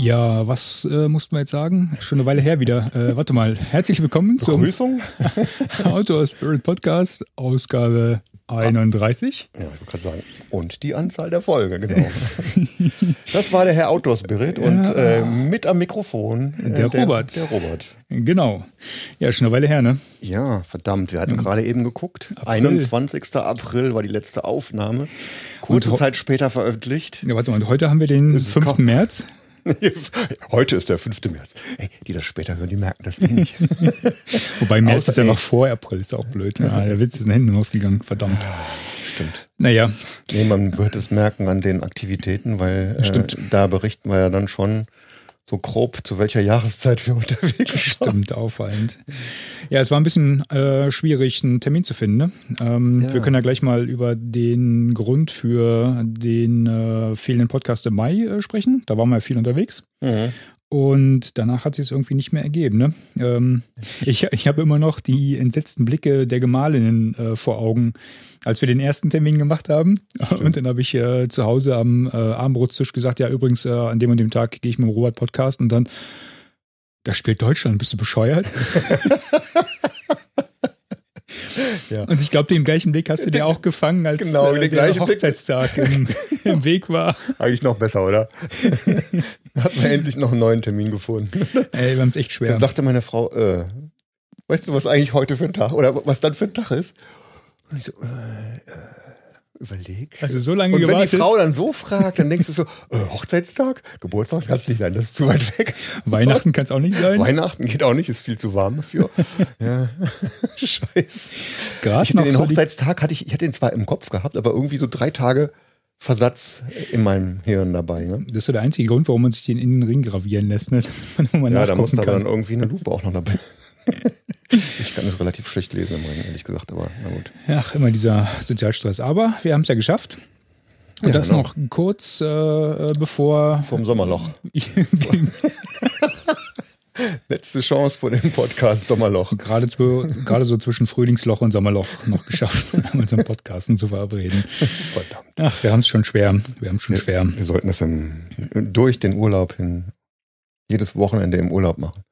Ja, was äh, mussten wir jetzt sagen? Schon eine Weile her wieder. Äh, warte mal. Herzlich willkommen zum Begrüßung. Outdoor Spirit Podcast, Ausgabe 31. Ja, ich wollte gerade sagen. Und die Anzahl der Folge, genau. das war der Herr Outdoor Spirit und äh, mit am Mikrofon äh, Der Robert. Der Robert. Genau. Ja, schon eine Weile her, ne? Ja, verdammt, wir hatten gerade eben geguckt. 21. April war die letzte Aufnahme. Kurze Und Zeit später veröffentlicht. Ja, warte mal. Heute haben wir den ist 5. kaum- März. Heute ist der 5. März. Ey, die das später hören, die merken das eh nicht. Wobei März Außer- ist ja noch vor April, ist auch blöd. Ja, der Witz ist in den Händen ausgegangen, verdammt. Stimmt. Naja, Nee, man wird es merken an den Aktivitäten, weil äh, Stimmt. da berichten wir ja dann schon so grob, zu welcher Jahreszeit wir unterwegs waren. stimmt, auffallend. Ja, es war ein bisschen äh, schwierig, einen Termin zu finden. Ne? Ähm, Ja. Wir können ja gleich mal über den Grund für den äh, fehlenden Podcast im Mai äh, sprechen. Da waren wir ja viel unterwegs. Mhm. Und danach hat sich es irgendwie nicht mehr ergeben. Ne? Ähm, ich ich habe immer noch die entsetzten Blicke der Gemahlinnen äh, vor Augen, als wir den ersten Termin gemacht haben. Und dann habe ich äh, zu Hause am äh, Abendbrotstisch gesagt, ja übrigens, äh, an dem und dem Tag gehe ich mit dem Robert Podcast und dann, da spielt Deutschland, bist du bescheuert? Ja. Und ich glaube, den gleichen Blick hast du dir auch gefangen, als Genau, äh, der. Hochzeitstag im, im Weg war. Eigentlich noch besser, oder? Hat man endlich noch einen neuen Termin gefunden. Ey, wir haben es echt schwer. Dann sagte meine Frau, äh, weißt du, was eigentlich heute für ein Tag oder was dann für ein Tag ist? Und ich so, äh, äh, überleg. Also so lange und wenn gewartet. die Frau dann so fragt, dann denkst du so, äh, Hochzeitstag, Geburtstag kann es nicht sein, das ist zu weit weg. Weihnachten kann es auch nicht sein. Weihnachten geht auch nicht, ist viel zu warm dafür. ja. Scheiß. Gerade Ich hatte den so Hochzeitstag, hatte ich, ich hatte den zwar im Kopf gehabt, aber irgendwie so drei Tage Versatz in meinem Hirn dabei. Ne? Das ist so der einzige Grund, warum man sich den Innenring gravieren lässt, ne? Ja, da muss da dann irgendwie eine Lupe auch noch dabei. Ich kann es relativ schlecht lesen im Ring, ehrlich gesagt, aber na gut. Ach, immer dieser Sozialstress. Aber wir haben es ja geschafft. Und Ja, das genau. noch kurz äh, bevor. Vom Sommerloch. Letzte Chance vor dem Podcast Sommerloch. gerade, zu, gerade so zwischen Frühlingsloch und Sommerloch noch geschafft, unseren Podcasten zu verabreden. Verdammt. Ach, wir haben es schon schwer. Wir haben es schon schwer. Wir sollten das im, durch den Urlaub hin, jedes Wochenende im Urlaub machen.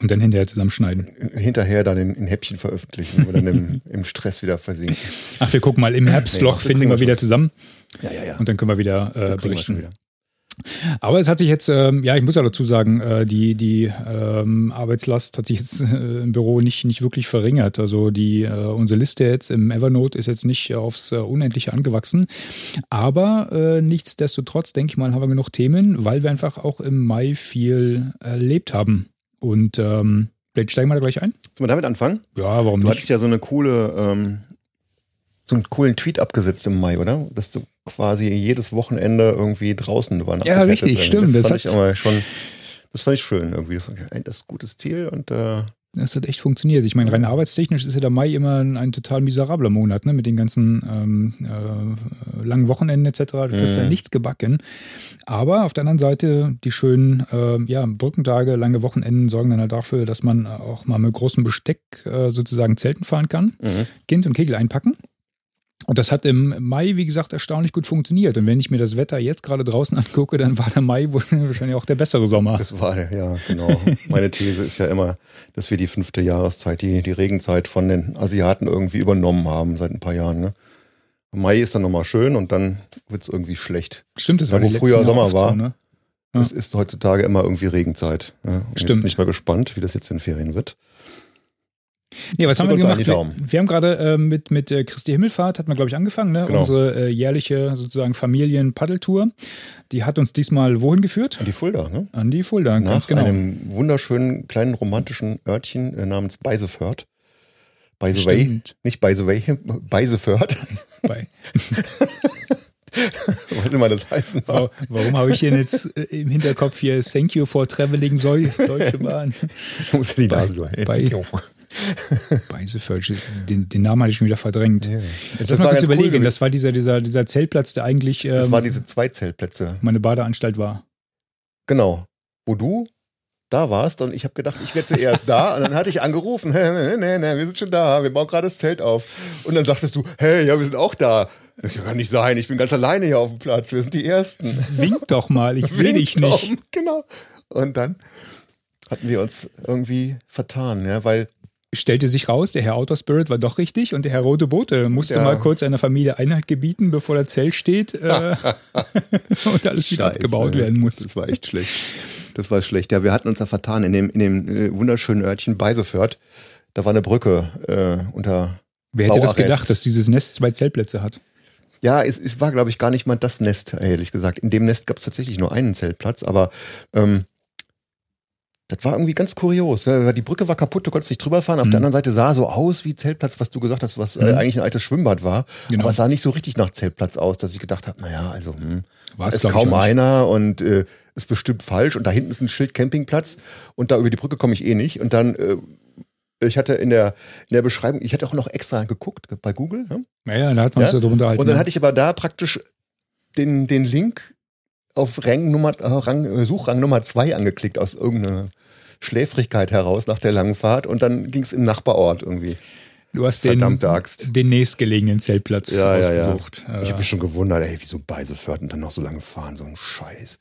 Und dann hinterher zusammenschneiden. Hinterher dann in, in Häppchen veröffentlichen oder im, im Stress wieder versinken. Ach, wir gucken mal, im Herbstloch das finden wir wir wieder zusammen Ja, ja, ja. und dann können wir wieder äh, wir berichten. wieder. Aber es hat sich jetzt, ähm, ja, ich muss ja dazu sagen, äh, die, die ähm, Arbeitslast hat sich jetzt äh, im Büro nicht, nicht wirklich verringert. Also die, äh, unsere Liste jetzt im Evernote ist jetzt nicht aufs äh, Unendliche angewachsen. Aber äh, nichtsdestotrotz, denke ich mal, haben wir genug Themen, weil wir einfach auch im Mai viel erlebt haben. Und ähm, vielleicht steigen wir da gleich ein. Sollen wir damit anfangen? Ja, warum Du nicht? hattest ja so eine coole, ähm, so einen coolen Tweet abgesetzt im Mai, oder? Dass du quasi jedes Wochenende irgendwie draußen übernachtet Ja, richtig, stimmt. Das, Das fand ich aber schon, das fand ich schön irgendwie. Das ist ein gutes Ziel und äh, Das hat echt funktioniert. Ich meine, rein arbeitstechnisch ist ja der Mai immer ein, ein total miserabler Monat, ne? Mit den ganzen ähm, äh, langen Wochenenden etc. Du kriegst ja Mhm. nichts gebacken. Aber auf der anderen Seite, die schönen äh, ja, Brückentage, lange Wochenenden sorgen dann halt dafür, dass man auch mal mit großem Besteck äh, sozusagen Zelten fahren kann, mhm. Kind und Kegel einpacken. Und das hat im Mai, wie gesagt, erstaunlich gut funktioniert. Und wenn ich mir das Wetter jetzt gerade draußen angucke, dann war der Mai wahrscheinlich auch der bessere Sommer. das war der, ja, genau. Meine These ist ja immer, dass wir die fünfte Jahreszeit, die, die Regenzeit von den Asiaten irgendwie übernommen haben seit ein paar Jahren. Ne? Mai ist dann nochmal schön und dann wird es irgendwie schlecht. Stimmt, das Da, war wo früher Sommer war. So, ne? Ja. Es ist heutzutage immer irgendwie Regenzeit. Jetzt Stimmt. bin ich mal gespannt, wie das jetzt in Ferien wird. Nee, was haben wir gemacht? Wir, wir haben gerade äh, mit, mit äh, Christi Himmelfahrt, hat man, glaube ich, angefangen, ne? Genau. Unsere äh, jährliche sozusagen Familien-Paddeltour. Die hat uns diesmal wohin geführt? Und die Fulda, ne? An die Fulda, Nach ganz genau. einem wunderschönen kleinen romantischen Örtchen äh, namens Beiseförth. By the way, Stimmt. nicht by the way, Beiseförth. Bei, Was immer das heißen mag. Wa- warum habe ich denn jetzt äh, im Hinterkopf hier Thank you for traveling Soll, Deutsche Bahn? Muss die Bei- Nase durch. bei- Beiseförde, den, den Namen hatte ich schon wieder verdrängt. Ja. Jetzt Das mal kurz cool überlegen, gewesen. das war dieser, dieser, dieser Zeltplatz, der eigentlich Das ähm, waren diese zwei Zeltplätze. meine Badeanstalt war. Genau. Wo du da warst und ich habe gedacht, ich wäre zuerst da und dann hatte ich angerufen, nee, nee, nee, wir sind schon da, wir bauen gerade das Zelt auf. Und dann sagtest du, hey, ja, wir sind auch da. Das kann nicht sein, ich bin ganz alleine hier auf dem Platz, wir sind die Ersten. Wink doch mal, ich sehe dich doch, nicht. Genau. Und dann hatten wir uns irgendwie vertan, ja, weil Stellte sich raus, der Herr Outer Spirit war doch richtig und der Herr Rote Bote musste Ja. mal kurz einer Familie Einheit gebieten, bevor das Zelt steht äh, und alles wieder Scheiße, abgebaut werden muss. Das war echt schlecht. Das war schlecht. Ja, wir hatten uns da vertan in dem, in dem äh, wunderschönen Örtchen Beiseförth. Da war eine Brücke äh, unter. Wer hätte das Bauarrest. gedacht, dass dieses Nest zwei Zeltplätze hat? Ja, es, es war, glaube ich, gar nicht mal das Nest, ehrlich gesagt. In dem Nest gab es tatsächlich nur einen Zeltplatz, aber ähm, das war irgendwie ganz kurios. weil Die Brücke war kaputt, du konntest nicht drüber fahren. Auf Mhm. der anderen Seite sah so aus wie Zeltplatz, was du gesagt hast, was äh, Mhm. eigentlich ein altes Schwimmbad war. Genau. Aber es sah nicht so richtig nach Zeltplatz aus, dass ich gedacht habe, naja, also hm, da es, ist kaum einer und äh, ist bestimmt falsch. Und da hinten ist ein Schild Campingplatz und da über die Brücke komme ich eh nicht. Und dann, äh, ich hatte in der, in der Beschreibung, ich hatte auch noch extra geguckt bei Google. Ne? Naja, da hat man Ja? sich so drunter halten. Und dann hatte ich aber da praktisch den, den Link auf Rang Nummer, äh, Rang, äh, Suchrang Nummer zwei angeklickt aus irgendeiner Schläfrigkeit heraus nach der langen Fahrt und dann ging es in den Nachbarort irgendwie. Du hast den, Axt. den nächstgelegenen Zeltplatz Ja, ja, ja. ausgesucht. Ich Äh, habe mich schon gewundert, ey, wieso Beiseförth und dann noch so lange fahren, so ein Scheiß.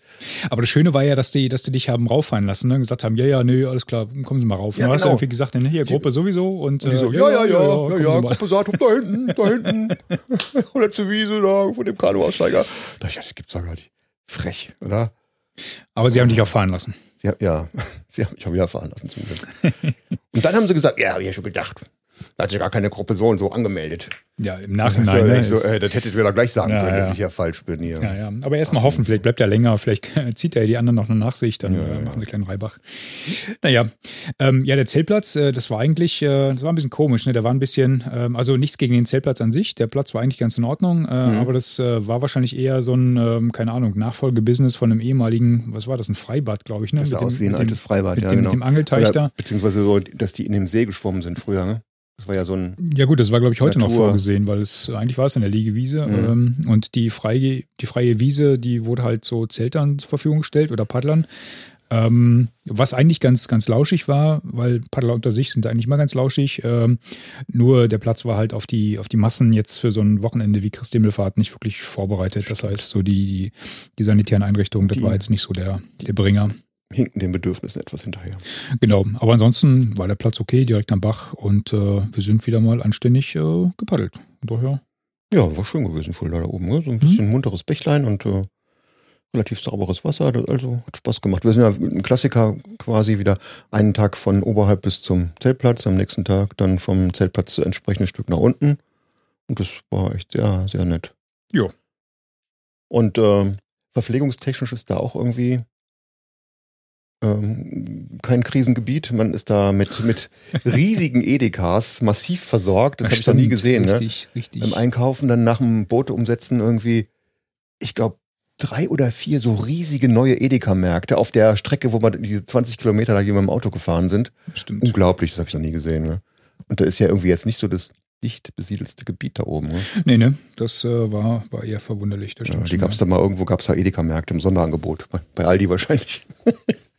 Aber das Schöne war ja, dass die, dass die dich haben rauffahren lassen, ne? gesagt haben, ja, ja, nee, alles klar, kommen Sie mal rauf. Ja, du hast ja genau. irgendwie gesagt, ne, hier, Gruppe sowieso. Und, Und die äh, so, ja, ja, ja, ja, ja, Sie mal. Gruppe sagt, da hinten, da hinten. Letzte Wiese da von dem Kanuaussteiger. Da dachte ich, das gibt's doch gar nicht. Frech, oder? Aber sie haben dich auch fahren lassen. Sie, ja, sie haben mich auch wieder fahren lassen zum Glück. Und dann haben sie gesagt, ja, hab ich ja schon gedacht. Da hat sich gar keine Gruppe so und so angemeldet. Ja, im Das, Nachhinein. ja ne, so, äh, das hättet ihr doch gleich sagen Ja, können, dass ja. ich ja falsch bin hier. Ja, ja. Aber erstmal hoffen, vielleicht bleibt er länger, vielleicht zieht er die anderen noch eine Nachsicht, dann Ja, äh, ja. machen sie einen kleinen Reibach. Naja, ähm, ja, der Zeltplatz, äh, das war eigentlich, äh, das war ein bisschen komisch, ne? Der war ein bisschen, ähm, also nichts gegen den Zeltplatz an sich, der Platz war eigentlich ganz in Ordnung, äh, Mhm. aber das äh, war wahrscheinlich eher so ein, ähm, keine Ahnung, Nachfolgebusiness von einem ehemaligen, was war das, ein Freibad, glaube ich, ne? Das sah dem- aus wie ein altes Freibad, mit ja, dem, genau. mit dem Angelteich Oder, da. beziehungsweise so, dass die in dem See geschwommen sind früher, ne? Das war ja so ein. Ja gut, das war glaube ich heute noch Natur. vorgesehen, weil es eigentlich war es in der Liegewiese Mhm. ähm, und die freie, die freie Wiese, die wurde halt so Zeltern zur Verfügung gestellt oder Paddlern. Ähm, was eigentlich ganz, ganz lauschig war, weil Paddler unter sich sind eigentlich immer ganz lauschig. Ähm, nur der Platz war halt auf die, auf die Massen jetzt für so ein Wochenende wie Christi Himmelfahrt nicht wirklich vorbereitet. Das heißt, so die, die, die sanitären Einrichtungen, das Die- war jetzt nicht so der, der Bringer. Hinken den Bedürfnissen etwas hinterher. Genau, aber ansonsten war der Platz okay, direkt am Bach und äh, wir sind wieder mal anständig äh, gepaddelt. Daher, Ja, war schön gewesen, Fulda da oben. Ne? Mhm. So ein bisschen munteres Bächlein und äh, relativ sauberes Wasser. Also hat Spaß gemacht. Wir sind ja ein Klassiker quasi wieder einen Tag von oberhalb bis zum Zeltplatz, am nächsten Tag dann vom Zeltplatz entsprechendes Stück nach unten. Und das war echt sehr, sehr nett. Jo. Und ähm, verpflegungstechnisch ist da auch irgendwie ähm, kein Krisengebiet. Man ist da mit, mit riesigen Edekas massiv versorgt. Das habe ich noch nie gesehen. Ne? Richtig, richtig. beim Einkaufen dann nach dem Boote umsetzen irgendwie, ich glaube, drei oder vier so riesige neue Edeka-Märkte auf der Strecke, wo man diese 20 Kilometer da hier mit dem Auto gefahren sind. Stimmt. Unglaublich, das habe ich noch nie gesehen. Ne? Und da ist ja irgendwie jetzt nicht so das dicht besiedelste Gebiet da oben. Ne? Nee, ne, das äh, war, war eher verwunderlich. Das Ja, die gab es da mal irgendwo, gab es da Edeka-Märkte im Sonderangebot. Bei, bei Aldi wahrscheinlich.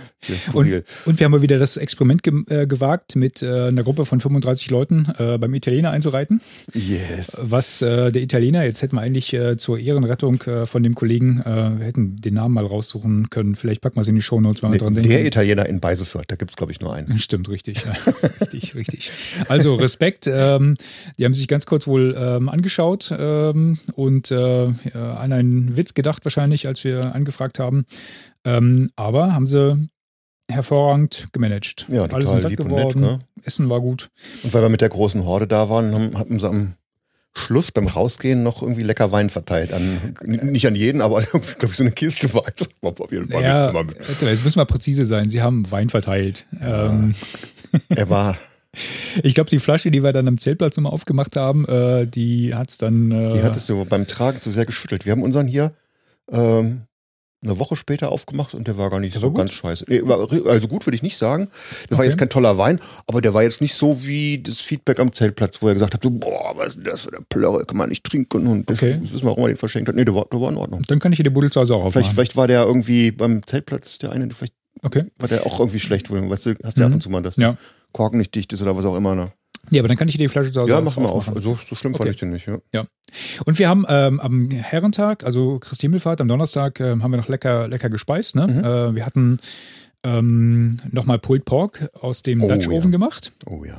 Und, und wir haben mal wieder das Experiment ge äh, gewagt, mit äh, einer Gruppe von 35 Leuten äh, beim Italiener einzureiten. yes. Was äh, der Italiener, jetzt hätten wir eigentlich äh, zur Ehrenrettung äh, von dem Kollegen, wir hätten den Namen mal raussuchen können. Vielleicht packen wir es in die Shownotes, wenn wir Nee, dran der denken. Italiener in Beiseförth, da gibt es, glaube ich, nur einen. Stimmt, richtig. Ja, richtig, richtig. Also Respekt. Ähm, die haben sich ganz kurz wohl ähm, angeschaut ähm, und an einen Witz gedacht wahrscheinlich, als wir angefragt haben. Ähm, aber haben sie hervorragend gemanagt. Ja, Alles total satt lieb und geworden. nett. Ne? Essen war gut. Und weil wir mit der großen Horde da waren, haben, hatten sie am Schluss beim Rausgehen noch irgendwie lecker Wein verteilt. An, nicht an jeden, aber glaube ich, so eine Kiste Wein. Ja, mal- jetzt müssen wir präzise sein. Sie haben Wein verteilt. Ähm, Er war, ich glaube, die Flasche, die wir dann am Zeltplatz nochmal aufgemacht haben, äh, die hat es dann. Äh, die hattest du beim Tragen zu sehr geschüttelt. Wir haben unseren hier ähm, eine Woche später aufgemacht und der war gar nicht Der so war gut? ganz scheiße. Nee, war, also gut würde ich nicht sagen. Das war Okay. jetzt kein toller Wein, aber der war jetzt nicht so wie das Feedback am Zeltplatz, wo er gesagt hat, so, boah, was ist denn das für eine Plörre, kann man nicht trinken und das, Okay. das wissen wir, warum er den verschenkt hat. Nee, der war, der war in Ordnung. dann kann ich dir die Buddel zu Hause auch aufmachen. Vielleicht, vielleicht war der irgendwie beim Zeltplatz der eine, vielleicht okay. war der auch irgendwie schlecht. Weißt du, hast du ja ab Mhm. und zu mal, dass Ja. der Korken nicht dicht ist oder was auch immer. Ne? Nee, aber dann kann ich dir die Flasche zu Hause Ja, mach mal auf. So, so schlimm Okay. fand ich den nicht. Ja. Und wir haben ähm, am Herrentag, also Christi Himmelfahrt, am Donnerstag, ähm, haben wir noch lecker, lecker gespeist. Ne? Mhm. Äh, wir hatten ähm, nochmal Pulled Pork aus dem Oh, Dutch ja. Oven gemacht. Oh ja.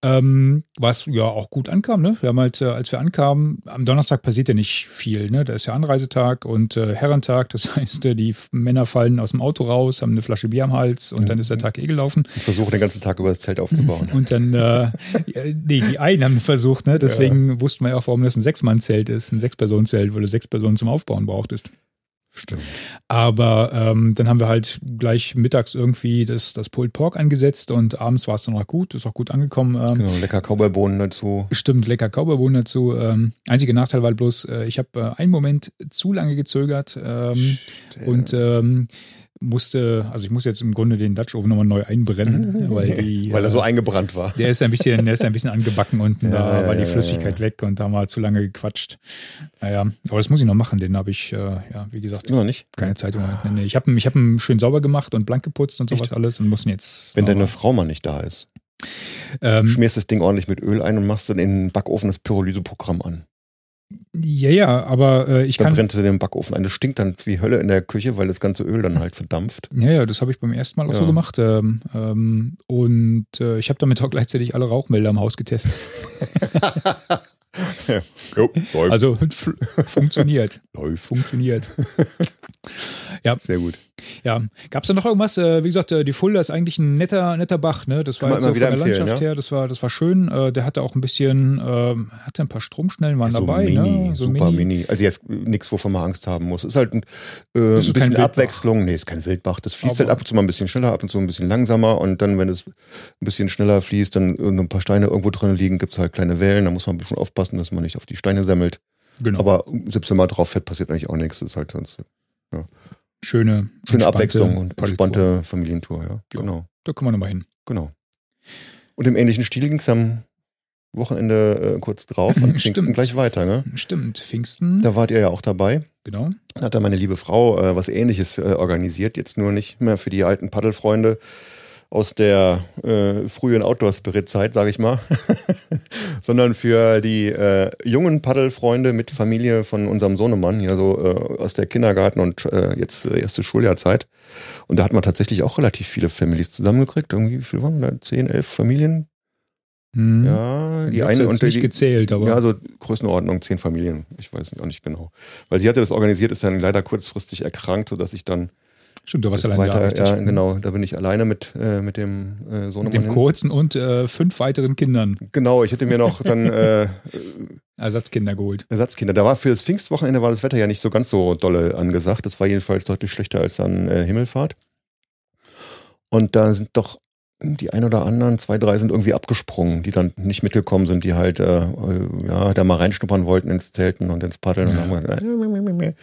Ähm, was ja auch gut ankam, ne? Wir haben halt, äh, als wir ankamen, am Donnerstag passiert ja nicht viel, ne? Da ist ja Anreisetag und äh, Herrentag, das heißt, äh, die Männer fallen aus dem Auto raus, haben eine Flasche Bier am Hals und dann ist der Tag eh gelaufen. Ich versuche den ganzen Tag über das Zelt aufzubauen. Und dann, äh, ja, nee, die einen haben versucht, ne? Deswegen wussten wir ja auch, warum das ein Sechs-Mann-Zelt ist, ein Sechs-Personen-Zelt, weil du sechs Personen zum Aufbauen brauchtest. Stimmt. Aber ähm, dann haben wir halt gleich mittags irgendwie das, das Pulled Pork angesetzt und abends war es dann auch gut, ist auch gut angekommen. Ähm, Genau, lecker Cowboybohnen dazu. Stimmt, lecker Cowboybohnen dazu. Ähm, einziger Nachteil war bloß, äh, ich habe äh, einen Moment zu lange gezögert ähm, und ähm, musste, also ich muss jetzt im Grunde den Dutch Oven nochmal neu einbrennen, weil die, Weil er so äh, eingebrannt war. der ist ein bisschen, der ist ein bisschen angebacken unten, Ja, da ja, war die ja, Flüssigkeit weg und da haben wir zu lange gequatscht. Naja, aber das muss ich noch machen, den habe ich, äh, ja, wie gesagt, Immer nicht. keine Zeit. Moment. Nee. Ich habe ihn ich hab ihn schön sauber gemacht und blank geputzt und sowas alles und muss ihn jetzt. Wenn noch- deine Frau mal nicht da ist, ähm, schmierst das Ding ordentlich mit Öl ein und machst dann in den Backofen das Pyrolyseprogramm an. Ja, ja, aber äh, ich Dann kann. brennt es in den Backofen ein. Das stinkt dann wie Hölle in der Küche, weil das ganze Öl dann halt verdampft. Ja, ja, das habe ich beim ersten Mal auch Ja. so gemacht. Ähm, ähm, und äh, ich habe damit auch gleichzeitig alle Rauchmelder im Haus getestet. jo, läuft. Also funktioniert. läuft. Funktioniert. Sehr gut. Ja, gab es da noch irgendwas? Äh, wie gesagt, äh, die Fulda ist eigentlich ein netter, netter Bach. Ne? Das war jetzt so von der Landschaft ja. her, das war, das war schön. Äh, der hatte auch ein bisschen, ähm, hatte ein paar Stromschnellen waren so dabei. mini, ne? super mini. Also jetzt nichts, wovon man Angst haben muss. Ist halt ein, äh, ist ein bisschen. Abwechslung. Nee, ist kein Wildbach. Das fließt Aber- halt ab und zu mal ein bisschen schneller, ab und zu ein bisschen langsamer. Und dann, wenn es ein bisschen schneller fließt, dann ein paar Steine irgendwo drin liegen, gibt es halt kleine Wellen. Da muss man ein bisschen aufpassen, dass man nicht auf die Steine sammelt. Genau. Aber selbst wenn man drauf fährt, passiert eigentlich auch nichts. Das ist halt sonst schöne, schöne Abwechslung und entspannte Familientour. Ja, Ja. genau. Da können wir nochmal hin. Genau. Und im ähnlichen Stil ging es am Wochenende äh, kurz drauf, am Pfingsten gleich weiter. Ne? Stimmt, Pfingsten. Da wart ihr ja auch dabei. Genau. Da hat da meine liebe Frau äh, was ähnliches äh, organisiert, jetzt nur nicht mehr für die alten Paddelfreunde aus der äh, frühen Outdoor-Spirit-Zeit, sage ich mal, sondern für die äh, jungen Paddelfreunde mit Familie von unserem Sohnemann, hier so äh, aus der Kindergarten und äh, jetzt äh, erste Schuljahrzeit. Und da hat man tatsächlich auch relativ viele Families zusammengekriegt. Irgendwie, wie viel waren da? Zehn, elf Familien? Hm. Ja, ich die hab's eine jetzt und nicht die, gezählt, aber ja, so Größenordnung, zehn Familien. Ich weiß auch nicht genau. Weil sie hatte das organisiert, ist dann leider kurzfristig erkrankt, sodass ich dann stimmt, du warst das allein da. weiter, ja, richtig. genau, da bin ich alleine mit, äh, mit dem äh, Sohnemann Mit dem hin. kurzen und äh, fünf weiteren Kindern Genau, ich hätte mir noch dann äh, Ersatzkinder geholt. Ersatzkinder. Da war für das Pfingstwochenende war das Wetter ja nicht so ganz so dolle angesagt. Das war jedenfalls deutlich schlechter als an äh, Himmelfahrt. Und da sind doch die ein oder anderen, zwei, drei sind irgendwie abgesprungen, die dann nicht mitgekommen sind, die halt äh, äh, ja, da mal reinschnuppern wollten ins Zelten und ins Paddeln Ja. und haben gesagt, äh,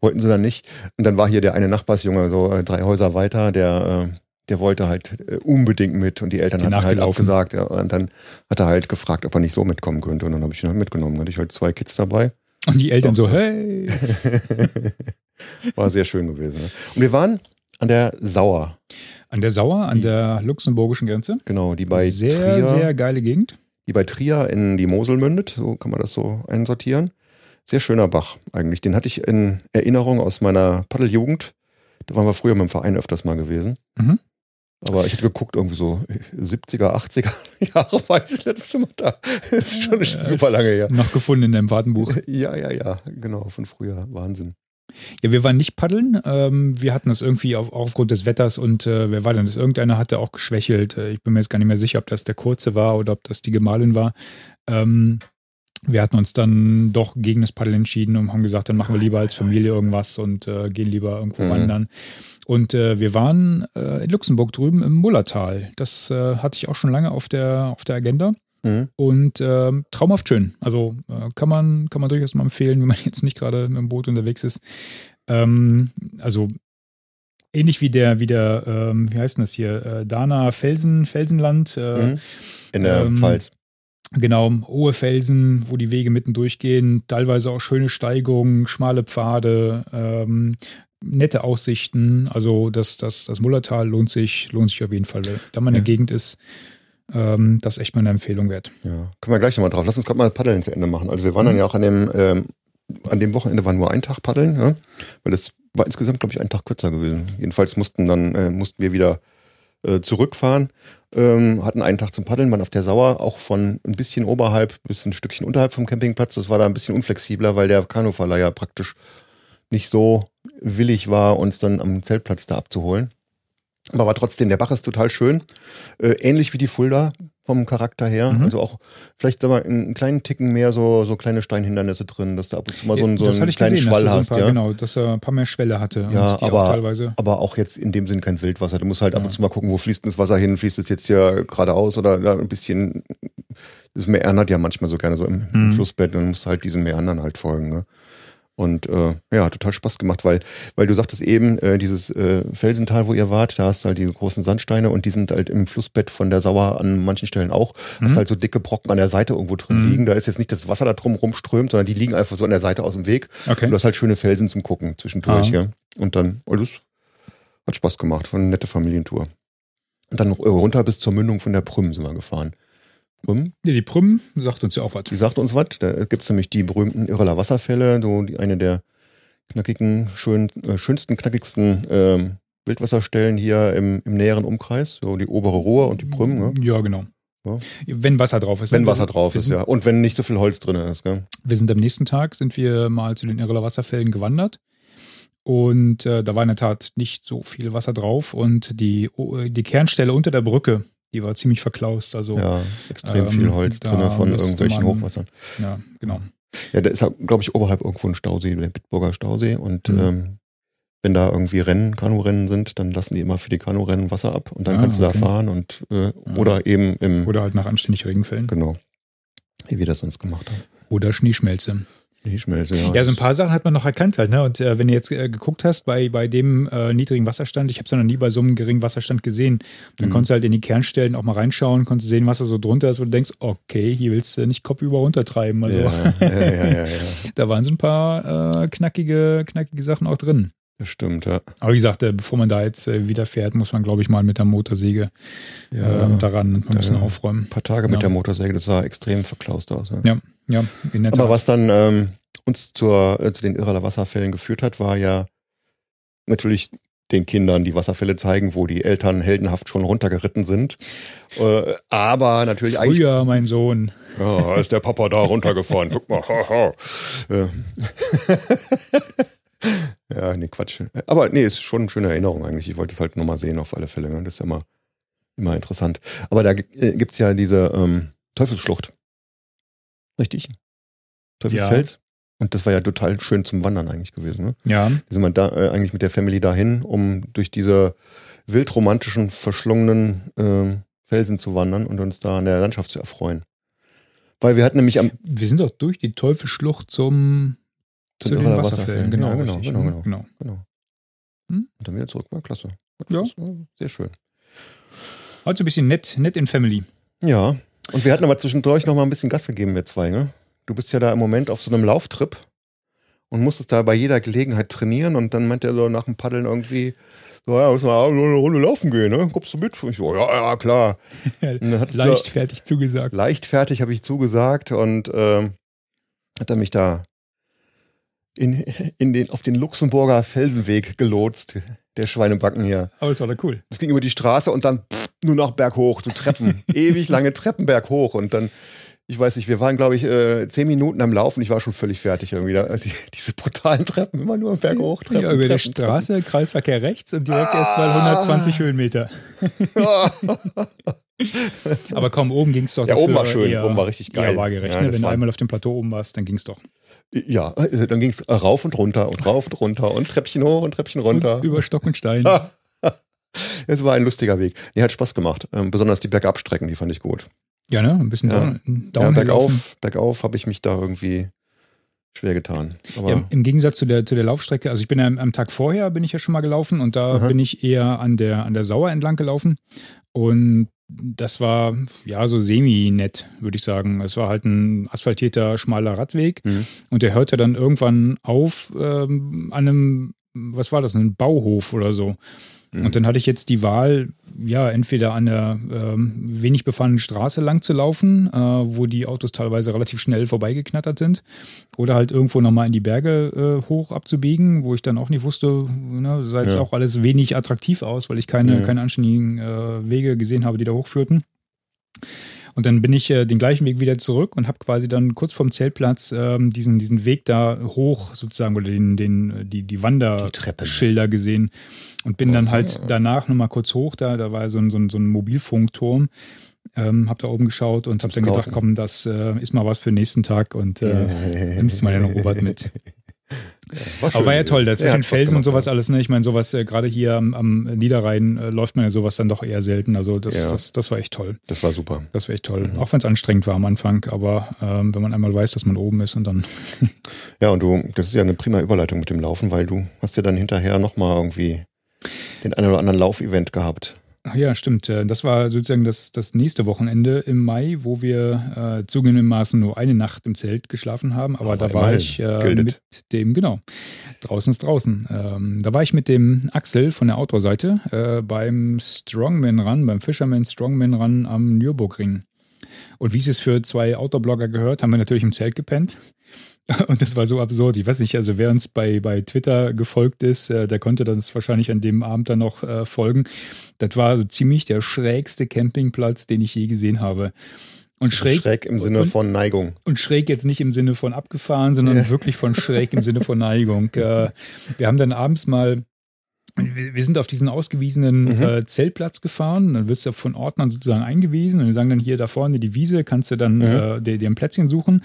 wollten sie dann nicht. Und dann war hier der eine Nachbarsjunge, so äh, drei Häuser weiter, der, äh, der wollte halt äh, unbedingt mit und die Eltern Die hatten halt abgesagt. Ja, und dann hat er halt gefragt, ob er nicht so mitkommen könnte. Und dann habe ich ihn halt mitgenommen. Dann hatte ich halt zwei Kids dabei. Und die Eltern so, Doch. hey. War sehr schön gewesen. Ne? Und wir waren an der Sauer, An der Sauer, an der luxemburgischen Grenze. genau, die bei sehr, Trier, sehr geile Gegend. die bei Trier in die Mosel mündet. So kann man das so einsortieren. Sehr schöner Bach eigentlich. Den hatte ich in Erinnerung aus meiner Paddeljugend. Da waren wir früher mit dem Verein öfters mal gewesen. Mhm. Aber ich hatte geguckt, irgendwie so 70er, 80er Jahre war ich das letzte Mal da. Das ist schon super lange her. Noch gefunden in deinem Fahrtenbuch. Ja, ja, ja, genau, von früher. Wahnsinn. Ja, wir waren nicht paddeln. Ähm, wir hatten das irgendwie auf, auch aufgrund des Wetters und äh, wer war denn das? Irgendeiner hatte auch geschwächelt. Äh, ich bin mir jetzt gar nicht mehr sicher, ob das der Kurze war oder ob das die Gemahlin war. Ähm, wir hatten uns dann doch gegen das Paddeln entschieden und haben gesagt, dann machen wir lieber als Familie irgendwas und äh, gehen lieber irgendwo Mhm. wandern. Und äh, wir waren äh, in Luxemburg drüben im Mullertal. Das äh, hatte ich auch schon lange auf der, auf der Agenda. Mhm. Und ähm, traumhaft schön. Also äh, kann, man, kann man durchaus mal empfehlen, wenn man jetzt nicht gerade mit dem Boot unterwegs ist. Ähm, also ähnlich wie der, wie der, ähm, wie heißt denn das hier, äh, Dana Felsen, Felsenland. Äh, Mhm. In der ähm, Pfalz. Genau, hohe Felsen, wo die Wege mitten durchgehen, teilweise auch schöne Steigungen, schmale Pfade, ähm, nette Aussichten. Also das, das, das Mullertal lohnt sich, lohnt sich auf jeden Fall. Da man in der Ja. Gegend ist, Ähm, das ist echt mal eine Empfehlung wert. Ja, können wir gleich nochmal drauf. Lass uns gerade mal Paddeln zu Ende machen. Also wir waren dann ja auch an dem, ähm, an dem Wochenende war nur ein Tag Paddeln, ja? weil das war insgesamt, glaube ich, ein Tag kürzer gewesen. Jedenfalls mussten dann, äh, mussten wir wieder äh, zurückfahren, ähm, hatten einen Tag zum Paddeln, waren auf der Sauer, auch von ein bisschen oberhalb bis ein Stückchen unterhalb vom Campingplatz. Das war da ein bisschen unflexibler, weil der Kanuverleiher praktisch nicht so willig war, uns dann am Zeltplatz da abzuholen. Aber war trotzdem, der Bach ist total schön. Äh, ähnlich wie die Fulda vom Charakter her. Mhm. Also auch vielleicht sag mal, einen kleinen Ticken mehr so, so kleine Steinhindernisse drin, dass du ab und zu mal so, einen- so einen kleinen gesehen, Schwall hast. so paar, ja. Genau, dass er ein paar mehr Schwelle hatte. Ja, aber- auch. Aber auch jetzt in dem Sinn kein Wildwasser. Du musst halt ab Ja. und zu mal gucken, wo fließt denn das Wasser hin? Fließt es jetzt hier geradeaus oder da ein bisschen. Das meandert ja manchmal so gerne so im, im Mhm. Flussbett und dann musst du halt diesen Meandern halt folgen. Ne? Und äh, ja, hat total Spaß gemacht, weil, weil du sagtest eben, äh, dieses äh, Felsental, wo ihr wart, da hast du halt diese großen Sandsteine und die sind halt im Flussbett von der Sauer an manchen Stellen auch. Hast Mhm. halt so dicke Brocken an der Seite irgendwo drin Mhm. liegen. Da ist jetzt nicht das Wasser da drum rumströmt, sondern die liegen einfach so an der Seite aus dem Weg. Okay. Und du hast halt schöne Felsen zum Gucken zwischendurch, Ah. ja. Und dann, alles hat Spaß gemacht, war eine nette Familientour. Und dann noch äh, runter bis zur Mündung von der Prüm sind wir gefahren. Prüm, Ja, die Prüm sagt uns ja auch was. die sagt uns was. Da gibt's nämlich die berühmten Irreler Wasserfälle, so die, eine der knackigen, schön, äh, schönsten, knackigsten ähm, Wildwasserstellen hier im, im näheren Umkreis. So die obere Ruhr und die Prüm, ne? Ja, genau. Ja. Wenn Wasser drauf ist. wenn Wir Wasser drauf ist, sind, ja. Und wenn nicht so viel Holz drin ist, gell? Wir sind am nächsten Tag, sind wir mal zu den Irreler Wasserfällen gewandert. Und äh, da war in der Tat nicht so viel Wasser drauf. Und die, oh, die Kernstelle unter der Brücke, die war ziemlich verklaust. Also, ja, Ja, extrem Ähm, viel Holz drin von irgendwelchen man- Hochwassern. genau. Ja, da ist, glaube ich, oberhalb irgendwo ein Stausee, der Bitburger Stausee. Und Mhm. ähm, wenn da irgendwie Rennen, Kanurennen sind, dann lassen die immer für die Kanurennen Wasser ab und dann Ah, kannst du okay. da fahren und äh, oder eben im Oder halt nach anständig Regenfällen. genau, wie wir das sonst gemacht haben. Oder Schneeschmelze. Die Schmelze, ja. Ja, so ein paar Sachen hat man noch erkannt halt. Ne? Und äh, wenn du jetzt äh, geguckt hast, bei, bei dem äh, niedrigen Wasserstand, ich habe es noch nie bei so einem geringen Wasserstand gesehen, dann Mhm. konntest du halt in die Kernstellen auch mal reinschauen, konntest sehen, was da so drunter ist, wo du denkst, okay, hier willst du nicht kopfüber runtertreiben. Also ja, ja, ja, ja, ja, da waren so ein paar äh, knackige, knackige Sachen auch drin. das stimmt, ja. Aber wie gesagt, äh, bevor man da jetzt äh, wieder fährt, muss man, glaube ich, mal mit der Motorsäge ja ähm, daran ein bisschen aufräumen. ein paar Tage mit Ja. der Motorsäge, das sah extrem verklaust aus. Ja. Ja, in der Aber Tat. was dann ähm, uns zur, äh, zu den Irreler Wasserfällen geführt hat, war ja natürlich den Kindern die Wasserfälle zeigen, wo die Eltern heldenhaft schon runtergeritten sind. Äh, aber natürlich eigentlich. Früher, mein Sohn. Ja, ist der Papa da runtergefahren. Guck mal. Haha. Äh. ja, nee, Quatsch. Aber nee, ist schon eine schöne Erinnerung eigentlich. Ich wollte es halt nochmal sehen auf alle Fälle. Ne? Das ist ja immer, immer interessant. Aber da äh, gibt's ja diese ähm, Teufelsschlucht. Richtig? Teufelsfels. Und das war ja total schön zum Wandern eigentlich gewesen. Ne? Ja, Da sind wir da äh, eigentlich mit der Family dahin, um durch diese wildromantischen, verschlungenen ähm, Felsen zu wandern und uns da an der Landschaft zu erfreuen. Weil wir hatten nämlich am wir sind doch durch die Teufelsschlucht zum Zu den Wasserfällen. Wasserfällen. Genau, Ja, genau, richtig, genau, ne? genau. genau. genau. Hm? Und dann wieder zurück. War klasse. Ja. Das war Sehr schön. Also ein bisschen nett, nett in Family. Ja. Und wir hatten aber zwischendurch noch mal ein bisschen Gas gegeben, wir zwei, ne? Du bist ja da im Moment auf so einem Lauftrip und musstest da bei jeder Gelegenheit trainieren und dann meint er so nach dem Paddeln irgendwie, so, ja, muss mal eine Runde laufen gehen, ne? Kommst du mit? Und ich so, ja, ja, klar. Leichtfertig zugesagt. leichtfertig habe ich zugesagt und ähm, hat er mich da in, in den, auf den Luxemburger Felsenweg gelotst, der Schweinebacken hier. Aber es war da cool. Das ging über die Straße und dann pff, nur noch berghoch, so Treppen. Ewig lange Treppen berghoch und dann, ich weiß nicht, wir waren, glaube ich, äh, zehn Minuten am Laufen. Ich war schon völlig fertig irgendwie. Da, die, diese brutalen Treppen, immer nur berghoch, Treppen. ja, über die Treppen, Straße, Kreisverkehr rechts und direkt Ah. erstmal 120 Höhenmeter. Treppen. Aber komm, oben ging es doch Ja, oben war schön, eher, oben war richtig geil. waagerecht. Ja, ne? Wenn du einmal auf dem Plateau oben warst, dann ging es doch. ja, äh, dann ging es rauf und runter und rauf und runter und Treppchen hoch und Treppchen runter. Und über Stock und Stein. Es war ein lustiger Weg. Nee, hat Spaß gemacht. Ähm, besonders die Bergabstrecken, die fand ich gut. Ja, ne? Ein bisschen Ja. down, Ja, laufen. bergauf, bergauf habe ich mich da irgendwie schwer getan. Ja, im- Gegensatz zu der, zu der Laufstrecke, also ich bin ja am, am Tag vorher bin ich ja schon mal gelaufen und da Aha. bin ich eher an der, an der Sauer entlang gelaufen. Und das war ja so semi-nett, würde ich sagen. Es war halt ein asphaltierter, schmaler Radweg Mhm. und der hörte dann irgendwann auf ähm, an einem was war das, ein Bauhof oder so. Mhm. Und dann hatte ich jetzt die Wahl, ja, entweder an der ähm, wenig befahrenen Straße lang zu laufen, äh, wo die Autos teilweise relativ schnell vorbeigeknattert sind, oder halt irgendwo nochmal in die Berge äh, hoch abzubiegen, wo ich dann auch nicht wusste, ne, sah jetzt ja. auch alles wenig attraktiv aus, weil ich keine, mhm. keine anständigen äh, Wege gesehen habe, die da hochführten. Und dann bin ich äh, den gleichen Weg wieder zurück und habe quasi dann kurz vorm Zeltplatz ähm, diesen, diesen Weg da hoch sozusagen oder den, den, die, die Wanderschilder gesehen und bin dann halt danach nochmal kurz hoch da, da war so ein, so ein, so ein Mobilfunkturm. Ähm, hab da oben geschaut und hab dann gedacht, komm, das äh, ist mal was für den nächsten Tag und äh, nimmst mal den Robert mit. War Aber war ja toll, da zwischen Felsen und sowas alles, ne? Ich meine, sowas, äh, gerade hier am, am Niederrhein äh, läuft man ja sowas dann doch eher selten. Also das, ja. das, das war echt toll. Das war super. Das war echt toll. Mhm. Auch wenn es anstrengend war am Anfang, aber ähm, wenn man einmal weiß, dass man oben ist und dann. ja, und du, das ist ja eine prima Überleitung mit dem Laufen, weil du hast ja dann hinterher nochmal irgendwie den einen oder anderen Laufevent gehabt. Ach ja, stimmt. Äh, das war sozusagen das, das nächste Wochenende im Mai, wo wir äh, zugegebenermaßen nur eine Nacht im Zelt geschlafen haben. Aber, aber da war ich äh, mit dem, genau, draußen ist draußen. Ähm, da war ich mit dem Axel von der Outdoor-Seite äh, beim Strongman Run, beim Fisherman Strongman Run am Nürburgring. Und wie es es für zwei Outdoor-Blogger gehört, haben wir natürlich im Zelt gepennt. Und das war so absurd. Ich weiß nicht, also wer uns bei, bei Twitter gefolgt ist, äh, der konnte das wahrscheinlich an dem Abend dann noch äh, folgen. Das war so ziemlich der schrägste Campingplatz, den ich je gesehen habe. Und schräg, schräg im Sinne und, von Neigung. Und schräg jetzt nicht im Sinne von abgefahren, sondern ja. wirklich von schräg im Sinne von Neigung. Äh, wir haben dann abends mal wir sind auf diesen ausgewiesenen mhm. äh, Zeltplatz gefahren. Dann wirst du von Ordnern sozusagen eingewiesen und die sagen dann hier da vorne die Wiese, kannst du dann mhm. äh, dir, dir, ein Plätzchen suchen.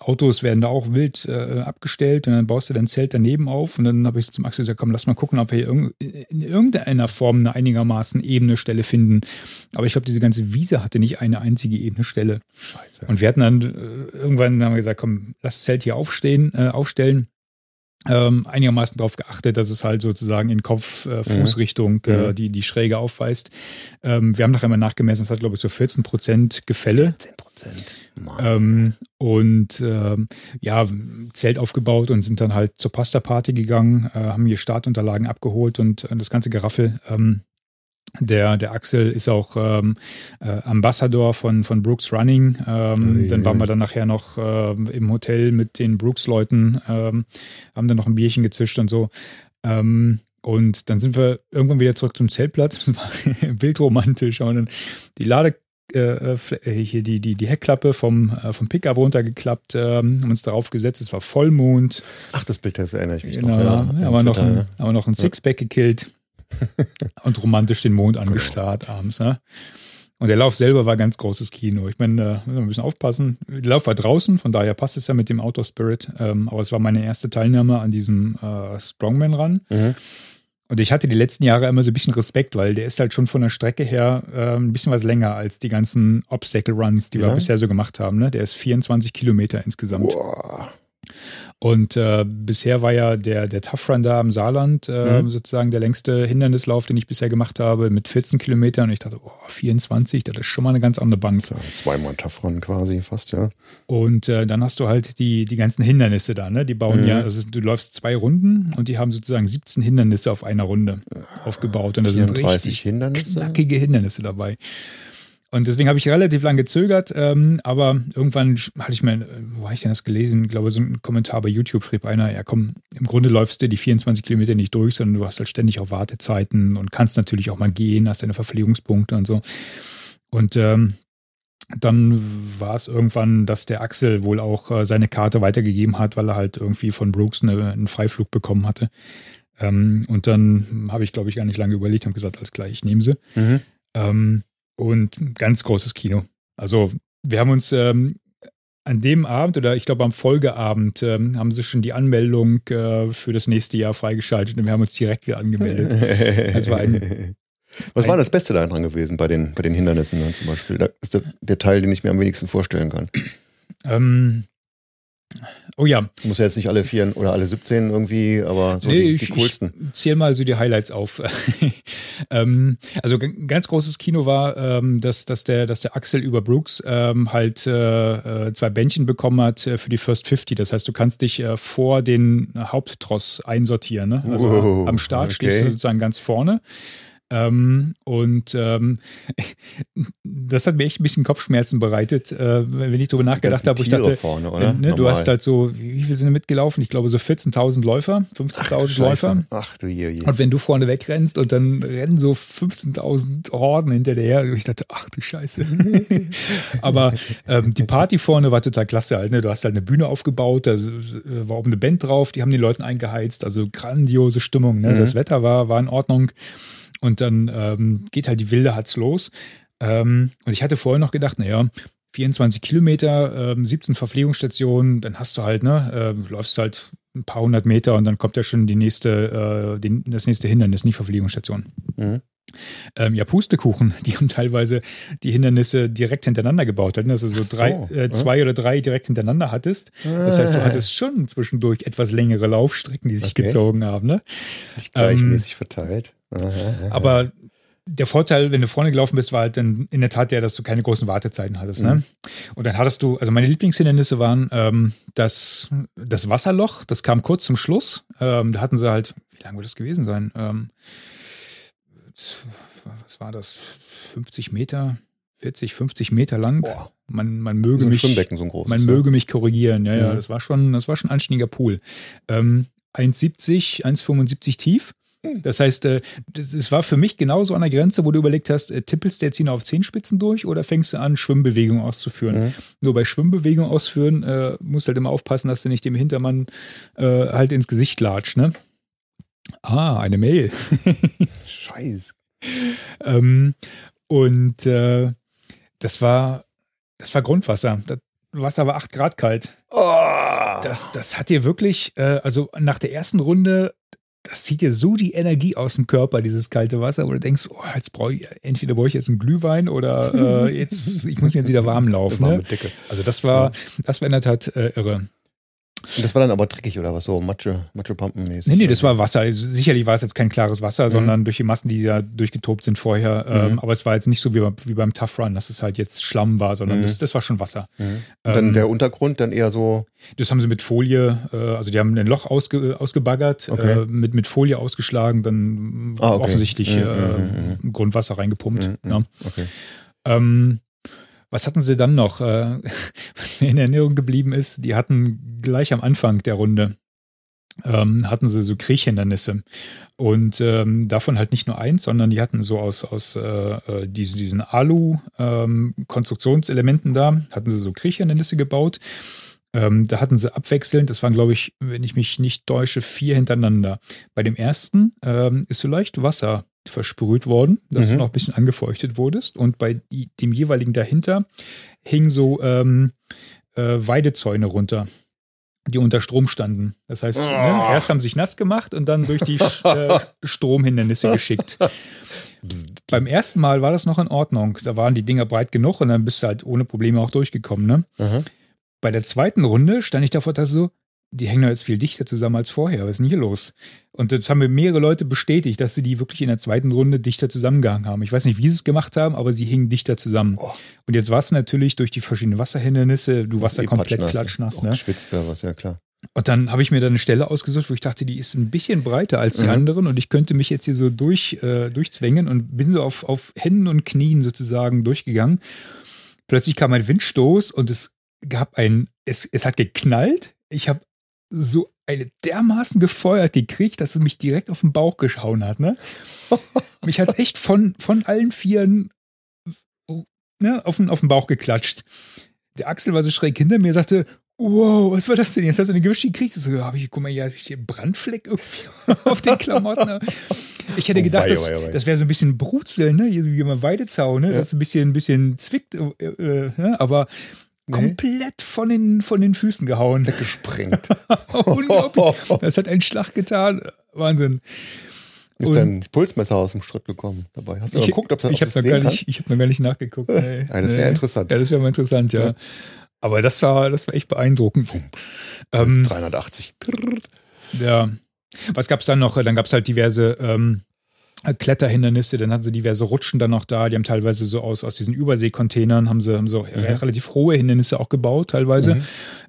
Autos werden da auch wild äh, abgestellt und dann baust du dein Zelt daneben auf. Und dann habe ich zum Axel gesagt, komm, lass mal gucken, ob wir hier in irgendeiner Form eine einigermaßen ebene Stelle finden. Aber ich glaube, diese ganze Wiese hatte nicht eine einzige ebene Stelle. Scheiße. Und wir hatten dann äh, irgendwann haben wir gesagt, komm, lass das Zelt hier aufstehen, äh, aufstellen ähm, einigermaßen darauf geachtet, dass es halt sozusagen in Kopf-Fußrichtung äh, mhm. äh, die, die Schräge aufweist. Ähm, wir haben nachher mal nachgemessen, es hat, glaube ich, so 14 Prozent Gefälle. 14 Prozent. Ähm, und ähm, ja, Zelt aufgebaut und sind dann halt zur Pasta-Party gegangen, äh, haben hier Startunterlagen abgeholt und äh, das ganze Geraffel. Ähm, der, der Axel ist auch ähm, äh, Ambassador von, von Brooks Running. Ähm, oh dann waren wir dann nachher noch äh, im Hotel mit den Brooks-Leuten, ähm, haben dann noch ein Bierchen gezischt und so. Ähm, und dann sind wir irgendwann wieder zurück zum Zeltplatz. Das war wildromantisch. Und dann die Lade, äh, äh, hier die, die, die Heckklappe vom, äh, vom Pickup runtergeklappt, ähm, haben uns darauf gesetzt, es war Vollmond. Ach, das Bild, das erinnere ich mich genau, noch. Ja, ja, haben, wir noch ein, haben wir noch ein Sixpack gekillt und romantisch den Mond genau. angestarrt genau. abends. Ne? Und der Lauf selber war ganz großes Kino. Ich meine, da müssen wir ein bisschen aufpassen. Der Lauf war draußen, von daher passt es ja mit dem Outdoor Spirit. Ähm, aber es war meine erste Teilnahme an diesem äh, Strongman-Run. Mhm. Und ich hatte die letzten Jahre immer so ein bisschen Respekt, weil der ist halt schon von der Strecke her äh, ein bisschen was länger als die ganzen Obstacle Runs, die ja. wir bisher so gemacht haben. Ne? Der ist 24 Kilometer insgesamt. Boah. Und äh, bisher war ja der, der Tough Run da im Saarland äh, mhm. sozusagen der längste Hindernislauf, den ich bisher gemacht habe, mit 14 Kilometern. Und ich dachte, oh, 24, das ist schon mal eine ganz andere Bank. Ja, zweimal Tough Run quasi fast, ja. Und äh, dann hast du halt die, die ganzen Hindernisse da, ne? Die bauen mhm. ja, also du läufst zwei Runden und die haben sozusagen 17 Hindernisse auf einer Runde aufgebaut. Und da sind richtig Hindernisse? knackige Hindernisse dabei. Und deswegen habe ich relativ lange gezögert, ähm, aber irgendwann hatte ich mir, wo habe ich denn das gelesen? Ich glaube, so ein Kommentar bei YouTube schrieb einer, ja komm, im Grunde läufst du die 24 Kilometer nicht durch, sondern du hast halt ständig auch Wartezeiten und kannst natürlich auch mal gehen, hast deine Verpflegungspunkte und so. Und ähm, dann war es irgendwann, dass der Axel wohl auch äh, seine Karte weitergegeben hat, weil er halt irgendwie von Brooks eine, einen Freiflug bekommen hatte. Ähm, und dann habe ich, glaube ich, gar nicht lange überlegt, habe gesagt, alles klar, ich nehme sie. Mhm. Ähm, und ganz großes Kino. Also wir haben uns ähm, an dem Abend oder ich glaube am Folgeabend ähm, haben sie schon die Anmeldung äh, für das nächste Jahr freigeschaltet und wir haben uns direkt wieder angemeldet. das war ein, Was war das Beste daran gewesen bei den, bei den Hindernissen dann zum Beispiel? Das ist der, der Teil, den ich mir am wenigsten vorstellen kann. Ähm, Oh ja. Muss ja jetzt nicht alle vier oder alle 17 irgendwie, aber so nee, die, ich, die coolsten. Ich zähl mal so die Highlights auf. ähm, also ein ganz großes Kino war, ähm, dass, dass, der, dass der Axel über Brooks ähm, halt äh, äh zwei Bändchen bekommen hat äh, für die First 50. Das heißt, du kannst dich äh, vor den Haupttross einsortieren. Ne? Also Wow, am Start okay. stehst du sozusagen ganz vorne. Ähm, und ähm, das hat mir echt ein bisschen Kopfschmerzen bereitet, äh, wenn ich darüber nachgedacht habe. Ich dachte, vorne, äh, ne, du hast halt so, wie wie viel sind mitgelaufen? Ich glaube so 14.000 Läufer, 15.000 Scheiße. Läufer. Ach du je, je. Und wenn du vorne wegrennst und dann rennen so 15.000 Horden hinter dir her, ich dachte, ach du Scheiße. Aber ähm, die Party vorne war total klasse halt. Ne? Du hast halt eine Bühne aufgebaut, da war oben eine Band drauf, die haben die Leuten eingeheizt, also grandiose Stimmung. Ne? Mhm. Das Wetter war, war in Ordnung. Und dann ähm, geht halt die wilde Hatz los. Ähm, und ich hatte vorher noch gedacht, naja, 24 Kilometer, ähm, 17 Verpflegungsstationen, dann hast du halt, ne, äh, läufst halt ein paar hundert Meter und dann kommt ja schon die nächste, äh, die, das nächste Hindernis, nicht Verpflegungsstation. Mhm. Ähm, ja, Pustekuchen, die haben teilweise die Hindernisse direkt hintereinander gebaut. Also so, Ach so, drei, äh, zwei oder drei direkt hintereinander hattest. Das heißt, du hattest schon zwischendurch etwas längere Laufstrecken, die sich Okay. gezogen haben. Ne? Nicht gleichmäßig verteilt. Aber der Vorteil, wenn du vorne gelaufen bist, war halt dann in der Tat der, dass du keine großen Wartezeiten hattest. Ne? Und dann hattest du, also meine Lieblingshindernisse waren ähm, das, das Wasserloch, das kam kurz zum Schluss. Ähm, da hatten sie halt, wie lange wird das gewesen sein? Ähm, was war das? 50 Meter, 40, 50 Meter lang. Boah. Man, man möge mich. Schwimmbecken, so ein großes. Man ne? möge mich korrigieren, ja, ja, Mhm. das war schon, das war schon ein anständiger Pool. Ähm, 1,70, 1,75 tief. Das heißt, äh, es war für mich genauso an der Grenze, wo du überlegt hast, äh, tippelst du jetzt hier noch auf Zehenspitzen durch oder fängst du an, Schwimmbewegungen auszuführen? Mhm. Nur bei Schwimmbewegungen ausführen äh, musst du halt immer aufpassen, dass du nicht dem Hintermann äh, halt ins Gesicht latscht, ne? Ah, eine Mail. Scheiße. Ähm, und äh, das war, das war Grundwasser. Das Wasser war 8 Grad kalt. Oh. Das, das hat dir wirklich, äh, also nach der ersten Runde, das zieht dir so die Energie aus dem Körper, dieses kalte Wasser, wo du denkst, oh, jetzt brauche ich, entweder brauche ich jetzt einen Glühwein oder äh, jetzt, ich muss jetzt wieder warm laufen. Ne? Also das war, das war in der Tat äh, irre. Und das war dann aber dreckig oder was? So Matsche, Matschepampenmäßig? Nee, nee, das war Wasser. Also sicherlich war es jetzt kein klares Wasser, Mhm. sondern durch die Massen, die da durchgetobt sind vorher. Ähm, Mhm. aber es war jetzt nicht so wie, beim- wie beim Tough Run, dass es halt jetzt Schlamm war, sondern Mhm. das, das war schon Wasser. Mhm. Und dann Ähm, der Untergrund dann eher so. Das haben sie mit Folie, äh, also die haben ein Loch ausge, ausgebaggert, Okay. äh, mit, mit Folie ausgeschlagen, dann Ah, okay. offensichtlich Mhm, äh, mhm, Grundwasser reingepumpt. Ja. Okay. Ähm, was hatten sie dann noch? Äh, was mir in Erinnerung geblieben ist, die hatten gleich am Anfang der Runde ähm, hatten sie so Kriechhindernisse. Und ähm, davon halt nicht nur eins, sondern die hatten so aus, aus äh, äh, diesen, diesen Alu-Konstruktionselementen da, hatten sie so Kriechhindernisse gebaut. Ähm, da hatten sie abwechselnd, das waren, glaube ich, wenn ich mich nicht täusche, vier hintereinander. Bei dem ersten ähm, ist so leicht Wasser versprüht worden, dass du Mhm. noch ein bisschen angefeuchtet wurdest. Und bei dem jeweiligen dahinter hingen so ähm, äh, Weidezäune runter, die unter Strom standen. Das heißt, ne, Oh. erst haben sie sich nass gemacht und dann durch die äh, Stromhindernisse geschickt. Beim ersten Mal war das noch in Ordnung. Da waren die Dinger breit genug und dann bist du halt ohne Probleme auch durchgekommen. Ne? Aha. Bei der zweiten Runde stand ich davor, dass so, die hängen jetzt viel dichter zusammen als vorher. Was ist denn hier los? Und das haben mir mehrere Leute bestätigt, dass sie die wirklich in der zweiten Runde dichter zusammengehangen haben. Ich weiß nicht, wie sie es gemacht haben, aber sie hingen dichter zusammen. Oh. Und jetzt war es natürlich durch die verschiedenen Wasserhindernisse, du warst da Eh komplett patschnass. klatschnass. Ne? geschwitzt ja was, ja klar. Und dann habe ich mir dann eine Stelle ausgesucht, wo ich dachte, die ist ein bisschen breiter als die Mhm. anderen und ich könnte mich jetzt hier so durch, äh, durchzwängen und bin so auf, auf Händen und Knien sozusagen durchgegangen. Plötzlich kam ein Windstoß und es gab ein, es, es hat geknallt. Ich habe so eine dermaßen gefeuert gekriegt, dass es mich direkt auf den Bauch geschauen hat. Ne? mich hat es echt von, von allen Vieren ne, auf, den, auf den Bauch geklatscht. Der Axel war so schräg hinter mir, sagte, wow, was war das denn? Jetzt hast du eine Gewicht gekriegt. Ich So, habe ich, guck mal, hier habe ich einen Brandfleck auf den Klamotten. Ich hätte Oh, gedacht, wei, das, wei, wei. das wäre so ein bisschen Brutzeln, ne? Hier wie beim Weidezaun, ne? Ja. Das ein bisschen, ein bisschen zwickt, äh, äh, ne? aber Nee. komplett von den, von den Füßen gehauen. Weggesprengt. Unglaublich. Das hat einen Schlag getan. Wahnsinn. Ist Und- dein Pulsmesser aus dem Schritt gekommen dabei? Hast du Ich, geguckt, ob, ob ich habe es noch, sehen gar kannst? nicht- ich hab noch gar nicht nachgeguckt. Nee, Ja, das wäre nee. interessant. Ja, das wäre mal interessant, ja. Ja. Aber das war, das war echt beeindruckend. Ähm, 380. Ja. Was gab es dann noch? Dann gab es halt diverse ähm, Kletterhindernisse, dann hatten sie diverse Rutschen dann noch da. Die haben teilweise so aus, aus diesen Überseekontainern haben sie, haben so mhm. relativ hohe Hindernisse auch gebaut, teilweise. Mhm.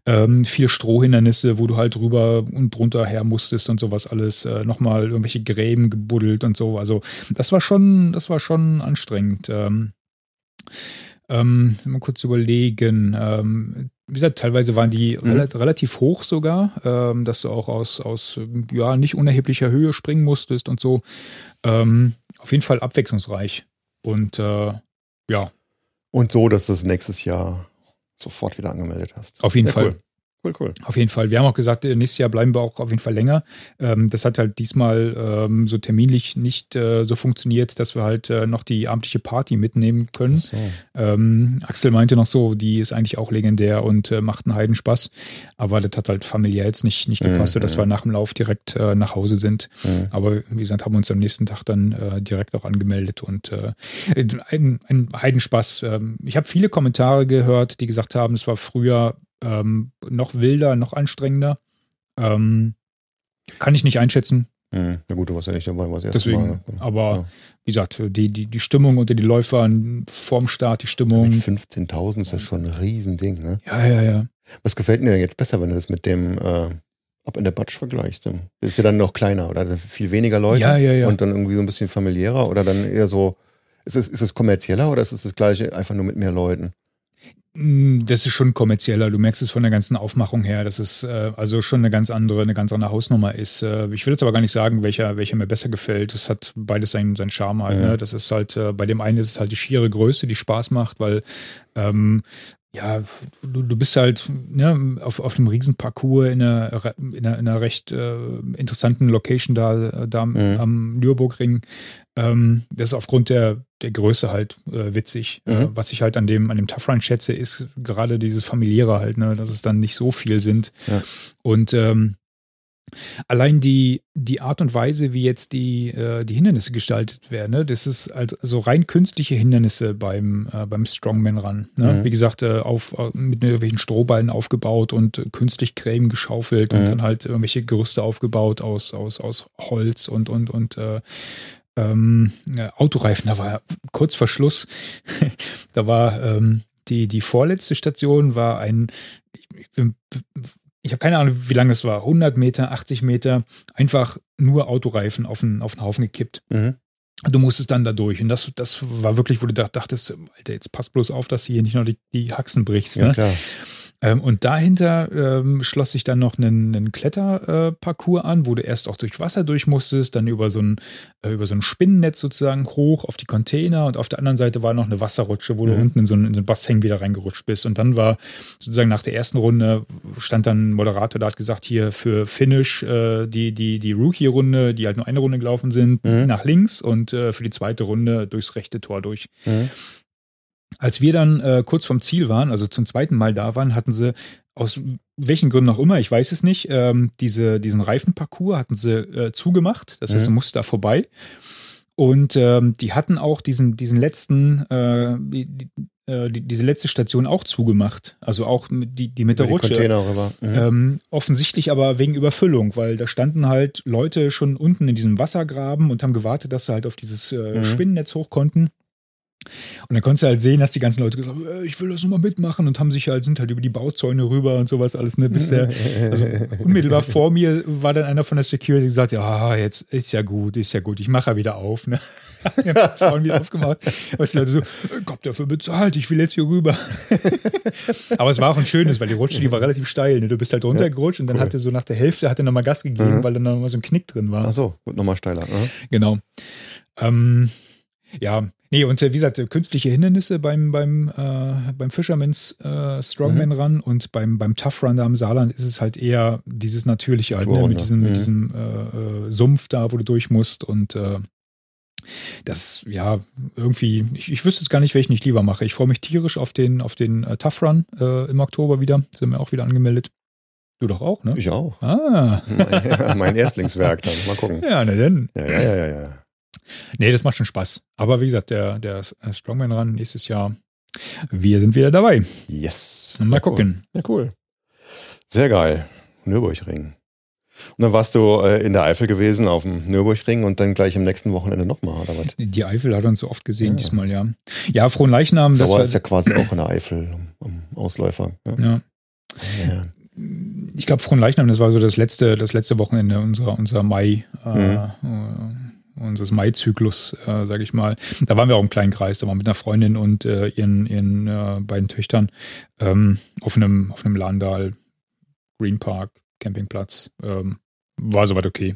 Ähm, vier Strohhindernisse, wo du halt rüber und drunter her musstest und sowas alles. Äh, Nochmal irgendwelche Gräben gebuddelt und so. Also das war schon, das war schon anstrengend. Ähm, ähm, mal kurz überlegen. Ähm, wie gesagt, teilweise waren die mhm. rel relativ hoch sogar, ähm, dass du auch aus, aus ja, nicht unerheblicher Höhe springen musstest und so. Ähm, auf jeden Fall abwechslungsreich. Und äh, ja. Und so, dass du es nächstes Jahr sofort wieder angemeldet hast. Auf jeden ja, Fall. Cool. Cool, cool. Auf jeden Fall. Wir haben auch gesagt, äh, nächstes Jahr bleiben wir auch auf jeden Fall länger. Ähm, das hat halt diesmal ähm, so terminlich nicht äh, so funktioniert, dass wir halt äh, noch die abendliche Party mitnehmen können. So. Ähm, Axel meinte noch so, die ist eigentlich auch legendär und äh, macht einen Heidenspaß. Aber das hat halt familiär jetzt nicht, nicht gepasst, mhm. dass wir nach dem Lauf direkt äh, nach Hause sind. Mhm. Aber wie gesagt, haben wir uns am nächsten Tag dann äh, direkt auch angemeldet und ein, ein Heidenspaß. Ich habe viele Kommentare gehört, die gesagt haben, es war früher ähm, noch wilder, noch anstrengender. Ähm, kann ich nicht einschätzen. Mhm. Na gut, du warst ja nicht dabei, was erst Deswegen, Mal. Ne? Aber ja. wie gesagt, die, die, die Stimmung unter die Läufer vorm Start, die Stimmung. Mit 15.000 ist das schon ein Riesending, ne? Ja, ja, ja. Was gefällt dir denn jetzt besser, wenn du das mit dem äh, Ab in der Batsch vergleichst? Das ist ja dann noch kleiner oder viel weniger Leute ja, ja, ja. und dann irgendwie so ein bisschen familiärer oder dann eher so, ist es, ist es kommerzieller oder ist es das gleiche einfach nur mit mehr Leuten? Mm, das ist schon kommerzieller. Du merkst es von der ganzen Aufmachung her, dass es äh, also schon eine ganz andere, eine ganz andere Hausnummer ist. Äh, ich will jetzt aber gar nicht sagen, welcher, welcher mir besser gefällt. Das hat beides seinen, seinen Charme halt. Ja. Ne? Das ist halt, äh, bei dem einen ist es halt die schiere Größe, die Spaß macht, weil ähm, ja, du, du bist halt ne, auf, auf einem Riesenparcours in einer, in einer, in einer recht äh, interessanten Location da, da mhm. am Nürburgring. Ähm, das ist aufgrund der, der Größe halt äh, witzig. Mhm. Äh, was ich halt an dem, an dem Tough Run schätze, ist gerade dieses familiäre halt, ne, dass es dann nicht so viel sind. Ja. Und ähm, Allein die, die Art und Weise, wie jetzt die, äh, die Hindernisse gestaltet werden, ne? das ist also rein künstliche Hindernisse beim, äh, beim Strongman Run. Ne? Mhm. Wie gesagt, äh, auf, äh, mit irgendwelchen Strohballen aufgebaut und künstlich Gräben geschaufelt mhm. und dann halt irgendwelche Gerüste aufgebaut aus, aus, aus Holz und, und, und äh, ähm, Autoreifen. Da war kurz vor Schluss, da war ähm, die, die vorletzte Station war ein, ich bin, ich habe keine Ahnung, wie lange das war, 100 Meter, 80 Meter, einfach nur Autoreifen auf den, auf den Haufen gekippt. Mhm. Du musstest dann da durch. Und das, das war wirklich, wo du dachtest, Alter, jetzt pass bloß auf, dass du hier nicht noch die, die Haxen brichst. Ne? Ja, klar. Ähm, und dahinter ähm, schloss sich dann noch ein, ein Kletterparcours äh, an, wo du erst auch durch Wasser durch musstest, dann über so, ein, äh, über so ein Spinnennetz sozusagen hoch auf die Container und auf der anderen Seite war noch eine Wasserrutsche, wo mhm. du unten in so, einen, in so einen Bassin wieder reingerutscht bist. Und dann war sozusagen nach der ersten Runde stand dann ein Moderator, der hat gesagt, hier für Finish äh, die, die, die Rookie-Runde, die halt nur eine Runde gelaufen sind, mhm. nach links und äh, für die zweite Runde durchs rechte Tor durch. Mhm. Als wir dann äh, kurz vom Ziel waren, also zum zweiten Mal da waren, hatten sie aus welchen Gründen auch immer, ich weiß es nicht, ähm, diese, diesen Reifenparcours hatten sie äh, zugemacht. Das heißt, mhm. du musst da vorbei. Und ähm, die hatten auch diesen, diesen letzten, äh, die, die, äh, diese letzte Station auch zugemacht. Also auch die, die mit der Rutsche. Container Mhm. Ähm, offensichtlich aber wegen Überfüllung, weil da standen halt Leute schon unten in diesem Wassergraben und haben gewartet, dass sie halt auf dieses äh, mhm. Spinnennetz hoch konnten. Und dann konntest du halt sehen, dass die ganzen Leute gesagt haben, äh, ich will das nochmal mitmachen und haben sich halt, sind halt über die Bauzäune rüber und sowas alles, ne, bis der, also unmittelbar vor mir war dann einer von der Security, gesagt, ja, jetzt ist ja gut, ist ja gut, ich mache ja wieder auf, ne. Ich habe den Zaun wieder aufgemacht. Aber die Leute so, ich hab dafür bezahlt, ich will jetzt hier rüber. Aber es war auch ein schönes, weil die Rutsche, die war relativ steil. Ne? Du bist halt runtergerutscht und dann cool. hatte so nach der Hälfte hat er nochmal Gas gegeben, mhm. weil dann nochmal so ein Knick drin war. Ach so, nochmal steiler. Mhm. Genau. Ähm, ja, Nee, und äh, wie gesagt, künstliche Hindernisse beim, beim, äh, beim Fisherman's äh, Strongman mhm. Run und beim, beim Tough Run da am Saarland ist es halt eher dieses Natürliche halt, ne? mit diesem, mhm. mit diesem äh, äh, Sumpf da, wo du durch musst und äh, das, ja, irgendwie, ich, ich wüsste jetzt gar nicht, welchen ich lieber mache. Ich freue mich tierisch auf den, auf den äh, Tough Run äh, im Oktober wieder. Sind wir auch wieder angemeldet. Du doch auch, ne? Ich auch. Ah. mein Erstlingswerk dann. Mal gucken. Ja, na denn. Ja, ja, ja, ja. Nee, das macht schon Spaß. Aber wie gesagt, der, der Strongman Run nächstes Jahr Wir sind wieder dabei. Yes. Mal gucken. Ja, cool. Sehr geil. Nürburgring. Und dann warst du äh, in der Eifel gewesen auf dem Nürburgring und dann gleich am nächsten Wochenende nochmal, oder was? Die Eifel hat uns so oft gesehen ja. diesmal, ja. Ja, Frohen Leichnam. Das war ist ja quasi auch in der Eifel am Ausläufer. Ja. ja. ja. Ich glaube, Frohen Leichnam, das war so das letzte, das letzte Wochenende unserer, unserer Mai, äh, mhm. Unseres Mai-Zyklus, äh, sage ich mal. Da waren wir auch im kleinen Kreis, da waren wir mit einer Freundin und äh, ihren, ihren äh, beiden Töchtern ähm, auf einem, auf einem Landal Green Park Campingplatz. Ähm, war soweit okay.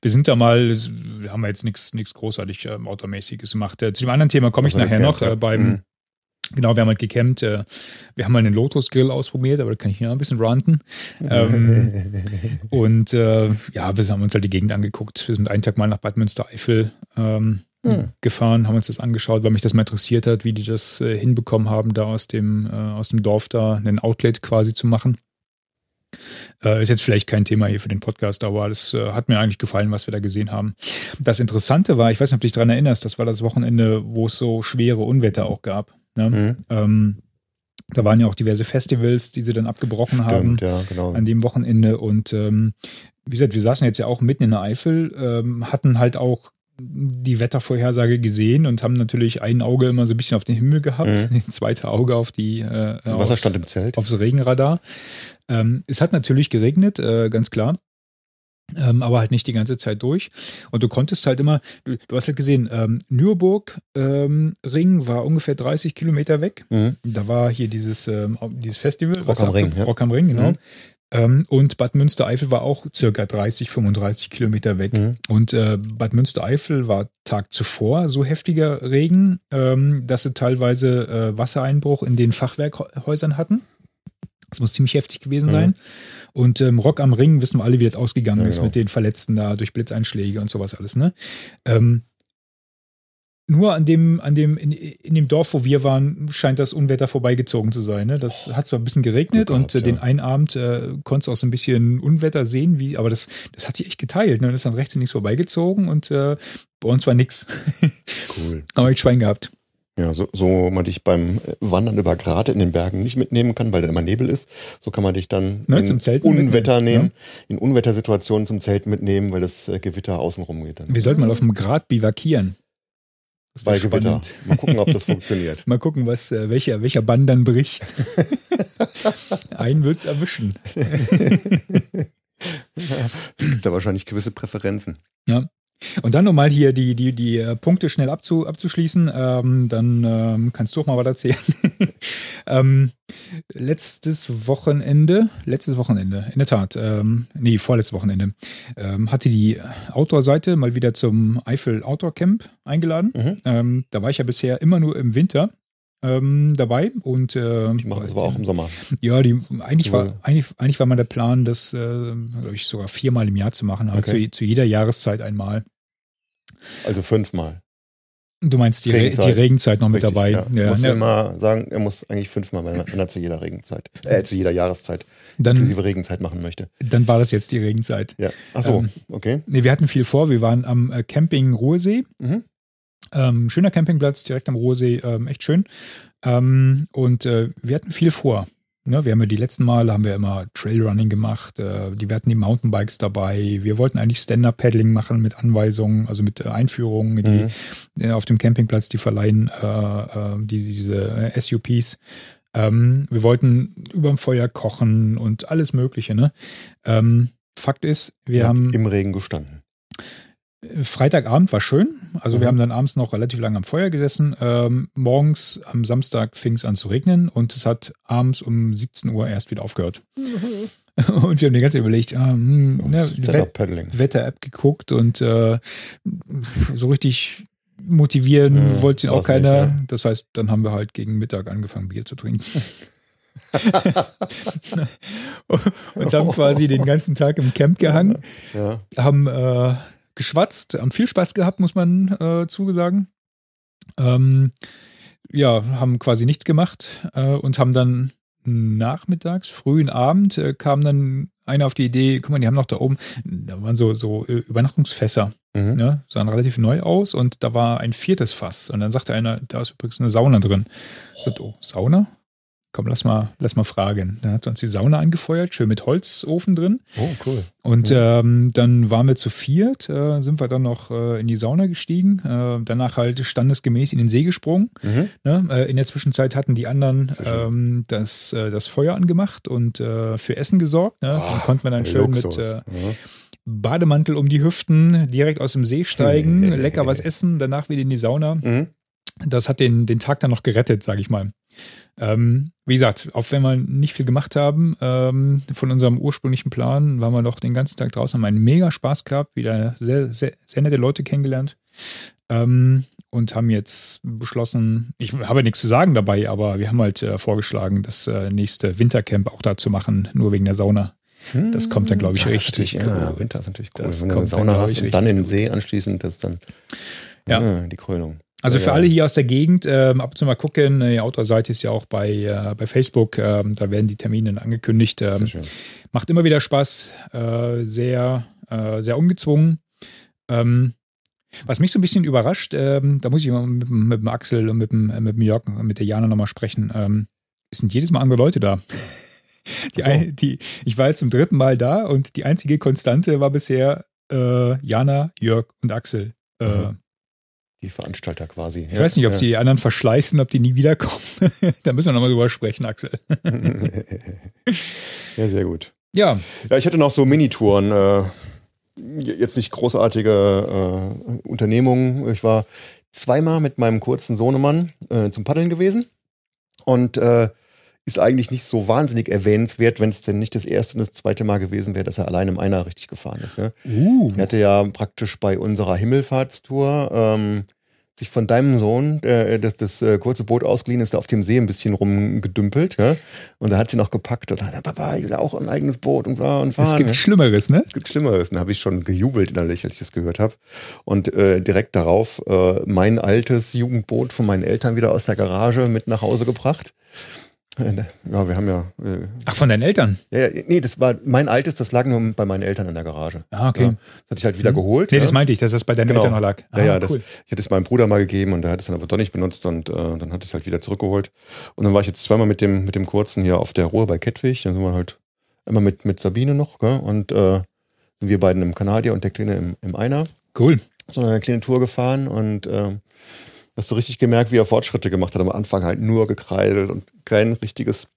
Wir sind da mal, haben wir jetzt nichts großartig äh, Outdoor-mäßiges gemacht. Äh, zu dem anderen Thema komme ich nachher noch. Äh, beim, mhm. Genau, wir haben halt gecampt. Äh, wir haben mal einen Lotus-Grill ausprobiert, aber da kann ich hier ein bisschen ranten. Ähm, und äh, ja, wir haben uns halt die Gegend angeguckt. Wir sind einen Tag mal nach Bad Münstereifel ähm, hm. gefahren, haben uns das angeschaut, weil mich das mal interessiert hat, wie die das äh, hinbekommen haben, da aus dem, äh, aus dem Dorf da einen Outlet quasi zu machen. Äh, ist jetzt vielleicht kein Thema hier für den Podcast, aber das hat mir eigentlich gefallen, was wir da gesehen haben. Das Interessante war, ich weiß nicht, ob du dich daran erinnerst, das war das Wochenende, wo es so schwere Unwetter auch gab. Ne? Mhm. Ähm, da waren ja auch diverse Festivals, die sie dann abgebrochen Stimmt, haben ja, genau. an dem Wochenende. Und ähm, wie gesagt, wir saßen jetzt ja auch mitten in der Eifel, ähm, hatten halt auch die Wettervorhersage gesehen und haben natürlich ein Auge immer so ein bisschen auf den Himmel gehabt, mhm. ein zweites Auge auf die äh, Wasserstand im Zelt. aufs Regenradar. Ähm, es hat natürlich geregnet, äh, ganz klar. Ähm, aber halt nicht die ganze Zeit durch. Und du konntest halt immer, du, du hast halt gesehen, ähm, Nürburg ähm, war ungefähr 30 Kilometer weg. Mhm. Da war hier dieses, ähm, dieses Festival. Rock am Ring. Ja. Rock am Ring, genau. Mhm. Ähm, und Bad Münstereifel war auch circa 30, 35 Kilometer weg. Mhm. Und äh, Bad Münstereifel war Tag zuvor so heftiger Regen, ähm, dass sie teilweise äh, Wassereinbruch in den Fachwerkhäusern hatten. Das muss ziemlich heftig gewesen mhm. sein. Und ähm, Rock am Ring wissen wir alle, wie das ausgegangen ja, ist genau. mit den Verletzten da durch Blitzeinschläge und sowas alles. Ne? Ähm, nur an dem, an dem, in, in, dem Dorf, wo wir waren, scheint das Unwetter vorbeigezogen zu sein. Ne? Das hat zwar ein bisschen geregnet gehabt, und äh, den einen Abend äh, konntest du auch so ein bisschen Unwetter sehen, wie, aber das, das hat sich echt geteilt. Ne? Das ist dann rechts und links vorbeigezogen und äh, bei uns war nix. Cool. Haben wir echt Schwein gehabt. Ja, so, so man dich beim Wandern über Grate in den Bergen nicht mitnehmen kann, weil da immer Nebel ist, so kann man dich dann ne, in Unwetter nehmen, ja. in Unwettersituationen zum Zelten mitnehmen, weil das äh, Gewitter außenrum geht. Dann. Wir sollten mal auf dem Grat bivakieren. Bei Gewitter. Mal gucken, ob das funktioniert. mal gucken, was, äh, welcher, welcher Bann dann bricht. Einen wird's erwischen. es gibt da wahrscheinlich gewisse Präferenzen. Ja. Und dann nochmal hier die, die, die äh, Punkte schnell abzu, abzuschließen, ähm, dann ähm, kannst du auch mal was erzählen. ähm, letztes Wochenende, letztes Wochenende, in der Tat, ähm, nee, vorletztes Wochenende, ähm, hatte die Outdoor-Seite mal wieder zum Eifel Outdoor Camp eingeladen. Mhm. Ähm, da war ich ja bisher immer nur im Winter ähm, dabei und äh, die machen das aber auch im Sommer. Ja, die eigentlich war eigentlich, eigentlich war mal der Plan, das äh, ich sogar viermal im Jahr zu machen, halt okay. zu, zu, jeder Jahreszeit einmal. Also fünfmal. Du meinst die Regenzeit, die Regenzeit noch mit Richtig, dabei? Ja. ja muss ja. immer sagen, er muss eigentlich fünfmal, wenn er, wenn er zu jeder Regenzeit, äh, zu jeder Jahreszeit dann, inklusive Regenzeit machen möchte. Dann war das jetzt die Regenzeit. Ja. Ach so, ähm, okay. Nee, wir hatten viel vor. Wir waren am äh, Camping Ruhrsee. Mhm. Ähm, schöner Campingplatz direkt am Ruhrsee, ähm, echt schön. Ähm, und äh, wir hatten viel vor. Ne, wir haben ja die letzten Male haben wir immer Trailrunning gemacht, äh, die, wir hatten die Mountainbikes dabei. Wir wollten eigentlich Stand-Up-Paddling machen mit Anweisungen, also mit äh, Einführungen die, mhm. äh, auf dem Campingplatz, die verleihen äh, äh, die, diese SUPs. Ähm, wir wollten überm Feuer kochen und alles Mögliche. Ne? Ähm, Fakt ist, wir ja, haben. Im Regen gestanden. Freitagabend war schön. Also mhm. wir haben dann abends noch relativ lange am Feuer gesessen. Ähm, morgens am Samstag fing es an zu regnen und es hat abends um 17 Uhr erst wieder aufgehört. Mhm. Und wir haben die ganze Zeit überlegt, ah, hm, ne, Wetter-App geguckt und äh, so richtig motivieren ja, wollte ihn auch keiner. Nicht, ja. Das heißt, dann haben wir halt gegen Mittag angefangen, Bier zu trinken. und haben quasi den ganzen Tag im Camp gehangen, ja. haben äh, geschwatzt, haben viel Spaß gehabt, muss man äh, zusagen. Ähm, ja, haben quasi nichts gemacht äh, und haben dann nachmittags, frühen Abend, äh, kam dann einer auf die Idee, guck mal, die haben noch da oben, da waren so, so äh, Übernachtungsfässer. Mhm. Ne? Sahen relativ neu aus und da war ein viertes Fass. Und dann sagte einer, da ist übrigens eine Sauna drin. Ich dachte, oh, Sauna? Komm, lass mal, lass mal fragen. Dann hat uns die Sauna angefeuert, schön mit Holzofen drin. Oh, cool. Und ähm, dann waren wir zu viert, äh, sind wir dann noch äh, in die Sauna gestiegen, äh, danach halt standesgemäß in den See gesprungen. Mhm. Ne? Äh, in der Zwischenzeit hatten die anderen ähm, das, äh, das Feuer angemacht und äh, für Essen gesorgt. Ne? Oh, dann konnten wir dann schön Luxus. mit mhm. Bademantel um die Hüften direkt aus dem See steigen, lecker was essen, danach wieder in die Sauna. Mhm. Das hat den, den Tag dann noch gerettet, sage ich mal. Ähm, wie gesagt, auch wenn wir nicht viel gemacht haben ähm, von unserem ursprünglichen Plan, waren wir noch den ganzen Tag draußen, haben einen mega Spaß gehabt, wieder sehr, sehr, sehr nette Leute kennengelernt ähm, und haben jetzt beschlossen, ich habe nichts zu sagen dabei, aber wir haben halt äh, vorgeschlagen, das äh, nächste Wintercamp auch da zu machen, nur wegen der Sauna. Das kommt dann, glaube ich, ja, richtig. Ja, Winter ist natürlich cool. Das Wenn du eine Sauna dann, hast und dann in den See anschließend, das ist dann ja. die Krönung. Also für alle hier aus der Gegend, ähm, ab und zu mal gucken, die Outdoor-Seite ist ja auch bei, äh, bei Facebook, ähm, da werden die Termine angekündigt. Ähm, macht immer wieder Spaß, äh, sehr, äh, sehr ungezwungen. Ähm, was mich so ein bisschen überrascht, ähm, da muss ich mal mit, mit dem Axel und mit dem, äh, mit dem Jörg, mit der Jana nochmal sprechen, ähm, es sind jedes Mal andere Leute da. Die, so. ein, die, ich war jetzt zum dritten Mal da und die einzige Konstante war bisher äh, Jana, Jörg und Axel. Äh, die Veranstalter quasi. Ich weiß nicht, ob ja. sie die anderen verschleißen, ob die nie wiederkommen. da müssen wir nochmal drüber sprechen, Axel. ja, sehr gut. Ja. Ja, ich hatte noch so Minitouren. Äh, jetzt nicht großartige äh, Unternehmungen. Ich war zweimal mit meinem kurzen Sohnemann äh, zum Paddeln gewesen. Und äh, ist eigentlich nicht so wahnsinnig erwähnenswert, wenn es denn nicht das erste und das zweite Mal gewesen wäre, dass er allein im Einer richtig gefahren ist. Ne? Uh. Er hatte ja praktisch bei unserer Himmelfahrtstour ähm, sich von deinem Sohn äh, das, das äh, kurze Boot ausgeliehen ist, da auf dem See ein bisschen rumgedümpelt. Ja? Und da hat sie noch gepackt und dann, Papa, ich will auch ein eigenes Boot und bla und fahren. Es gibt ja? Schlimmeres, ne? Es gibt Schlimmeres. Da habe ich schon gejubelt innerlich, als ich das gehört habe. Und äh, direkt darauf äh, mein altes Jugendboot von meinen Eltern wieder aus der Garage mit nach Hause gebracht. Ja, wir haben ja. Äh, Ach, von deinen Eltern? Ja, ja, nee, das war mein altes, das lag nur bei meinen Eltern in der Garage. Ah, okay. Ja, das hatte ich halt wieder hm. geholt. Nee, das meinte ich, dass das bei deinen genau. Eltern noch lag. Ah, ja, ja, das, cool. ich hatte es meinem Bruder mal gegeben und der hat es dann aber doch nicht benutzt und äh, dann hat es halt wieder zurückgeholt. Und dann war ich jetzt zweimal mit dem, mit dem kurzen hier auf der Ruhe bei Kettwig. Dann sind wir halt immer mit, mit Sabine noch, gell? und äh, sind wir beiden im Kanadier und der Kleine im, im Einer. Cool. So eine kleine Tour gefahren und äh, hast du richtig gemerkt, wie er Fortschritte gemacht hat. Am Anfang halt nur gekreidelt und kein richtiges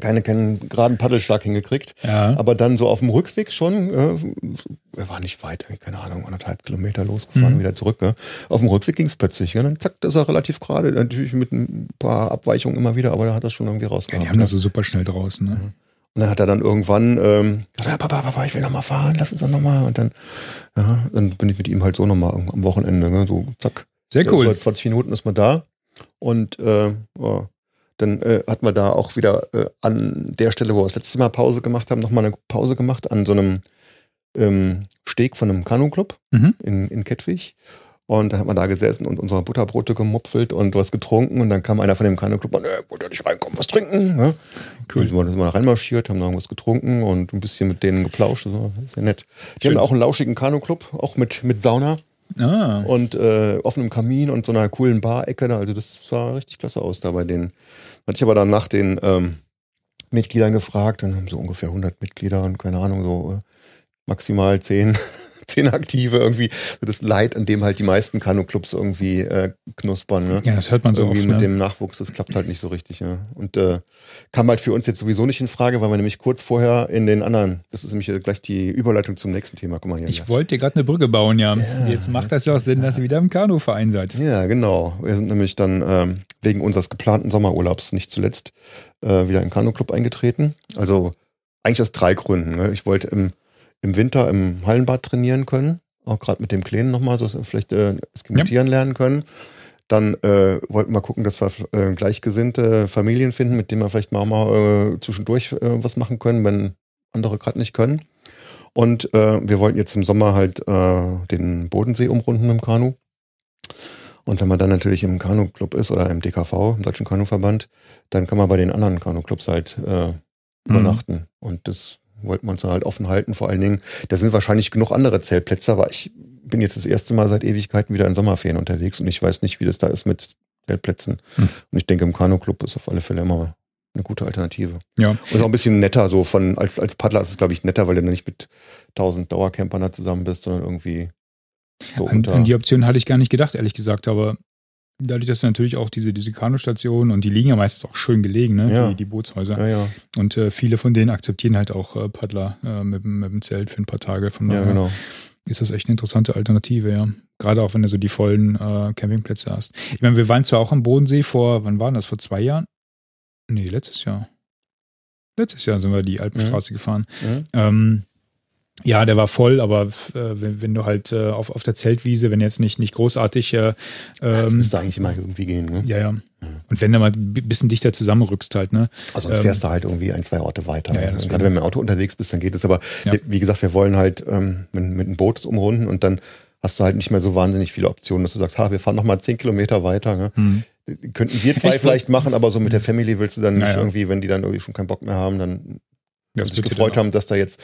keine, keinen geraden Paddelschlag hingekriegt. Ja. Aber dann so auf dem Rückweg schon, äh, er war nicht weit, keine Ahnung, anderthalb Kilometer losgefahren, mhm. wieder zurück. Ne? Auf dem Rückweg ging es plötzlich. Ja? Dann zack, das war relativ gerade, natürlich mit ein paar Abweichungen immer wieder, aber da hat das schon irgendwie rausgehauen. Ja, die haben das so super schnell draußen. Ne? Mhm. Und dann hat er dann irgendwann ähm, gesagt, ja, Papa, Papa, ich will nochmal fahren, lass uns doch nochmal. Und dann, ja, dann bin ich mit ihm halt so nochmal am Wochenende, ne? so zack. Sehr cool. 20 Minuten ist man da. Und äh, ja, dann äh, hat man da auch wieder äh, an der Stelle, wo wir das letzte Mal Pause gemacht haben, nochmal eine Pause gemacht an so einem ähm, Steg von einem Kanu-Club mhm. in, in Kettwig. Und dann hat man da gesessen und unsere Butterbrote gemupfelt und was getrunken. Und dann kam einer von dem Kanu-Club und, äh, wollt ihr nicht reinkommen, was trinken? Ne? Cool. Dann sind wir da reinmarschiert, haben da irgendwas getrunken und ein bisschen mit denen geplauscht. So. Ist ja nett. Die Schön. haben auch einen lauschigen Kanu-Club, auch mit, mit Sauna. Ah. Und äh, offenem Kamin und so einer coolen Bar-Ecke. Also das sah richtig klasse aus da bei denen. Hatte ich aber dann nach den ähm, Mitgliedern gefragt, dann haben so ungefähr 100 Mitglieder und keine Ahnung, so äh, maximal 10 zehn Aktive irgendwie. Das Leid, an dem halt die meisten Kanu-Clubs irgendwie äh, knuspern. Ne? Ja, das hört man so irgendwie oft, mit ne? dem Nachwuchs, das klappt halt nicht so richtig. Ja. Und äh, kam halt für uns jetzt sowieso nicht in Frage, weil wir nämlich kurz vorher in den anderen, das ist nämlich gleich die Überleitung zum nächsten Thema. Guck mal hier. Ich ja. wollte dir gerade eine Brücke bauen, ja. ja. Jetzt macht das ja auch Sinn, dass ihr wieder im Kanuverein seid. Ja, genau. Wir sind nämlich dann ähm, wegen unseres geplanten Sommerurlaubs nicht zuletzt äh, wieder im Kanu-Club eingetreten. Also eigentlich aus drei Gründen. Ne? Ich wollte im im Winter im Hallenbad trainieren können. Auch gerade mit dem Kleinen nochmal, so dass wir vielleicht äh, ja. lernen können. Dann äh, wollten wir gucken, dass wir äh, gleichgesinnte Familien finden, mit denen wir vielleicht mal, mal äh, zwischendurch äh, was machen können, wenn andere gerade nicht können. Und äh, wir wollten jetzt im Sommer halt äh, den Bodensee umrunden im Kanu. Und wenn man dann natürlich im Kanu-Club ist oder im DKV, im Deutschen Kanuverband, dann kann man bei den anderen Kanu-Clubs halt mhm. übernachten. Und das wollten wir uns dann halt offen halten. Vor allen Dingen, da sind wahrscheinlich genug andere Zeltplätze, aber ich bin jetzt das erste Mal seit Ewigkeiten wieder in Sommerferien unterwegs und ich weiß nicht, wie das da ist mit Zeltplätzen. Hm. Und ich denke, im Kanu-Club ist auf alle Fälle immer eine gute Alternative. Ja. Und auch ein bisschen netter, so von, als, als Paddler ist es, glaube ich, netter, weil du nicht mit tausend Dauercampern da zusammen bist, sondern irgendwie so an, an, die Option hatte ich gar nicht gedacht, ehrlich gesagt, aber dadurch, dass natürlich auch diese, diese Kanustationen und die liegen ja meistens auch schön gelegen, ne? Ja. Die, die Bootshäuser. Ja, ja. Und äh, viele von denen akzeptieren halt auch äh, Paddler äh, mit, mit dem Zelt für ein paar Tage. Von ja, genau. Ist das echt eine interessante Alternative, ja. Gerade auch wenn du so die vollen äh, Campingplätze hast. Ich meine, wir waren zwar auch am Bodensee vor, wann waren das? Vor zwei Jahren? Nee, letztes Jahr. Letztes Jahr sind wir die Alpenstraße gefahren. Ähm, ja, der war voll, aber äh, wenn, wenn, du halt äh, auf, auf der Zeltwiese, wenn jetzt nicht, nicht großartig. Äh, das ähm, müsste eigentlich immer irgendwie gehen, ne? Ja, ja. Und wenn du mal ein bisschen dichter zusammenrückst halt, ne? Also sonst fährst ähm, du halt irgendwie ein, zwei Orte weiter. Ja, ja, gerade wenn du mit dem Auto unterwegs bist, dann geht es. Aber ja. wie gesagt, wir wollen halt ähm, mit, mit einem Boot umrunden und dann hast du halt nicht mehr so wahnsinnig viele Optionen, dass du sagst, ha, wir fahren nochmal zehn Kilometer weiter. Ne? Mhm. Könnten wir zwei Echt? vielleicht machen, aber so mit der Family willst du dann nicht irgendwie, wenn die dann irgendwie schon keinen Bock mehr haben, dann das sich gefreut haben, dass da jetzt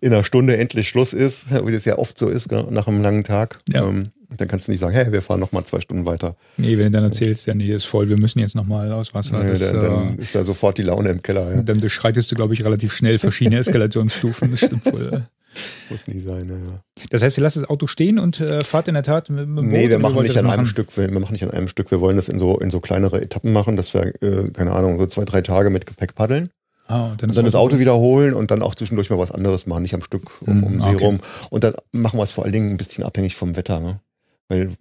in einer Stunde endlich Schluss ist, wie das ja oft so ist, nach einem langen Tag. Ja. Ähm, dann kannst du nicht sagen, hey, wir fahren nochmal zwei Stunden weiter. Nee, wenn du dann erzählst, ja, nee, ist voll, wir müssen jetzt nochmal aus Wasser. Nee, das, dann, dann, äh, ist da sofort die Laune im Keller. Ja. Dann beschreitest du, glaube ich, relativ schnell verschiedene Eskalationsstufen. Das stimmt voll. Muss nie sein, ja. Das heißt, ihr lasst das Auto stehen und äh, fahrt in der Tat mit, mit dem Boot? Nee, wir machen nicht an machen? einem Stück. Wir, wir, machen nicht an einem Stück. Wir wollen das in so, in so kleinere Etappen machen, dass wir, äh, keine Ahnung, so zwei, drei Tage mit Gepäck paddeln. Ah, und dann, dann das, Auto wiederholen und dann auch zwischendurch mal was anderes machen, nicht am Stück um, um hm, See okay. rum. Und dann machen wir es vor allen Dingen ein bisschen abhängig vom Wetter. Ne? Weil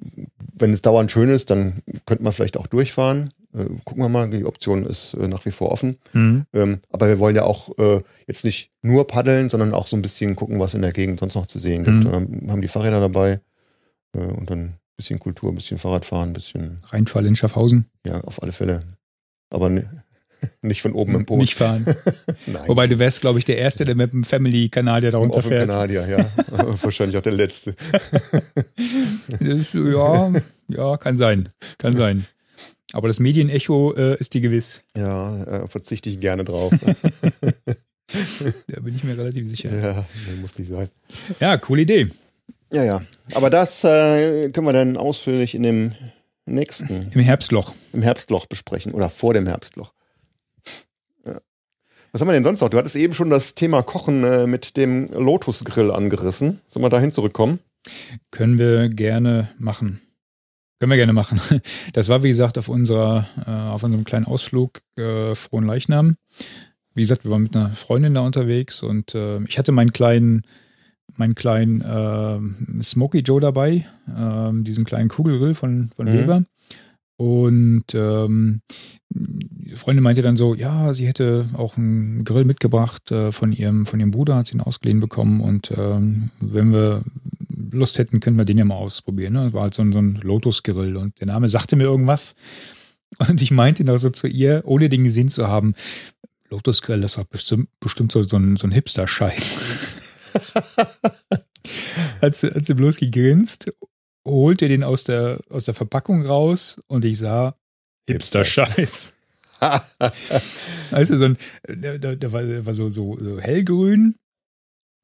wenn es dauernd schön ist, dann könnte man vielleicht auch durchfahren. Äh, gucken wir mal, die Option ist äh, nach wie vor offen. Mhm. Ähm, aber wir wollen ja auch äh, jetzt nicht nur paddeln, sondern auch so ein bisschen gucken, was in der Gegend sonst noch zu sehen gibt. Mhm. Ähm, haben die Fahrräder dabei äh, und dann ein bisschen Kultur, ein bisschen Fahrradfahren, ein bisschen. Reinfall in Schaffhausen. Ja, auf alle Fälle. Aber ne, nicht von oben im Boot. Nicht fahren. Wobei du wärst, glaube ich, der Erste, der mit dem Family-Kanadier darunter Auf fährt. Kanadier, ja. Wahrscheinlich auch der Letzte. ja, ja, kann sein. Kann sein. Aber das Medienecho äh, ist dir gewiss. Ja, äh, verzichte ich gerne drauf. da bin ich mir relativ sicher. Ja, muss nicht sein. Ja, coole Idee. Ja, ja. Aber das äh, können wir dann ausführlich in dem nächsten. Im Herbstloch. Im Herbstloch besprechen oder vor dem Herbstloch. Was haben wir denn sonst noch? Du hattest eben schon das Thema Kochen äh, mit dem Lotus-Grill angerissen. Sollen wir dahin zurückkommen? Können wir gerne machen. Können wir gerne machen. Das war, wie gesagt, auf unserer, äh, auf unserem kleinen Ausflug äh, Frohen Leichnam. Wie gesagt, wir waren mit einer Freundin da unterwegs und äh, ich hatte meinen kleinen, meinen kleinen äh, Smoky Joe dabei, äh, diesen kleinen Kugelgrill von, von mhm. Weber. Und ähm, Freundin meinte dann so, ja, sie hätte auch einen Grill mitgebracht äh, von ihrem von ihrem Bruder, hat sie ihn ausgeliehen bekommen und ähm, wenn wir Lust hätten, könnten wir den ja mal ausprobieren. Ne? Das war halt so ein, so ein Lotus-Grill und der Name sagte mir irgendwas und ich meinte noch so zu ihr, ohne den gesehen zu haben, Lotus-Grill, das war bestimmt, bestimmt so, so ein, so ein Hipster-Scheiß. hat, sie, hat sie bloß gegrinst holte den aus der, aus der Verpackung raus und ich sah Hipster-Scheiß. also so ein, der, der, war, der war so, so, so, hellgrün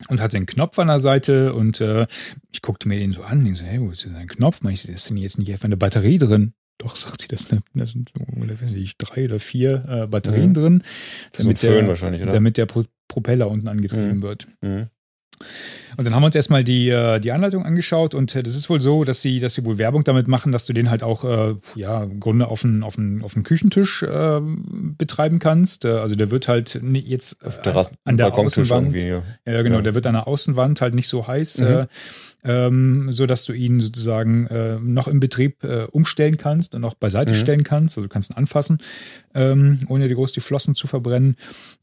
und hatte einen Knopf an der Seite und äh, ich guckte mir den so an und so, hey, wo ist denn ein Knopf? Ich, ist denn jetzt nicht einfach eine Batterie drin? Doch, sagt sie, das, da sind so, ich, drei oder vier äh, Batterien mhm. drin, damit, so der, damit der Pro Propeller unten angetrieben mhm. wird. Mhm. Und dann haben wir uns erstmal die, äh, die Anleitung angeschaut und äh, das ist wohl so, dass sie, dass sie wohl Werbung damit machen, dass du den halt auch äh, ja, im Grunde auf den, auf den, auf den Küchentisch äh, betreiben kannst. Äh, also der wird halt jetzt auf der an der Außenwand. Ja. ja, genau, ja. der wird an der Außenwand halt nicht so heiß. Mhm ähm, so dass du ihn sozusagen äh, noch im Betrieb äh, umstellen kannst und auch beiseite mhm. stellen kannst. Also du kannst ihn anfassen, ähm, ohne die groß die Flossen zu verbrennen.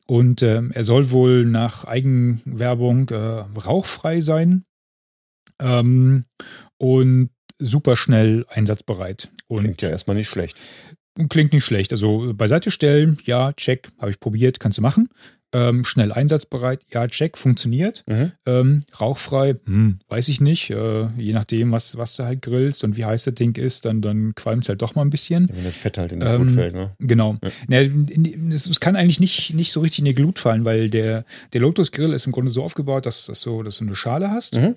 Und äh, er soll wohl nach Eigenwerbung äh, rauchfrei sein ähm, und super schnell einsatzbereit. Und Klingt ja erstmal nicht schlecht. Klingt nicht schlecht. Also beiseite stellen, ja, check, habe ich probiert, kannst du machen. Ähm, schnell einsatzbereit, ja, check, funktioniert. Mhm. Ähm, rauchfrei, hm, weiß ich nicht. Äh, je nachdem, was, was du halt grillst und wie heiß das Ding ist, dann, dann qualmt es halt doch mal ein bisschen. Wenn das Fett halt in der Ähm, Glut fällt, ne? Genau. Ja. Na, Es es kann eigentlich nicht, nicht so richtig in die Glut fallen, weil der, der Lotus Grill ist im Grunde so aufgebaut, dass, dass, so, dass du eine Schale hast. Mhm.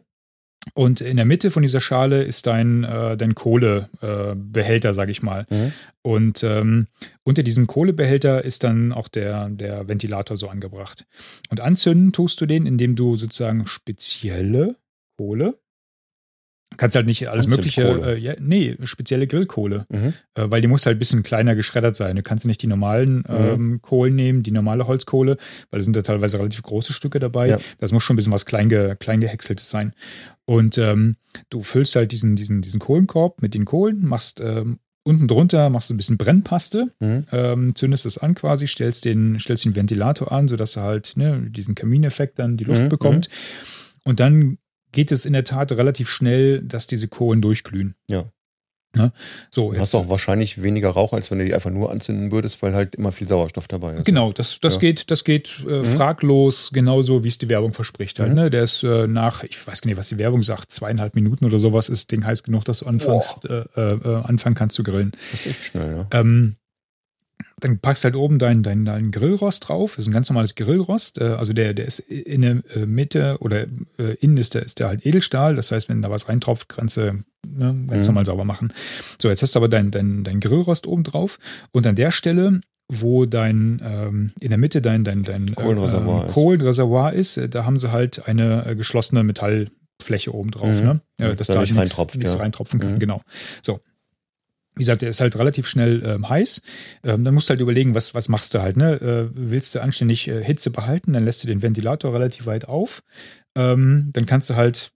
Und in der Mitte von dieser Schale ist dein, äh, dein Kohlebehälter, äh, Behälter, sag ich mal. Mhm. Und ähm, unter diesem Kohlebehälter ist dann auch der, der Ventilator so angebracht. Und anzünden tust du den, indem du sozusagen spezielle Kohle, kannst halt nicht alles mögliche, äh, ja, nee, spezielle Grillkohle, Mhm. äh, weil die muss halt ein bisschen kleiner geschreddert sein. Du kannst nicht die normalen ähm, Kohlen nehmen, die normale Holzkohle, weil da sind da teilweise relativ große Stücke dabei. Ja. Das muss schon ein bisschen was klein, ge, klein gehäckseltes sein. Und ähm, du füllst halt diesen, diesen, diesen Kohlenkorb mit den Kohlen, machst ähm, unten drunter, machst du ein bisschen Brennpaste, Mhm. ähm, zündest es an quasi, stellst den, stellst den Ventilator an, sodass er halt ne, diesen Kamineffekt dann die Luft Mhm, bekommt. Und dann geht es in der Tat relativ schnell, dass diese Kohlen durchglühen. Ja. Ne? So, Du hast auch wahrscheinlich weniger Rauch, als wenn du die einfach nur anzünden würdest, weil halt immer viel Sauerstoff dabei ist. Genau, das, das Ja. geht, das geht äh, Mhm. fraglos, genauso wie es die Werbung verspricht halt. Mhm. Ne? Der ist äh, nach, ich weiß gar nicht, was die Werbung sagt, zweieinhalb Minuten oder sowas ist das Ding heiß genug, dass du anfängst, äh, äh, anfangen kannst zu grillen. Das ist echt schnell, ja. Ähm, dann packst halt oben dein, dein, dein Grillrost drauf. Das ist ein ganz normales Grillrost. Äh, also der, der ist in der äh, Mitte oder äh, innen ist der, ist der halt Edelstahl. Das heißt, wenn da was reintropft, kannst du ne, ganz Mhm. normal sauber machen. So, jetzt hast du aber dein, dein, dein Grillrost oben drauf. Und an der Stelle, wo dein, ähm, in der Mitte dein, dein, dein Kohlenreservoir äh, ist. Kohlenreservoir ist, äh, da haben sie halt eine geschlossene Metallfläche oben drauf, Mhm. ne? Äh, dass da da nicht nichts reintropft, nichts ja. reintropfen kann, Mhm. genau. So. Wie gesagt, der ist halt relativ schnell ähm, heiß. Ähm, dann musst du halt überlegen, was, was machst du halt. Ne? Äh, willst du anständig äh, Hitze behalten, dann lässt du den Ventilator relativ weit auf. Ähm, dann kannst du halt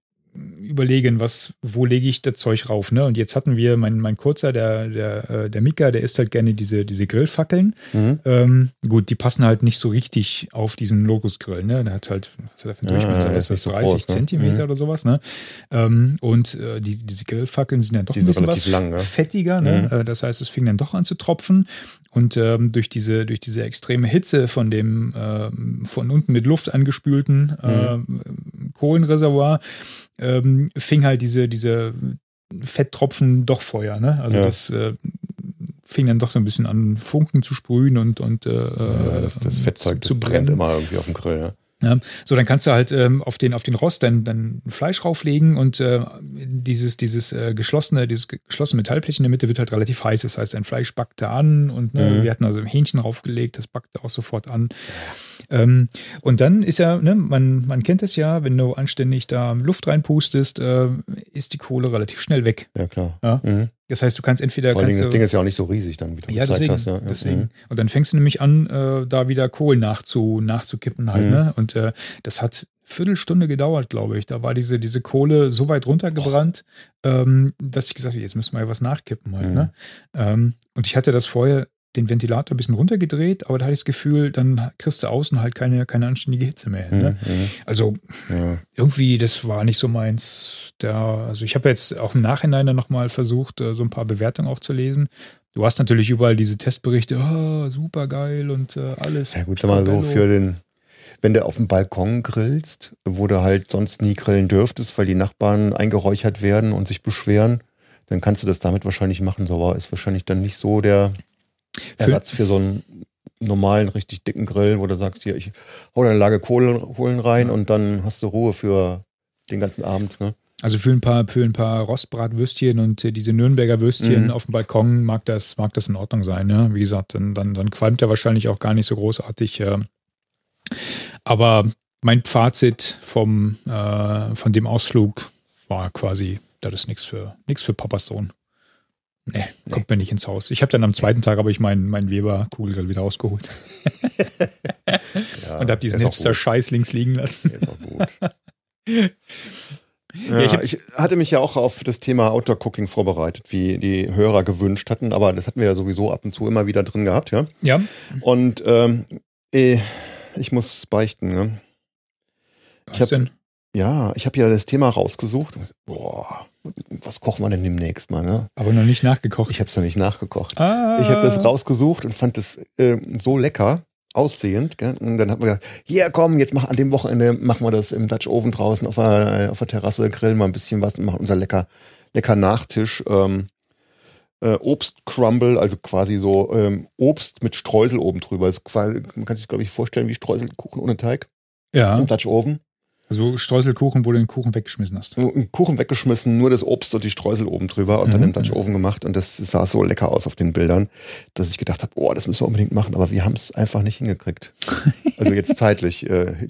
überlegen, was, wo lege ich das Zeug rauf. Ne? Und jetzt hatten wir, mein, mein Kurzer, der, der, äh, der Mika, der isst halt gerne diese, diese Grillfackeln. Mhm. Ähm, gut, die passen halt nicht so richtig auf diesen Logos-Grill. Ne? Der hat halt, was hat er für einen Ja, Durchmesser? ja, ist das nicht so 30 groß, ne? Zentimeter Mhm. oder sowas? Ne? Ähm, und äh, die, diese Grillfackeln sind ja doch Die ein bisschen was lang, ne? fettiger. Ne? Äh, Das heißt, es fing dann doch an zu tropfen. Und ähm, durch, diese, durch diese extreme Hitze von dem ähm, von unten mit Luft angespülten ähm, Kohlenreservoir ähm, fing halt diese, diese Fetttropfen doch Feuer. Ne? Also Ja. das äh, fing dann doch so ein bisschen an, Funken zu sprühen und, und äh, Ja, das, das ähm, Fettzeug, das zu brennt brennen. immer irgendwie auf dem Grill, ja. Ja, so, dann kannst du halt ähm, auf, den, auf den Rost dann, dann Fleisch rauflegen und äh, dieses, dieses äh, geschlossene, dieses geschlossene Metallblech in der Mitte wird halt relativ heiß. Das heißt, dein Fleisch backt da an und ne, Mhm. wir hatten also Hähnchen raufgelegt, das backt auch sofort an. Ähm, und dann ist ja, ne, man, man kennt es ja, wenn du anständig da Luft reinpustest, äh, ist die Kohle relativ schnell weg. Ja, klar. Ja. Mhm. Das heißt, du kannst entweder Vor allen kannst Dingen, das Ding ist ja auch nicht so riesig dann, wie du ja, gezeigt deswegen. hast. Ja. deswegen. Mhm. Und dann fängst du nämlich an, äh, da wieder Kohl nachzu, nachzukippen halt. Mhm. Ne? Und äh, das hat Viertelstunde gedauert, glaube ich. Da war diese, diese Kohle so weit runtergebrannt, ähm, dass ich gesagt habe, jetzt müssen wir ja was nachkippen halt. Mhm. Ne? Ähm, und ich hatte das vorher den Ventilator ein bisschen runtergedreht, aber da hatte ich das Gefühl, dann kriegst du außen halt keine, keine anständige Hitze mehr. hin, Ne? Mhm. Also Ja. irgendwie, das war nicht so meins. Da, also ich habe jetzt auch im Nachhinein dann nochmal versucht, äh, so ein paar Bewertungen auch zu lesen. Du hast natürlich überall diese Testberichte, oh, super geil und äh, alles. ja gut, sag mal so für den, wenn du auf dem Balkon grillst, wo du halt sonst nie grillen dürftest, weil die Nachbarn eingeräuchert werden und sich beschweren, dann kannst du das damit wahrscheinlich machen. So aber ist wahrscheinlich dann nicht so der Ersatz für so einen normalen, richtig dicken Grill, wo du sagst, hier, ich hau da eine Lage Kohlen, Kohlen rein und dann hast du Ruhe für den ganzen Abend. Ne? Also für ein paar, für ein paar Rostbratwürstchen und äh, diese Nürnberger Würstchen Mhm. auf dem Balkon mag das, mag das in Ordnung sein. Ne? Wie gesagt, dann, dann, dann qualmt er wahrscheinlich auch gar nicht so großartig. Äh. Aber mein Fazit vom, äh, von dem Ausflug war quasi, das ist nichts für, nichts für Papas Sohn. Nee, kommt mir nicht ins Haus. Ich habe dann am zweiten Tag habe ich meinen meinen Weber Kugelgrill wieder rausgeholt Ja, und habe diesen. Hipster-Scheiß links liegen lassen. Der ist auch gut. Ja, Ja, ich ich, hatte mich ja auch auf das Thema Outdoor Cooking vorbereitet, wie die Hörer gewünscht hatten, aber das hatten wir ja sowieso ab und zu immer wieder drin gehabt, ja. Ja, Und ähm, eh, ich muss beichten, ne? was Ich hab- denn? Ja, ich habe ja das Thema rausgesucht. Boah, was kochen wir denn demnächst mal, ne? Aber noch nicht nachgekocht. Ich habe es noch nicht nachgekocht. ah, Ich habe das rausgesucht und fand es äh, so lecker. aussehend. Gell? Und dann hat man gesagt, hier komm, jetzt mach, an dem Wochenende machen wir das im Dutch Oven draußen auf der, auf der Terrasse, grillen mal ein bisschen was und machen unser lecker, lecker Nachtisch. Ähm, äh, Obstcrumble, also quasi so ähm, Obst mit Streusel oben drüber. Quasi, man kann sich, glaube ich, vorstellen wie Streuselkuchen ohne Teig Ja. im Dutch Oven. Also Streuselkuchen, wo du den Kuchen weggeschmissen hast. Kuchen weggeschmissen, nur das Obst und die Streusel oben drüber und dann Mhm. im Dutch Oven gemacht. Und das sah so lecker aus auf den Bildern, dass ich gedacht habe, oh, das müssen wir unbedingt machen. Aber wir haben es einfach nicht hingekriegt. Also jetzt zeitlich, äh, es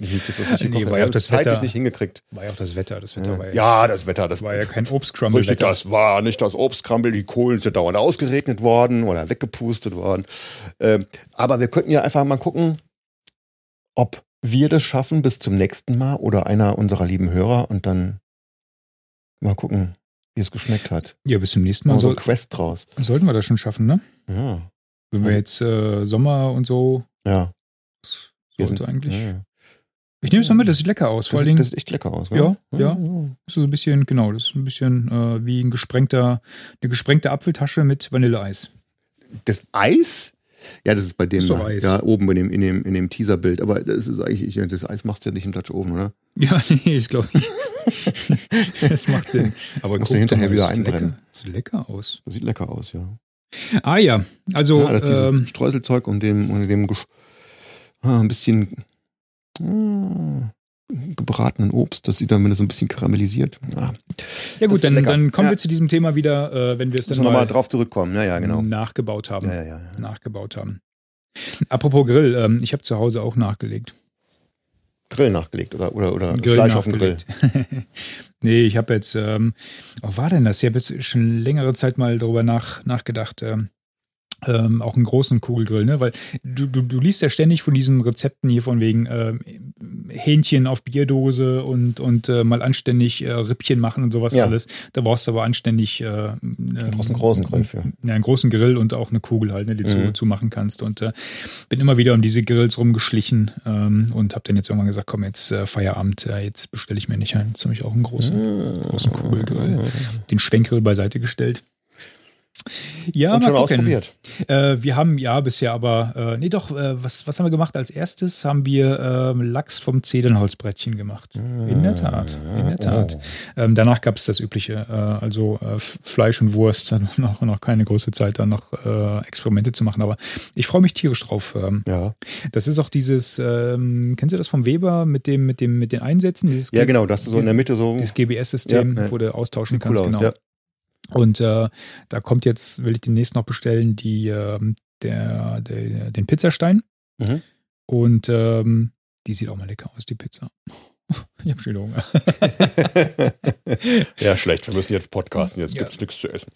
nicht Nee, war ja das es zeitlich Wetter. nicht hingekriegt. War ja auch das Wetter. Das Wetter war, ja, Ja, das Wetter, das war ja kein Obstcrumble. Richtig, das war nicht das Obstkrambel, die Kohlen sind dauernd ausgeregnet worden oder weggepustet worden. Ähm, aber wir könnten ja einfach mal gucken, ob wir das schaffen bis zum nächsten Mal oder einer unserer lieben Hörer und dann mal gucken, wie es geschmeckt hat. Ja, bis zum nächsten Mal. Mal so Soll, ein Quest draus. sollten wir das schon schaffen, ne? Ja, Wenn wir Also- jetzt äh, Sommer und so, ja. sollte sind- eigentlich. Ja, ja. Ich nehme es mal mit, das sieht lecker aus. Vor Das, allen Dingen das sieht echt lecker aus. Ja, ne? ja. ist so ein bisschen, genau, das ist ein bisschen äh, wie ein gesprengter, eine gesprengte Apfeltasche mit Vanilleeis. Das Eis? Ja, das ist bei dem Ist da, ja, oben in dem, in dem, in dem Teaserbild. Aber das ist eigentlich, das Eis machst du ja nicht im Dutch Oven, oder? Ja, nee, ich glaube nicht. das macht Sinn. Aber Musst du hinterher wieder einbrennen. Lecker, sieht lecker aus. Das sieht lecker aus, ja. Ah ja, also ja, das ist dieses ähm, Streuselzeug und dem, und dem gesch- ah, ein bisschen ah, gebratenen Obst, das sieht dann, wenn es so ein bisschen karamellisiert. Ja das gut, dann, dann kommen Ja. wir zu diesem Thema wieder, äh, wenn wir es dann wir mal, mal drauf zurückkommen. Ja, ja, genau. nachgebaut haben. Ja, ja, ja. ja. Nachgebaut haben. Apropos Grill, ähm, ich habe zu Hause auch nachgelegt. Grill nachgelegt oder, oder, oder Grill Fleisch auf dem Grill. nachgelegt. nee, ich habe jetzt, ähm, was war denn das? Ich habe jetzt schon längere Zeit mal darüber nach, nachgedacht. Ähm, ähm, auch einen großen Kugelgrill, ne? Weil du, du, du liest ja ständig von diesen Rezepten hier von wegen ähm, Hähnchen auf Bierdose und, und äh, mal anständig äh, Rippchen machen und sowas Ja. alles. Da brauchst du aber anständig äh, Du ähm, brauchst einen großen Grill für. ja, einen großen Grill und auch eine Kugel halt, ne, die du Mhm. zu, machen kannst. Und äh, bin immer wieder um diese Grills rumgeschlichen ähm, und habe dann jetzt irgendwann gesagt, komm, jetzt äh, Feierabend, äh, jetzt bestelle ich mir nicht ein. Jetzt habe ich auch einen großen, großen Kugelgrill, den Schwenkgrill beiseite gestellt. Ja, Und mal schon gucken. ausprobiert. Äh, wir haben ja bisher aber, äh, nee doch, äh, was, was haben wir gemacht? Als erstes haben wir ähm, Lachs vom Zedernholzbrettchen gemacht. In der Tat, in der Tat. Ähm, danach gab es das Übliche, äh, also äh, Fleisch und Wurst, dann noch, noch keine große Zeit, dann noch äh, Experimente zu machen. Aber ich freue mich tierisch drauf. Ähm, Ja. das ist auch dieses, ähm, kennst du das vom Weber mit dem, mit dem, mit den Einsätzen? Dieses ja, genau, dass du so in der Mitte so. dieses GBS-System, Ja, ja. wo du austauschen Sieht cool kannst, aus, genau. ja. Und äh, da kommt jetzt, will ich demnächst noch bestellen, die, ähm, der, der, den Pizzastein. Mhm. Und ähm, die sieht auch mal lecker aus, die Pizza. Ich habe schon Hunger. ja, schlecht. Wir müssen jetzt podcasten. Jetzt Ja. gibt's nichts zu essen.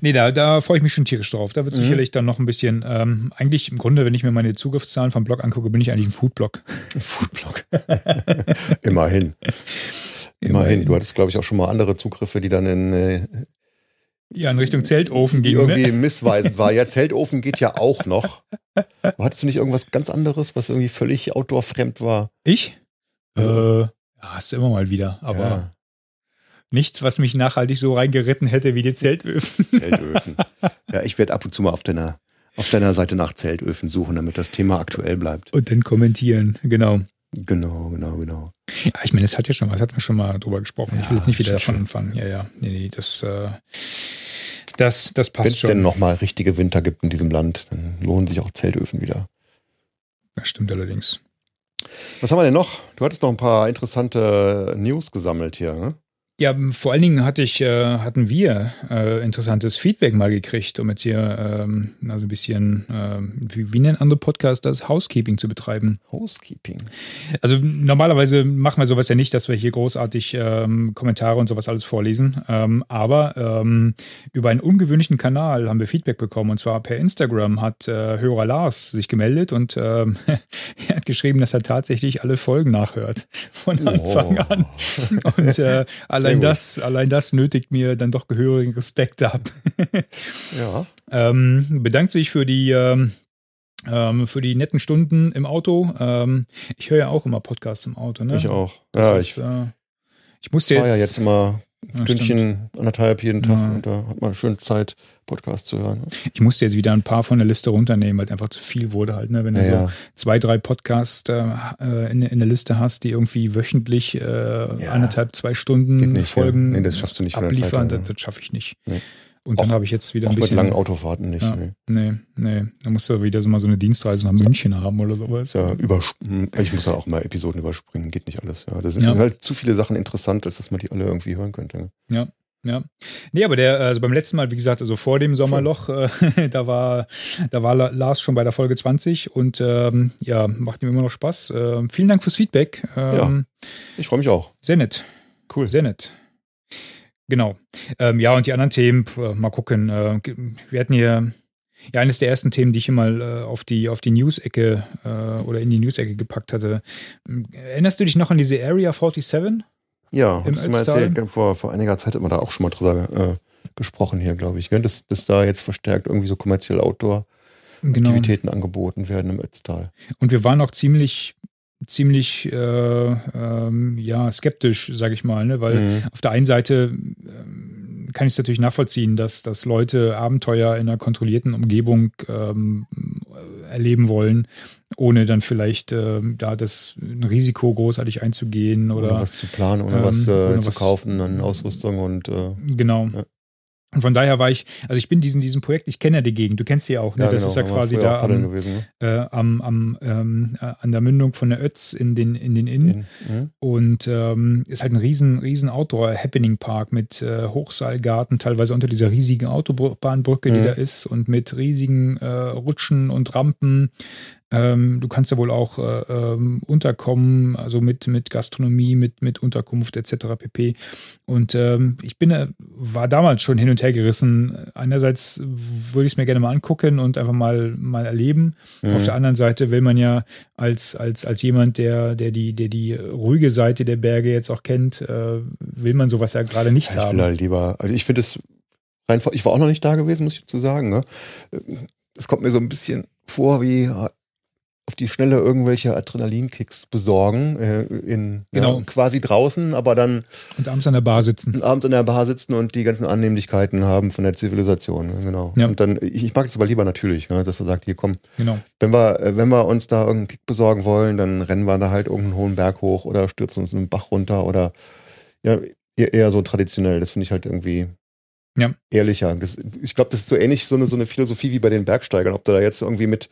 Nee, da, da freue ich mich schon tierisch drauf. Da wird Mhm. sicherlich dann noch ein bisschen, ähm, eigentlich im Grunde, wenn ich mir meine Zugriffszahlen vom Blog angucke, bin ich eigentlich ein Foodblog. Foodblog. Immerhin. Immerhin. Du hattest, glaube ich, auch schon mal andere Zugriffe, die dann in äh, Ja, in Richtung Zeltofen die ging. irgendwie Ne? missweisend war. Ja, Zeltofen geht ja auch noch. Aber hattest du nicht irgendwas ganz anderes, was irgendwie völlig outdoor-fremd war? Ich? Äh, Ja. ja, hast du immer mal wieder. Aber Ja, nichts, was mich nachhaltig so reingeritten hätte wie die Zeltöfen. Zeltöfen. ja, ich werde ab und zu mal auf deiner, auf deiner Seite nach Zeltöfen suchen, damit das Thema aktuell bleibt. Und dann kommentieren, genau. Genau, genau, genau. Ja, ich meine, es hat ja schon was, hat man schon mal drüber gesprochen. ich will Ja, jetzt nicht wieder davon anfangen. Ja, ja. Nee, nee, das, äh, das, das Wenn passt es schon. denn nochmal richtige Winter gibt in diesem Land, dann lohnen sich auch Zeltöfen wieder. Das stimmt allerdings. Was haben wir denn noch? Du hattest noch ein paar interessante News gesammelt hier, ne? Ja, vor allen Dingen hatte ich, äh, hatten wir äh, interessantes Feedback mal gekriegt, um jetzt hier ähm, also ein bisschen, ähm, wie, wie nennen andere Podcasts das, Housekeeping zu betreiben. Housekeeping. Also normalerweise machen wir sowas ja nicht, dass wir hier großartig ähm, Kommentare und sowas alles vorlesen. Ähm, aber ähm, über einen ungewöhnlichen Kanal haben wir Feedback bekommen. Und zwar per Instagram hat äh, Hörer Lars sich gemeldet und ähm, er hat geschrieben, dass er tatsächlich alle Folgen nachhört. Von Anfang Oh. an. Und äh, allein das, allein das nötigt mir dann doch gehörigen Respekt ab. Ja. Ähm, bedankt sich für die, ähm, ähm, für die netten Stunden im Auto. Ähm, ich höre ja auch immer Podcasts im Auto. Ne? Ich auch. Ja, Das ich ist, äh, ich musste fahre ja jetzt, jetzt immer ein Stündchen, stimmt. anderthalb jeden Tag ja. und da hat man schön Zeit, Podcasts zu hören. Ich musste jetzt wieder ein paar von der Liste runternehmen, weil einfach zu viel wurde halt, ne? Wenn du ja, so zwei, drei Podcasts äh, in, in, der Liste hast, die irgendwie wöchentlich äh, anderthalb, zwei Stunden nicht, Folgen nee, das schaffst du nicht abliefern, das, das schaffe ich nicht. Nee. Und auch, dann habe ich jetzt wieder ein bisschen. Mit langen Autofahrten nicht. Ja, nee. nee, nee. Da musst du wieder so mal so eine Dienstreise nach München haben oder sowas. Ja, ich muss dann auch mal Episoden überspringen, geht nicht alles. Ja, da sind ja. halt zu viele Sachen interessant, als dass man die alle irgendwie hören könnte. Ja. Ja. Nee, aber der, also beim letzten Mal, wie gesagt, also vor dem Sommerloch, äh, da war, da war Lars schon bei der Folge 20 und ähm, ja, macht ihm immer noch Spaß. Äh, vielen Dank fürs Feedback. Ähm, ja, ich freue mich auch. Sehr nett. Cool. Sehr nett. Genau. Ähm, ja, und die anderen Themen, äh, mal gucken. Äh, wir hatten hier ja, eines der ersten Themen, die ich hier mal äh, auf die, auf die News-Ecke äh, oder in die News-Ecke gepackt hatte. Erinnerst du dich noch an diese Area 47? Ja, du mal erzählt, vor, vor einiger Zeit hat man da auch schon mal drüber äh, gesprochen hier, glaube ich, dass, dass da jetzt verstärkt irgendwie so kommerziell Outdoor-Aktivitäten genau. angeboten werden im Ötztal. Und wir waren auch ziemlich ziemlich äh, ähm, ja, skeptisch, sage ich mal, ne? weil mhm. auf der einen Seite ähm, kann ich es natürlich nachvollziehen, dass, dass Leute Abenteuer in einer kontrollierten Umgebung ähm, erleben wollen, ohne dann vielleicht äh, da das ein Risiko großartig einzugehen oder, oder was zu planen oder was äh, ohne zu was, kaufen an Ausrüstung und äh, genau. Ja. Und von daher war ich, also ich bin diesen, diesem Projekt, ich kenne ja die Gegend, du kennst sie auch, ne? Ja, das genau, ist ja quasi da am, gewesen, ne? äh, am, am ähm, äh, an der Mündung von der Ötz in den, in den Inn. In. Und ähm, ist halt ein riesen, riesen Outdoor-Happening-Park mit äh, Hochseilgarten, teilweise unter dieser riesigen Autobahnbrücke, die mhm. da ist, und mit riesigen äh, Rutschen und Rampen. Ähm, du kannst ja wohl auch äh, ähm, unterkommen, also mit, mit Gastronomie, mit, mit Unterkunft etc. pp. Und ähm, ich bin, äh, war damals schon hin und her gerissen. Einerseits würde ich es mir gerne mal angucken und einfach mal, mal erleben. Mhm. Auf der anderen Seite will man ja als, als, als jemand, der, der, die, der die ruhige Seite der Berge jetzt auch kennt, äh, will man sowas ja gerade nicht ich haben. Will halt lieber, also ich finde es einfach, ich war auch noch nicht da gewesen, muss ich zu sagen. Ne? Es kommt mir so ein bisschen vor wie auf die Schnelle irgendwelche Adrenalinkicks besorgen, äh, in genau. Ja, quasi draußen, aber dann und abends an der Bar sitzen. Und abends an der Bar sitzen und die ganzen Annehmlichkeiten haben von der Zivilisation, genau. Ja. Und dann, ich, ich mag es aber lieber natürlich, ne, dass du sagst, hier komm, genau. wenn wir, äh, wenn wir uns da irgendeinen Kick besorgen wollen, dann rennen wir da halt irgendeinen hohen Berg hoch oder stürzen uns einen Bach runter oder ja, eher, eher so traditionell. Das finde ich halt irgendwie ja. ehrlicher. Das, ich glaube, das ist so ähnlich so eine, so eine Philosophie wie bei den Bergsteigern, ob du da jetzt irgendwie mit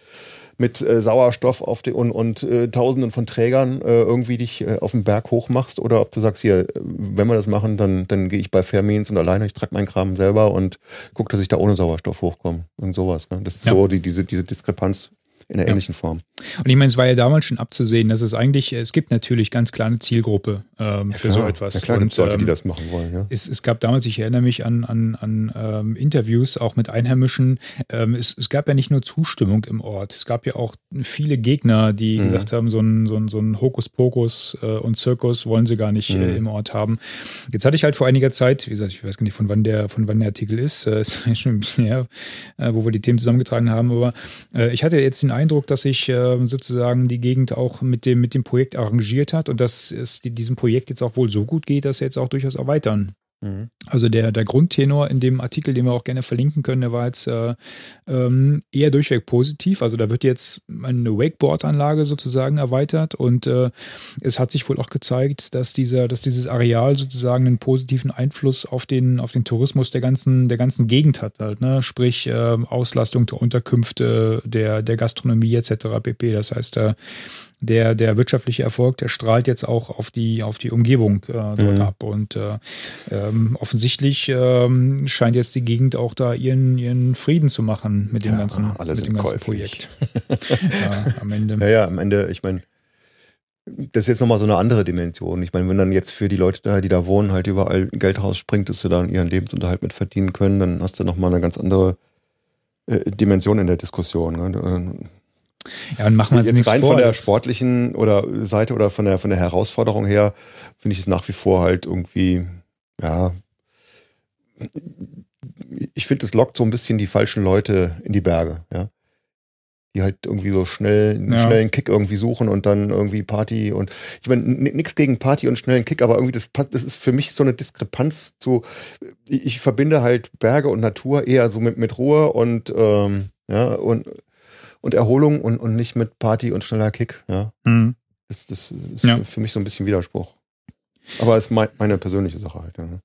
mit äh, Sauerstoff auf die, und, und äh, Tausenden von Trägern äh, irgendwie dich äh, auf den Berg hoch machst oder ob du sagst, hier, wenn wir das machen, dann, dann gehe ich bei Fairmeans und alleine, ich trage meinen Kram selber und gucke, dass ich da ohne Sauerstoff hochkomme und sowas. Ne? Das ist ja. so die, diese, diese Diskrepanz in einer ja. ähnlichen Form. Und ich meine, es war ja damals schon abzusehen, dass es eigentlich, es gibt natürlich ganz klar eine Zielgruppe ähm, ja, für so etwas. Ja, klar, und, Leute, die ähm, das machen wollen. Ja. Es, es gab damals, ich erinnere mich an, an, an ähm, Interviews, auch mit Einheimischen. Ähm, es, es gab ja nicht nur Zustimmung im Ort, es gab ja auch viele Gegner, die mhm. gesagt haben, so ein, so ein, so ein Hokuspokus äh, und Zirkus wollen sie gar nicht äh, mhm. äh, im Ort haben. Jetzt hatte ich halt vor einiger Zeit, wie gesagt, ich weiß gar nicht, von wann der, von wann der Artikel ist, äh, ist schon ein bisschen her, äh, wo wir die Themen zusammengetragen haben, aber äh, ich hatte jetzt den Eindruck, dass ich äh, sozusagen die Gegend auch mit dem, mit dem Projekt arrangiert hat und dass es diesem Projekt jetzt auch wohl so gut geht, dass er jetzt auch durchaus erweitern Mhm. Also der, der Grundtenor in dem Artikel, den wir auch gerne verlinken können, der war jetzt äh, ähm, eher durchweg positiv. Also da wird jetzt eine Wakeboard-Anlage sozusagen erweitert und äh, es hat sich wohl auch gezeigt, dass, dieser, dass dieses Areal sozusagen einen positiven Einfluss auf den, auf den Tourismus der ganzen, der ganzen Gegend hat. Halt, ne? Sprich äh, Auslastung der Unterkünfte, der, der Gastronomie etc. pp. Das heißt, äh, der, der wirtschaftliche Erfolg, der strahlt jetzt auch auf die, auf die Umgebung äh, dort mhm. ab. Und äh, ähm, offensichtlich ähm, scheint jetzt die Gegend auch da ihren, ihren Frieden zu machen mit dem ja, ganzen, mit dem ganzen Projekt. ja, am Ende. Ja, ja, am Ende, ich meine, das ist jetzt nochmal so eine andere Dimension. Ich meine, wenn dann jetzt für die Leute da, die da wohnen, halt überall Geld rausspringt, dass sie da ihren Lebensunterhalt mit verdienen können, dann hast du nochmal eine ganz andere äh, Dimension in der Diskussion. Ne? Ja, und machen wir jetzt rein vor, von der sportlichen oder Seite oder von der von der Herausforderung her finde ich es nach wie vor halt irgendwie ja ich finde es lockt so ein bisschen die falschen Leute in die Berge, ja. die halt irgendwie so schnell einen Ja. schnellen Kick irgendwie suchen und dann irgendwie Party und ich meine nichts gegen Party und schnellen Kick, aber irgendwie das das ist für mich so eine Diskrepanz zu ich, ich verbinde halt Berge und Natur eher so mit mit Ruhe und ähm, ja und und Erholung und, und nicht mit Party und schneller Kick, ja. Mhm. Das, das ist Ja. für mich so ein bisschen Widerspruch. Aber ist mein, meine persönliche Sache halt. Ja.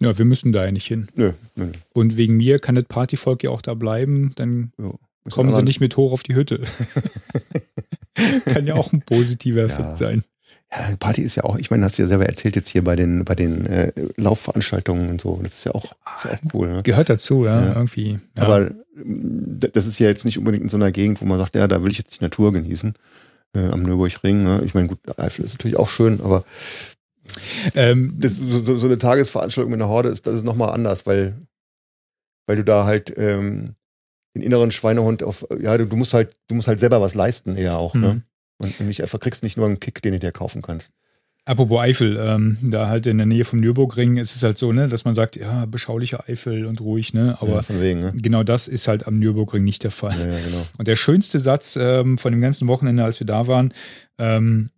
Ja, wir müssen da ja nicht hin. Nö, nö, nö. Und wegen mir kann das Partyvolk ja auch da bleiben, dann Jo. Kommen sie nicht mit hoch auf die Hütte. kann ja auch ein positiver Ja. Effekt sein. Ja, Party ist ja auch, ich meine, hast du ja selber erzählt jetzt hier bei den, bei den äh, Laufveranstaltungen und so. Das ist ja auch, ist ja auch cool. Ne? Gehört dazu, ja, Ja. irgendwie. Ja. Aber d- das ist ja jetzt nicht unbedingt in so einer Gegend, wo man sagt, ja, da will ich jetzt die Natur genießen. Äh, am Nürburgring. Ne? Ich meine, gut, Eifel ist natürlich auch schön, aber ähm, das, so, so, so eine Tagesveranstaltung mit einer Horde ist, das ist nochmal anders, weil, weil du da halt ähm, den inneren Schweinehund auf, ja, du, du musst halt, du musst halt selber was leisten eher auch, ne? Und nicht einfach kriegst nicht nur einen Kick, den du dir kaufen kannst. Apropos Eifel, ähm, da halt in der Nähe vom Nürburgring ist es halt so, ne, dass man sagt, ja, beschauliche Eifel und ruhig, ne? Aber ja, von wegen, ne? genau das ist halt am Nürburgring nicht der Fall. Ja, ja, genau. Und der schönste Satz ähm, von dem ganzen Wochenende, als wir da waren, ähm,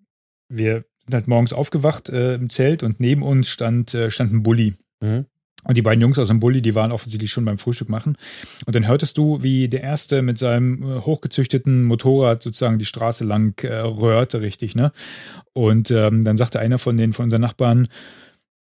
wir sind halt morgens aufgewacht äh, im Zelt und neben uns stand, äh, stand ein Bulli. Mhm. Und die beiden Jungs aus dem Bulli, die waren offensichtlich schon beim Frühstück machen. Und dann hörtest du, wie der Erste mit seinem äh, hochgezüchteten Motorrad sozusagen die Straße lang äh, röhrte, richtig, ne? Und ähm, dann sagte einer von den, von unseren Nachbarn,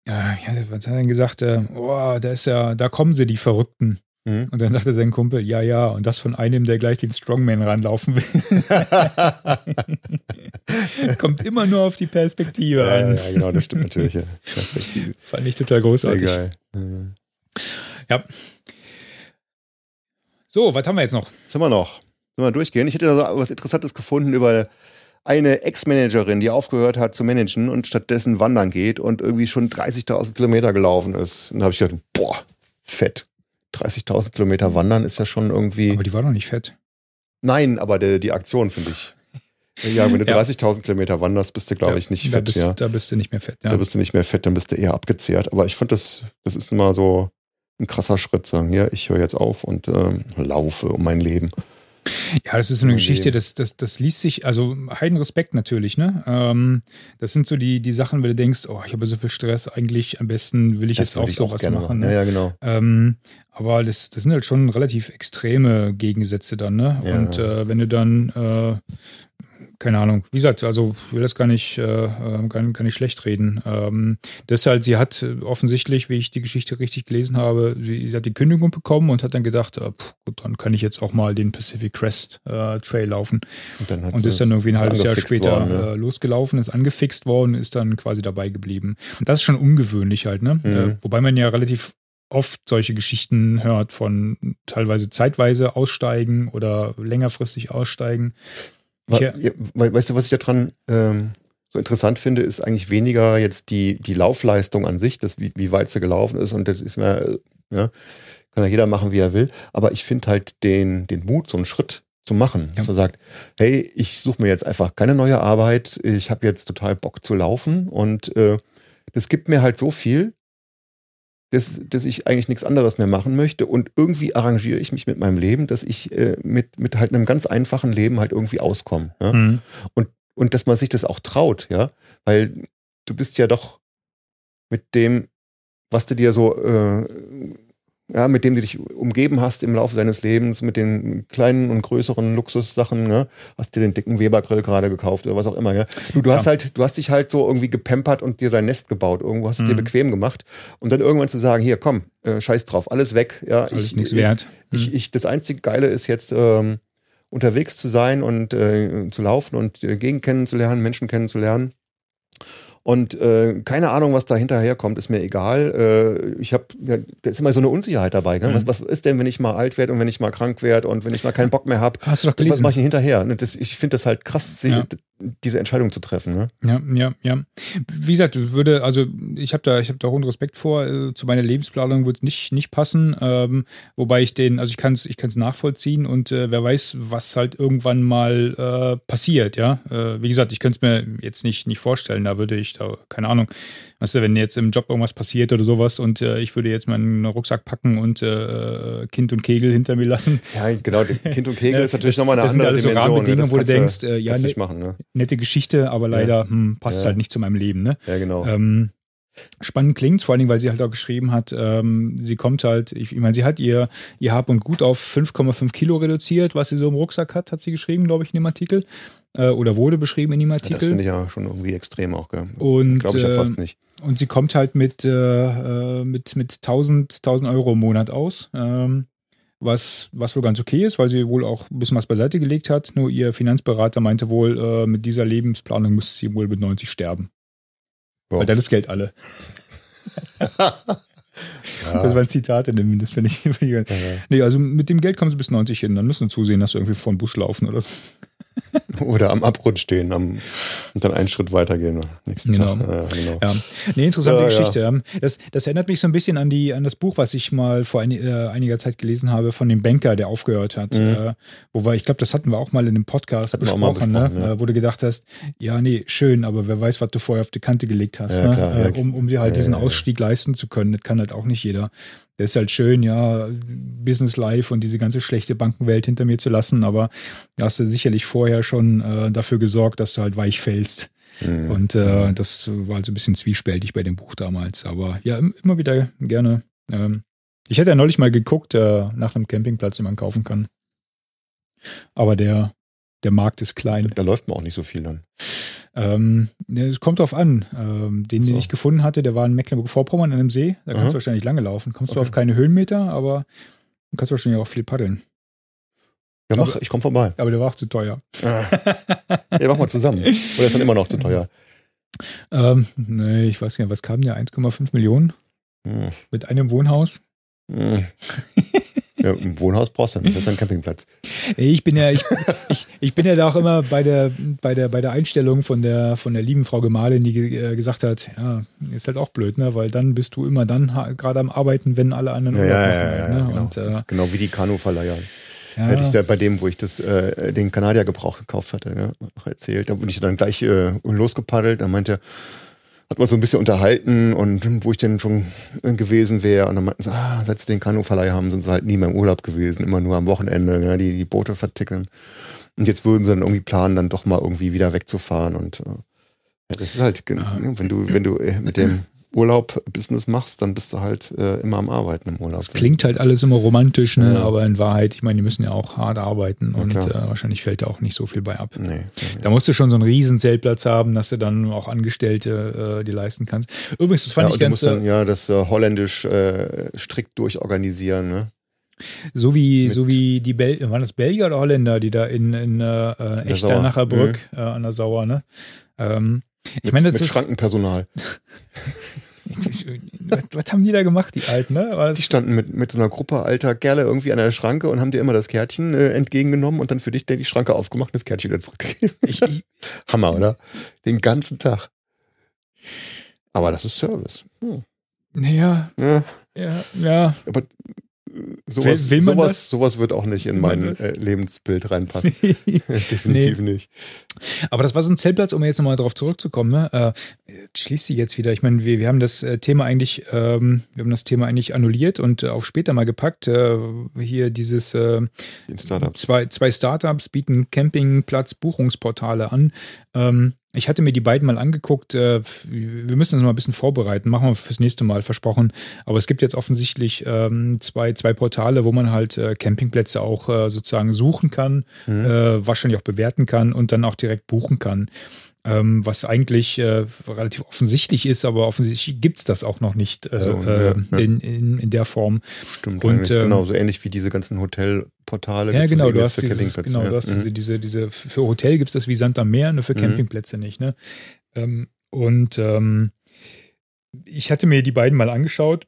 äh, ja, was hat er denn gesagt? Äh, oh, da ist ja, da kommen sie, die Verrückten. Mhm. Und dann sagte sein Kumpel, ja, ja, und das von einem, der gleich den Strongman ranlaufen will. Kommt immer nur auf die Perspektive ja, an. ja, genau, das stimmt natürlich. Ja. Perspektive. Fand ich total Sehr großartig. geil. Mhm. Ja. So, was haben wir jetzt noch? Sind wir noch? Sollen wir durchgehen? Ich hätte da so was Interessantes gefunden über eine Ex-Managerin, die aufgehört hat zu managen und stattdessen wandern geht und irgendwie schon 30.000 Kilometer gelaufen ist. Und da habe ich gedacht, boah, fett. 30.000 Kilometer wandern ist ja schon irgendwie. Aber die war doch nicht fett. Nein, aber der, die Aktion finde ich. Ja, wenn du Ja. 30.000 Kilometer wanderst, bist du, glaube ich, nicht da fett. Bist, ja. Da bist du nicht mehr fett. Ja. Da bist du nicht mehr fett, dann bist du eher abgezehrt. Aber ich fand das, das ist immer so ein krasser Schritt, sagen, ja, ich höre jetzt auf und ähm, laufe um mein Leben. Ja, das ist so eine Geschichte, das, das, das liest sich, also heiden Respekt natürlich, ne? Ähm, das sind so die, die Sachen, wo du denkst, oh, ich habe so viel Stress, eigentlich am besten will ich jetzt auch ich sowas gerne machen. Ja, Ne? ja, genau. Ähm, aber das, das sind halt schon relativ extreme Gegensätze dann, ne? Ja. Und äh, wenn du dann, äh, keine Ahnung, wie gesagt, also ich will das gar nicht, äh, gar, gar nicht schlecht reden. Ähm, deshalb, sie hat offensichtlich, wie ich die Geschichte richtig gelesen habe, sie, sie hat die Kündigung bekommen und hat dann gedacht, äh, pff, gut, dann kann ich jetzt auch mal den Pacific Crest äh, Trail laufen. Und, dann hat Und ist dann irgendwie ein halbes Jahr später worden, ne? äh, losgelaufen, ist angefixt worden, ist dann quasi dabei geblieben. Und das ist schon ungewöhnlich halt, ne? Mhm. Äh, wobei man ja relativ oft solche Geschichten hört von teilweise zeitweise aussteigen oder längerfristig aussteigen. Ja. ja, we- weißt du, was ich daran ähm, so interessant finde, ist eigentlich weniger jetzt die, die Laufleistung an sich, das, wie, wie weit sie gelaufen ist. Und das ist mir, äh, ja, kann ja jeder machen, wie er will. Aber ich finde halt den, den Mut, so einen Schritt zu machen, Ja. dass man sagt, hey, ich suche mir jetzt einfach keine neue Arbeit, ich habe jetzt total Bock zu laufen und äh, das gibt mir halt so viel, dass, dass ich eigentlich nichts anderes mehr machen möchte und irgendwie arrangiere ich mich mit meinem Leben, dass ich äh, mit, mit halt einem ganz einfachen Leben halt irgendwie auskomme. Ja? Mhm. Und dass man sich das auch traut, ja, weil du bist ja doch mit dem, was du dir so, äh, ja, mit dem du dich umgeben hast im Laufe deines Lebens, mit den kleinen und größeren Luxussachen, ne? hast dir den dicken Weber-Grill gerade gekauft oder was auch immer, ja. Du, du hast Ja. halt, du hast dich halt so irgendwie gepampert und dir dein Nest gebaut, irgendwo hast du Mhm. dir bequem gemacht und dann irgendwann zu sagen, hier, komm, äh, scheiß drauf, alles weg, ja. Alles ich, nichts ich, wert. ich, ich, das einzige Geile ist jetzt, ähm, unterwegs zu sein und äh, zu laufen und äh, Gegend kennenzulernen, Menschen kennenzulernen. Und äh, keine Ahnung, was da hinterher kommt, ist mir egal. Äh, ich habe, ja, da ist immer so eine Unsicherheit dabei. Ne? Mhm. Was, was ist denn, wenn ich mal alt werde und wenn ich mal krank werde und wenn ich mal keinen Bock mehr habe? Hast du doch Was gelesen. mache ich denn hinterher? Ne, Das, ich finde das halt krass. Ja. diese Entscheidung zu treffen. Ne? Ja, ja, ja. Wie gesagt, würde, also ich habe da, ich habe da hohen Respekt vor. Äh, zu meiner Lebensplanung wird nicht nicht passen. Ähm, wobei ich den, also ich kann es, ich kann es nachvollziehen und äh, wer weiß, was halt irgendwann mal äh, passiert. Ja, äh, wie gesagt, ich könnte es mir jetzt nicht nicht vorstellen. Da würde ich, keine Ahnung, weißt du, wenn jetzt im Job irgendwas passiert oder sowas und äh, ich würde jetzt meinen Rucksack packen und äh, Kind und Kegel hinter mir lassen. Ja, genau. Kind und Kegel ist natürlich nochmal eine andere Dimension. So Rahmenbedingungen, wo du denkst, ja, ne, machen, ne? nette Geschichte, aber leider ja. hm, passt ja. halt nicht zu meinem Leben. Ne? Ja, genau. Ähm, spannend klingt, vor allen Dingen, weil sie halt auch geschrieben hat, ähm, sie kommt halt, ich, ich meine, sie hat ihr, ihr Hab und Gut auf 5,5 Kilo reduziert, was sie so im Rucksack hat, hat sie geschrieben, glaube ich, in dem Artikel. Äh, oder wurde beschrieben in dem Artikel. Ja, das finde ich ja schon irgendwie extrem auch. Und glaube ich ja fast äh, nicht. Und sie kommt halt mit, äh, äh mit, mit 1000, 1000 Euro im Monat aus. Ähm, was, was wohl ganz okay ist, weil sie wohl auch ein bisschen was beiseite gelegt hat. Nur ihr Finanzberater meinte wohl, äh, mit dieser Lebensplanung müsste sie wohl mit 90 sterben. Ja. Weil dann ist Geld alle. ja. Das war ein Zitat in dem, das finde ich. ja, Nee, also mit dem Geld kommst du bis 90 hin, dann müssen wir zusehen, dass wir irgendwie vor den Bus laufen oder so. Oder am Abrutsch stehen am, und dann einen Schritt weitergehen. Nächsten genau. Tag. Ja, genau. Ja. Nee, interessante ja, Geschichte. Ja. Das, das erinnert mich so ein bisschen an, die, an das Buch, was ich mal vor ein, äh, einiger Zeit gelesen habe von dem Banker, der aufgehört hat. Mhm. Äh, wo wir, ich glaube, das hatten wir auch mal in einem Podcast besprochen, ne? besprochen äh, wo du gedacht hast, ja, nee, schön, aber wer weiß, was du vorher auf die Kante gelegt hast, ne? klar, äh, um, um dir halt diesen Ausstieg leisten zu können. Das kann halt auch nicht jeder. Das ist halt schön, ja, Business Life und diese ganze schlechte Bankenwelt hinter mir zu lassen, aber da hast du sicherlich vorher schon äh, dafür gesorgt, dass du halt weich fällst. Mhm. Und äh, das war halt so ein bisschen zwiespältig bei dem Buch damals. Aber ja, immer wieder gerne. Ähm, ich hätte ja neulich mal geguckt äh, nach einem Campingplatz, den man kaufen kann. Aber der, der Markt ist klein. Da läuft man auch nicht so viel dann. Ähm, es kommt drauf an. Ähm, den, so. den ich gefunden hatte, der war in Mecklenburg-Vorpommern an einem See. Da kannst Aha. du wahrscheinlich lange laufen. Kommst okay. du auf keine Höhenmeter, aber du kannst wahrscheinlich auch viel paddeln. Ja, mach, ich komme vorbei. Aber der war auch zu teuer. Ah. Ja, machen wir zusammen. Oder ist dann immer noch zu teuer? Ähm, nee, ich weiß nicht, was kam der? 1,5 Millionen? Hm. Mit einem Wohnhaus? Hm. Ja, Im Wohnhaus brauchst du nicht, das ist ein Campingplatz. Ich bin ja, ich, ich, ich, bin ja da auch immer bei der, bei der, bei der Einstellung von der, von der lieben Frau Gemahlin, die äh, gesagt hat, ja, ist halt auch blöd, ne? Weil dann bist du immer dann gerade am Arbeiten, wenn alle anderen ja, ja, ja, ja, ne? genau. Und, äh, genau wie die Kanuverleiher. Ja. Hätte ich da bei dem, wo ich das, äh, den Kanadier Gebrauch gekauft hatte, ne? erzählt. Da bin ich dann gleich äh, losgepaddelt. Da meinte er, hat man so ein bisschen unterhalten und wo ich denn schon gewesen wäre. Und dann meinten sie, ah, seit sie den Kanuverleih haben, sind sie halt nie mehr im Urlaub gewesen, immer nur am Wochenende, ja, die, die Boote vertickeln. Und jetzt würden sie dann irgendwie planen, dann doch mal irgendwie wieder wegzufahren. Und äh, ja, das ist halt, ja. wenn du, wenn du äh, mit dem Urlaub Business machst, dann bist du halt äh, immer am Arbeiten im Urlaub. Es klingt halt alles immer romantisch, ne? Ja. aber in Wahrheit, ich meine, die müssen ja auch hart arbeiten ja, und äh, wahrscheinlich fällt da auch nicht so viel bei ab. Nee. Da musst du schon so einen riesen Zeltplatz haben, dass du dann auch Angestellte äh, die leisten kannst. Übrigens, das fand ich ganz. Du musst dann äh, ja das äh, holländisch äh, strikt durchorganisieren, ne? So wie, so wie die Bel waren das Belgier oder Holländer, die da in, in äh, Echter nachher Brück mhm. an der Sauer, ne? Ähm, ich mit, meine, das mit ist Schrankenpersonal. was haben die da gemacht, die Alten? Ne? Die standen mit, mit so einer Gruppe alter Kerle irgendwie an der Schranke und haben dir immer das Kärtchen äh, entgegengenommen und dann für dich die Schranke aufgemacht und das Kärtchen wieder zurückgegeben. Hammer, oder? Den ganzen Tag. Aber das ist Service. Hm. Ja. ja. Ja. Ja. Aber sowas, will, will sowas, sowas wird auch nicht in mein äh, Lebensbild reinpassen. Definitiv nee. nicht. Aber das war so ein Zeltplatz, um jetzt nochmal darauf zurückzukommen. Ne? Äh, schließt sich jetzt wieder. Ich meine, wir, wir haben das äh, Thema eigentlich, ähm, wir haben das Thema eigentlich annulliert und äh, auf später mal gepackt. Äh, hier dieses äh, zwei, zwei Startups bieten Campingplatz Buchungsportale an. Ähm, ich hatte mir die beiden mal angeguckt. Äh, wir müssen das mal ein bisschen vorbereiten. Machen wir fürs nächste Mal, versprochen. Aber es gibt jetzt offensichtlich ähm, zwei, zwei Portale, wo man halt äh, Campingplätze auch äh, sozusagen suchen kann, mhm. wahrscheinlich auch bewerten kann und dann auch direkt buchen kann ähm, was eigentlich äh, relativ offensichtlich ist, aber offensichtlich gibt es das auch noch nicht äh, so, ja, ja. In, in, in, der Form. Stimmt, und, ähm, genau, so ähnlich wie diese ganzen Hotelportale. Ja, genau, du hast, dieses, genau, ja. du hast mhm. diese, diese, für Hotel gibt es das wie Sand am Meer, nur für mhm. Campingplätze nicht. Ne? Ähm, und ähm, ich hatte mir die beiden mal angeschaut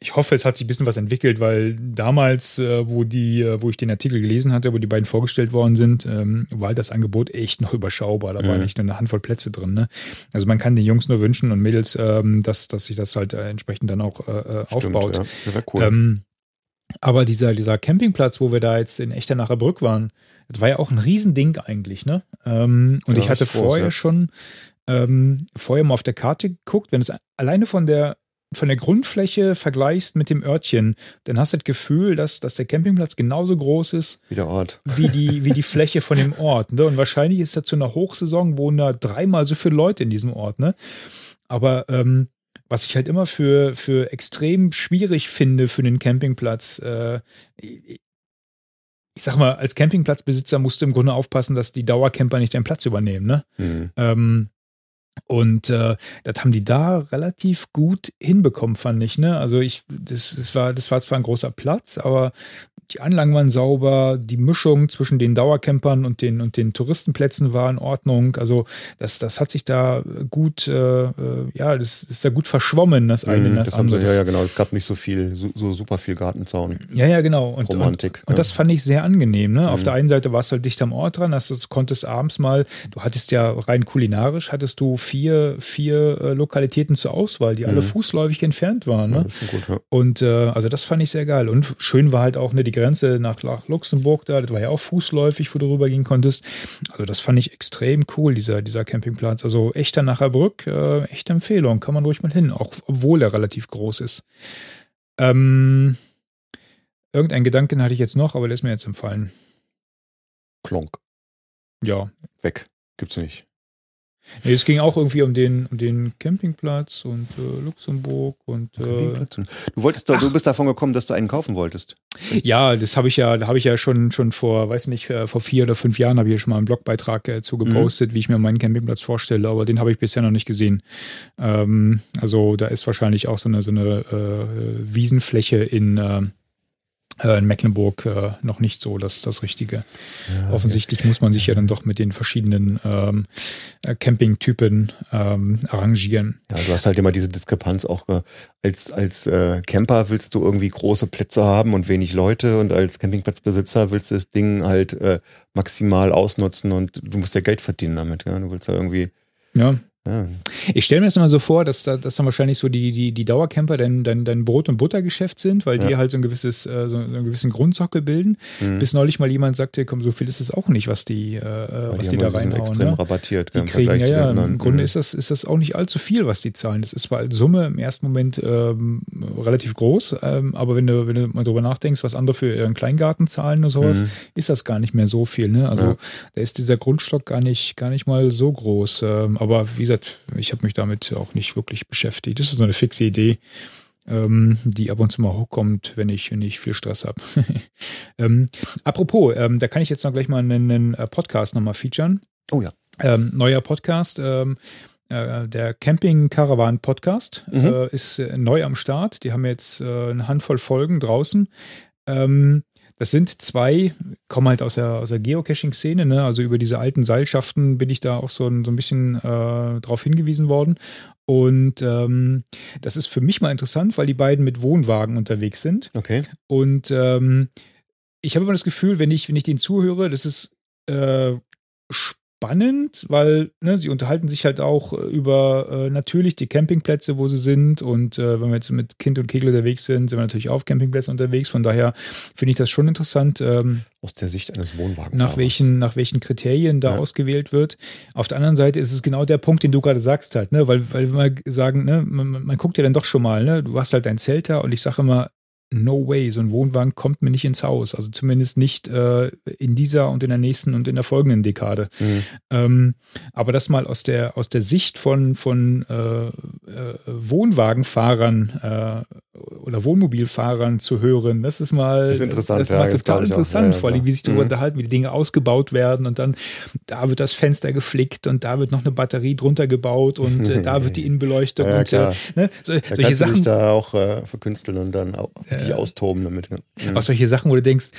ich hoffe, es hat sich ein bisschen was entwickelt, weil damals, äh, wo die, äh, wo ich den Artikel gelesen hatte, wo die beiden vorgestellt worden sind, ähm, war das Angebot echt noch überschaubar. Da mhm. war nicht nur eine Handvoll Plätze drin. Ne? Also man kann den Jungs nur wünschen und Mädels, ähm, dass, dass sich das halt äh, entsprechend dann auch äh, Stimmt, aufbaut. Ja. Ja, cool. Ähm, aber dieser, dieser Campingplatz, wo wir da jetzt in Echternacher Brück waren, das war ja auch ein Riesending eigentlich, ne? Ähm, und ja, ich hatte vorher groß, schon ähm, vorher mal auf der Karte geguckt, wenn es alleine von der von der Grundfläche vergleichst mit dem Örtchen, dann hast du das Gefühl, dass, dass der Campingplatz genauso groß ist wie der Ort. Wie die, wie die Fläche von dem Ort. Ne? Und wahrscheinlich ist das zu einer Hochsaison, wohnen da dreimal so viele Leute in diesem Ort. Ne? Aber ähm, was ich halt immer für, für extrem schwierig finde für den Campingplatz, äh, ich sag mal, als Campingplatzbesitzer musst du im Grunde aufpassen, dass die Dauercamper nicht deinen Platz übernehmen. Ne? Mhm. Ähm, und äh, das haben die da relativ gut hinbekommen, fand ich. Ne? Also ich, das, das, war, das war zwar ein großer Platz, aber die Anlagen waren sauber, die Mischung zwischen den Dauercampern und den, und den Touristenplätzen war in Ordnung. Also das, das hat sich da gut, äh, äh ja, das ist da gut verschwommen, das eine. Mm, das, das haben sie, ja, ja, genau. Es gab nicht so viel, so, so super viel Gartenzaun. Ja, ja, genau. Und, Romantik. Und, und das fand ich sehr angenehm. Ne? Mm. Auf mhm. der einen Seite warst du halt dicht am Ort dran, dass du konntest abends mal, du hattest ja rein kulinarisch, hattest du vier, vier äh, Lokalitäten zur Auswahl, die alle mhm. fußläufig entfernt waren. Ne? Ja, gut, ja. Und äh, also das fand ich sehr geil. Und schön war halt auch ne, die Grenze nach, nach Luxemburg da, das war ja auch fußläufig, wo du rübergehen konntest. Also das fand ich extrem cool, dieser, dieser Campingplatz. Also echter Nacherbrück, äh, echte Empfehlung, kann man ruhig mal hin, auch obwohl er relativ groß ist. Ähm, irgendein Gedanken hatte ich jetzt noch, aber der ist mir jetzt empfallen. Klonk. Ja. Weg. Gibt's nicht. Nee, es ging auch irgendwie um den, um den Campingplatz und äh, Luxemburg und äh, Du wolltest doch, du bist davon gekommen, dass du einen kaufen wolltest. Ja, das habe ich ja, da habe ich ja schon schon vor, weiß nicht, äh, vor vier oder fünf Jahren habe ich ja schon mal einen Blogbeitrag äh, zu gepostet, mhm. wie ich mir meinen Campingplatz vorstelle, aber den habe ich bisher noch nicht gesehen. Ähm, also da ist wahrscheinlich auch so eine so eine äh, Wiesenfläche in äh, in Mecklenburg äh, noch nicht so das, das Richtige. Ja, Offensichtlich okay. muss man sich ja dann doch mit den verschiedenen ähm, äh, Campingtypen ähm, arrangieren. Ja, du hast halt immer diese Diskrepanz auch äh, als, als äh, Camper willst du irgendwie große Plätze haben und wenig Leute und als Campingplatzbesitzer willst du das Ding halt äh, maximal ausnutzen und du musst ja Geld verdienen damit. Ja? Du willst ja irgendwie ja. Ja. Ich stelle mir das immer so vor, dass, da, dass dann wahrscheinlich so die, die, die Dauercamper dein, dein, dein Brot- und Buttergeschäft sind, weil ja. die halt so ein gewisses, äh, so einen gewissen Grundsockel bilden. Mhm. Bis neulich mal jemand sagte, komm, so viel ist es auch nicht, was die, äh, was die, die da reinhauen. Extrem ne? rabattiert, die kriegen, ja, ja, im Grunde mhm. ist, das, ist das auch nicht allzu viel, was die zahlen. Das ist zwar als Summe im ersten Moment ähm, relativ groß, ähm, aber wenn du, wenn du mal drüber nachdenkst, was andere für ihren Kleingarten zahlen oder sowas, mhm. ist das gar nicht mehr so viel. Ne? Also ja. da ist dieser Grundstock gar nicht, gar nicht mal so groß. Ähm, aber wie gesagt, ich habe mich damit auch nicht wirklich beschäftigt. Das ist so eine fixe Idee, ähm, die ab und zu mal hochkommt, wenn ich, ich viel Stress habe. ähm, apropos, ähm, da kann ich jetzt noch gleich mal einen, einen äh, Podcast nochmal featuren. Oh ja. Ähm, neuer Podcast. Ähm, äh, der Camping Caravan Podcast mhm. äh, ist äh, neu am Start. Die haben jetzt äh, eine Handvoll Folgen draußen. Ähm, das sind zwei, kommen halt aus der, aus der Geocaching-Szene, ne? also über diese alten Seilschaften bin ich da auch so ein, so ein bisschen äh, drauf hingewiesen worden. Und ähm, das ist für mich mal interessant, weil die beiden mit Wohnwagen unterwegs sind. Okay. Und ähm, ich habe immer das Gefühl, wenn ich, wenn ich denen zuhöre, das ist äh, spannend, weil ne, sie unterhalten sich halt auch äh, über äh, natürlich die Campingplätze, wo sie sind. Und äh, wenn wir jetzt mit Kind und Kegel unterwegs sind, sind wir natürlich auf Campingplätzen unterwegs. Von daher finde ich das schon interessant. Ähm, Aus der Sicht eines Wohnwagens. Nach welchen, nach welchen Kriterien da ja. ausgewählt wird. Auf der anderen Seite ist es genau der Punkt, den du gerade sagst halt, ne? Weil, weil wir sagen, ne, man, man guckt ja dann doch schon mal, ne? Du hast halt dein Zelt da und ich sage immer, no way, so ein Wohnwagen kommt mir nicht ins Haus. Also zumindest nicht äh, in dieser und in der nächsten und in der folgenden Dekade. Mhm. Ähm, aber das mal aus der, aus der Sicht von, von äh, äh, Wohnwagenfahrern äh, oder Wohnmobilfahrern zu hören, das ist mal, das ist interessant, das, das ja, total interessant, ja, vor allem, wie sich darüber mhm. unterhalten, wie die Dinge ausgebaut werden und dann da wird das Fenster geflickt und da wird noch eine Batterie drunter gebaut und äh, da wird die Innenbeleuchtung ja, und äh, ne? so, da solche Sachen. Da auch verkünsteln und dann auch dich austoben damit. Mhm. Auch solche Sachen, wo du denkst,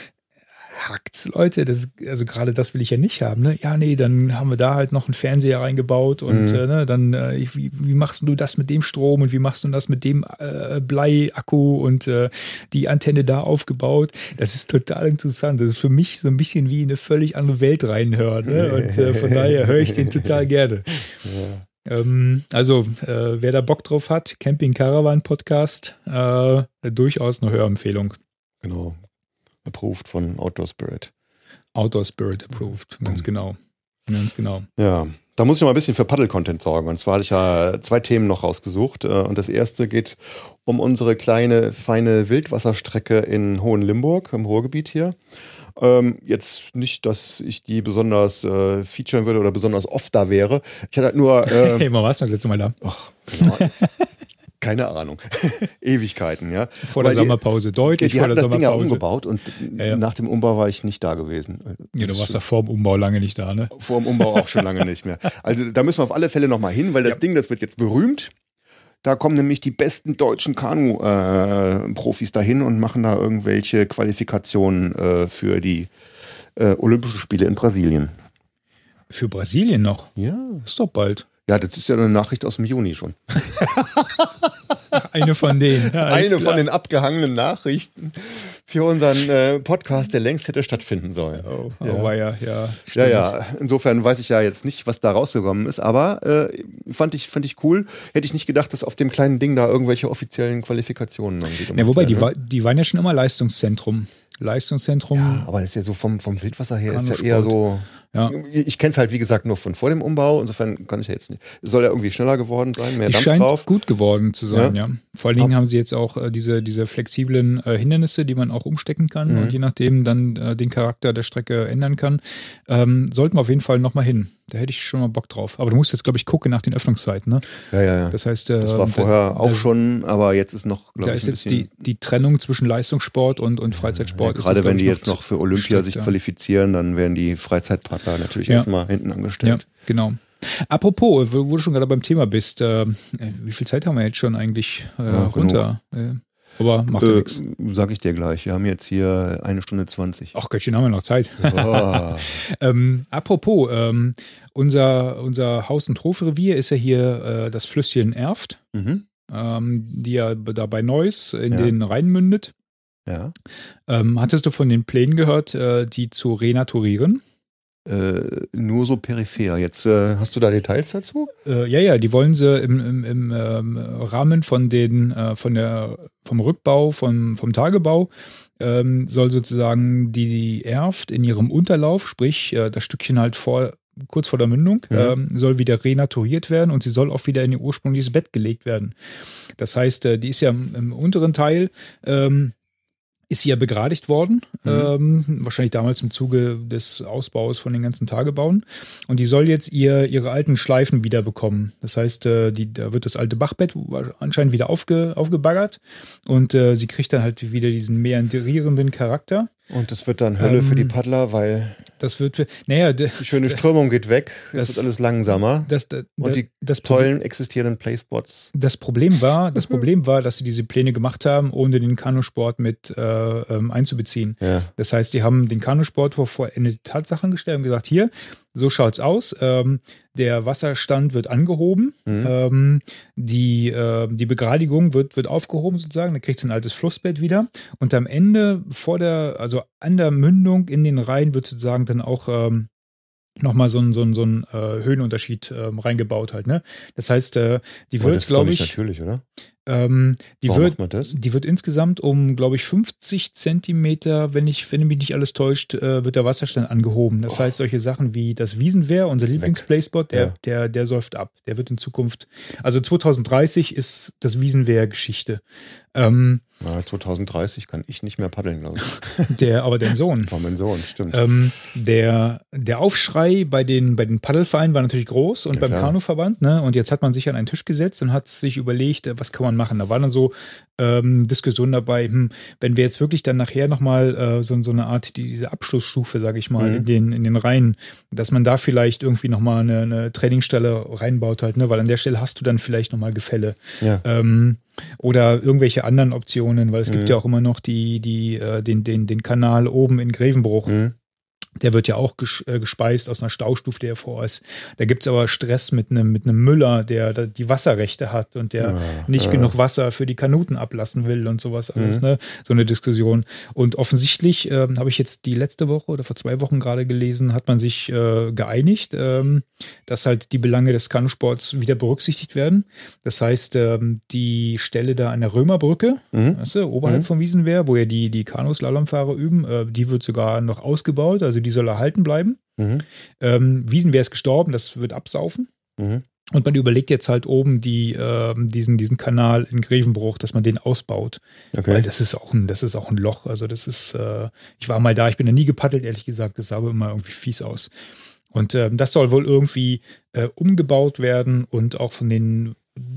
hackt's, Leute. Das, also gerade das will ich ja nicht haben. Ne? Ja, nee, dann haben wir da halt noch einen Fernseher reingebaut und mhm. äh, ne, dann, äh, wie, wie, machst du das mit dem Strom und wie machst du das mit dem äh, Bleiakku und äh, die Antenne da aufgebaut? Das ist total interessant. Das ist für mich so ein bisschen wie in eine völlig andere Welt reinhören. Ne? Und äh, von daher höre ich den total gerne. Ja. Ähm, also, äh, wer da Bock drauf hat, Camping Caravan Podcast, durchaus eine Hörempfehlung. Genau, approved von Outdoor Spirit. Outdoor Spirit approved, ganz genau. Ganz genau. Ja, da muss ich mal ein bisschen für Paddle-Content sorgen. Und zwar hatte ich ja zwei Themen noch rausgesucht. Äh, und das erste geht um unsere kleine, feine Wildwasserstrecke in Hohenlimburg, im Ruhrgebiet hier. Ähm, jetzt nicht, dass ich die besonders äh, featuren würde oder besonders oft da wäre. Ich hatte halt nur. Äh, hey, mal warst du das letzte Mal da? Ach, genau. keine Ahnung, Ewigkeiten, ja. Vor der die, Sommerpause, deutlich die vor der das Sommerpause. Ding ja umgebaut und ja, ja. nach dem Umbau war ich nicht da gewesen. Ja, du warst ja vor dem Umbau lange nicht da, ne? Vor dem Umbau auch schon lange nicht mehr. Also da müssen wir auf alle Fälle nochmal hin, weil das ja. Ding, das wird jetzt berühmt. Da kommen nämlich die besten deutschen Kanu-Profis äh, dahin und machen da irgendwelche Qualifikationen äh, für die äh, Olympischen Spiele in Brasilien. Für Brasilien noch? Ja. Ist doch bald. Ja, das ist ja eine Nachricht aus dem Juni schon. eine von denen. Ja, eine klar. von den abgehangenen Nachrichten für unseren äh, Podcast, der längst hätte stattfinden sollen. Oh, ja. Oh, ja, ja. Ja, ja. Insofern weiß ich ja jetzt nicht, was da rausgekommen ist, aber äh, fand, ich, fand ich cool. Hätte ich nicht gedacht, dass auf dem kleinen Ding da irgendwelche offiziellen Qualifikationen angeht. Ja, wobei, die, die waren ja schon immer Leistungszentrum. Leistungszentrum. Ja, aber das ist ja so vom, vom Wildwasser her, ist ja eher so. Ja. Ich kenne es halt, wie gesagt, nur von vor dem Umbau. Insofern kann ich ja jetzt nicht. Soll ja irgendwie schneller geworden sein, mehr die Dampf scheint drauf. gut geworden zu sein, ja. ja. Vor allen Dingen haben sie jetzt auch äh, diese, diese flexiblen äh, Hindernisse, die man auch umstecken kann mhm. und je nachdem dann äh, den Charakter der Strecke ändern kann. Ähm, sollten wir auf jeden Fall nochmal hin. Da hätte ich schon mal Bock drauf. Aber du musst jetzt, glaube ich, gucken nach den Öffnungszeiten. Ne? Ja, ja, ja. Das heißt, das war vorher da, auch schon, aber jetzt ist noch, glaube ich, Da ist jetzt die, die Trennung zwischen Leistungssport und, und Freizeitsport. Ja, gerade wenn die jetzt noch für Olympia strikt, sich qualifizieren, dann werden die Freizeitpartner natürlich erstmal hinten angestellt. Ja, genau. Apropos, wo du schon gerade beim Thema bist, äh, wie viel Zeit haben wir jetzt schon eigentlich äh, runter? Äh, aber macht ja äh, nichts. Sag ich dir gleich. Wir haben jetzt hier eine Stunde 20. Ach Göttchen, haben wir noch Zeit. Oh. ähm, apropos, ähm, unser, unser Haus- und Hofrevier ist ja hier äh, das Flüsschen Erft, mhm. ähm, die ja da bei Neuss in ja. den Rhein mündet. Ja. Ähm, hattest du von den Plänen gehört, äh, die zu renaturieren? Äh, nur so peripher. Jetzt äh, hast du da Details dazu? Äh, ja, ja, die wollen sie im, im, im ähm, Rahmen von den, äh, von der, vom Rückbau, vom, vom Tagebau, ähm, soll sozusagen die Erft in ihrem Unterlauf, sprich äh, das Stückchen halt vor, kurz vor der Mündung, mhm. ähm, soll wieder renaturiert werden und sie soll auch wieder in ihr ursprüngliches Bett gelegt werden. Das heißt, äh, die ist ja im, im unteren Teil ähm, ist sie ja begradigt worden, mhm. ähm, wahrscheinlich damals im Zuge des Ausbaus von den ganzen Tagebauen. Und die soll jetzt ihr, ihre alten Schleifen wieder bekommen. Das heißt, äh, die, da wird das alte Bachbett anscheinend wieder aufge, aufgebaggert und äh, sie kriegt dann halt wieder diesen meandrierenden Charakter. Und das wird dann Hölle ähm, für die ähm, Paddler, weil das wird, naja, die schöne Strömung geht weg, das, wird alles langsamer. Das, das, und die das tollen existierenden Playspots. Das Problem war, das Problem war, dass sie diese Pläne gemacht haben, ohne den Kanusport mit äh, ähm, einzubeziehen. Ja. Das heißt, die haben den Kanusport vor vollendete Tatsachen gestellt und gesagt, hier, so schaut's aus. Ähm, der Wasserstand wird angehoben, mhm. ähm, die, äh, die Begradigung wird, wird aufgehoben sozusagen, da kriegt es ein altes Flussbett wieder. Und am Ende vor der, also an der Mündung in den Rhein wird sozusagen dann auch ähm, nochmal so ein, so ein, so ein äh, Höhenunterschied ähm, reingebaut halt. Ne? Das heißt, äh, die wird, glaube ich. natürlich, oder? Ähm, die, wird, die wird insgesamt um, glaube ich, 50 Zentimeter, wenn, ich, wenn mich nicht alles täuscht, äh, wird der Wasserstand angehoben. Das oh. heißt, solche Sachen wie das Wiesenwehr, unser Lieblingsplayspot, der, ja. der, der säuft ab. Der wird in Zukunft, also 2030 ist das Wiesenwehr Geschichte. Ähm, ja, 2030 kann ich nicht mehr paddeln, glaube ich. Der, aber dein Sohn. War mein Sohn, stimmt. Ähm, der, der Aufschrei bei den, bei den Paddelvereinen war natürlich groß und ja, beim klar. Kanuverband, ne? Und jetzt hat man sich an einen Tisch gesetzt und hat sich überlegt, äh, was kann man machen. Da waren dann so ähm, Diskussionen dabei, hm, wenn wir jetzt wirklich dann nachher nochmal äh, so, so eine Art, diese Abschlussstufe, sage ich mal, mhm. in, den, in den Reihen, dass man da vielleicht irgendwie nochmal eine, eine Trainingsstelle reinbaut halt, ne? Weil an der Stelle hast du dann vielleicht nochmal Gefälle. Ja. Ähm, oder irgendwelche anderen Optionen weil es mhm. gibt ja auch immer noch die, die, äh, den, den, den Kanal oben in Grevenbruch. Mhm der wird ja auch äh, gespeist aus einer Staustufe, der vor ist. Da gibt es aber Stress mit einem mit Müller, der, der, die Wasserrechte hat und der ja, nicht ja. genug Wasser für die Kanuten ablassen will und sowas alles. Mhm. Ne? So eine Diskussion. Und offensichtlich ähm, habe ich jetzt die letzte Woche oder vor zwei Wochen gerade gelesen, hat man sich äh, geeinigt, ähm, dass halt die Belange des Kanusports wieder berücksichtigt werden. Das heißt, ähm, die Stelle da an der Römerbrücke, mhm. weißt du, oberhalb mhm. von Wiesenwehr, wo ja die, die Kanuslalomfahrer üben, äh, die wird sogar noch ausgebaut. Also die die soll erhalten bleiben. Mhm. Ähm, Wiesenwehr ist gestorben, das wird absaufen. Mhm. Und man überlegt jetzt halt oben die, äh, diesen, diesen Kanal in Grevenbruch, dass man den ausbaut. Okay. Weil das ist auch ein, das ist auch ein Loch. Also das ist, äh, ich war mal da, ich bin da nie gepaddelt, ehrlich gesagt, das sah aber immer irgendwie fies aus. Und äh, das soll wohl irgendwie äh, umgebaut werden und auch von den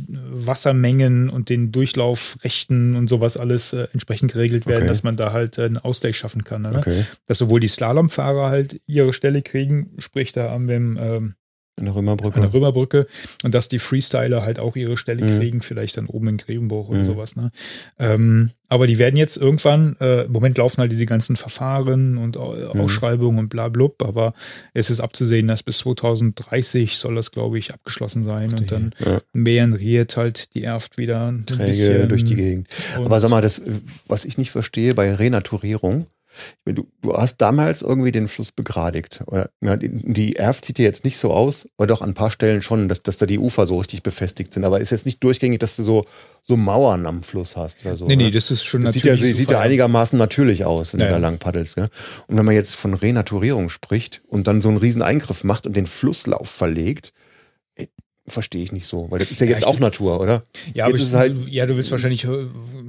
Wassermengen und den Durchlaufrechten und sowas alles äh, entsprechend geregelt werden, okay. dass man da halt äh, einen Ausgleich schaffen kann. Ne? Okay. Dass sowohl die Slalomfahrer halt ihre Stelle kriegen, sprich da haben wir ähm, an der Römerbrücke. An der Römerbrücke. Und dass die Freestyler halt auch ihre Stelle mhm. kriegen, vielleicht dann oben in Grevenbruch oder mhm. sowas. Ne? Ähm, aber die werden jetzt irgendwann, äh, im Moment laufen halt diese ganzen Verfahren und mhm. Ausschreibungen und bla blub, aber es ist abzusehen, dass bis 2030 soll das, glaube ich, abgeschlossen sein. Verstehe. Und dann ja. meandriert halt die Erft wieder ein Träge bisschen. durch die Gegend. Aber sag mal, das, was ich nicht verstehe bei Renaturierung, ich meine, du, du hast damals irgendwie den Fluss begradigt. Oder, ja, die, Erft sieht ja jetzt nicht so aus, aber doch an ein paar Stellen schon, dass, dass da die Ufer so richtig befestigt sind. Aber ist jetzt nicht durchgängig, dass du so, so Mauern am Fluss hast oder so. Nee, nee, das ist schon das natürlich. Sieht ja, sieht ja einigermaßen natürlich aus, wenn ja, du da lang paddelst. Gell? Und wenn man jetzt von Renaturierung spricht und dann so einen riesen Eingriff macht und den Flusslauf verlegt, verstehe ich nicht so, weil das ist ja, ja jetzt auch Natur, oder? Ja, aber ich, halt, ja, du willst wahrscheinlich, äh,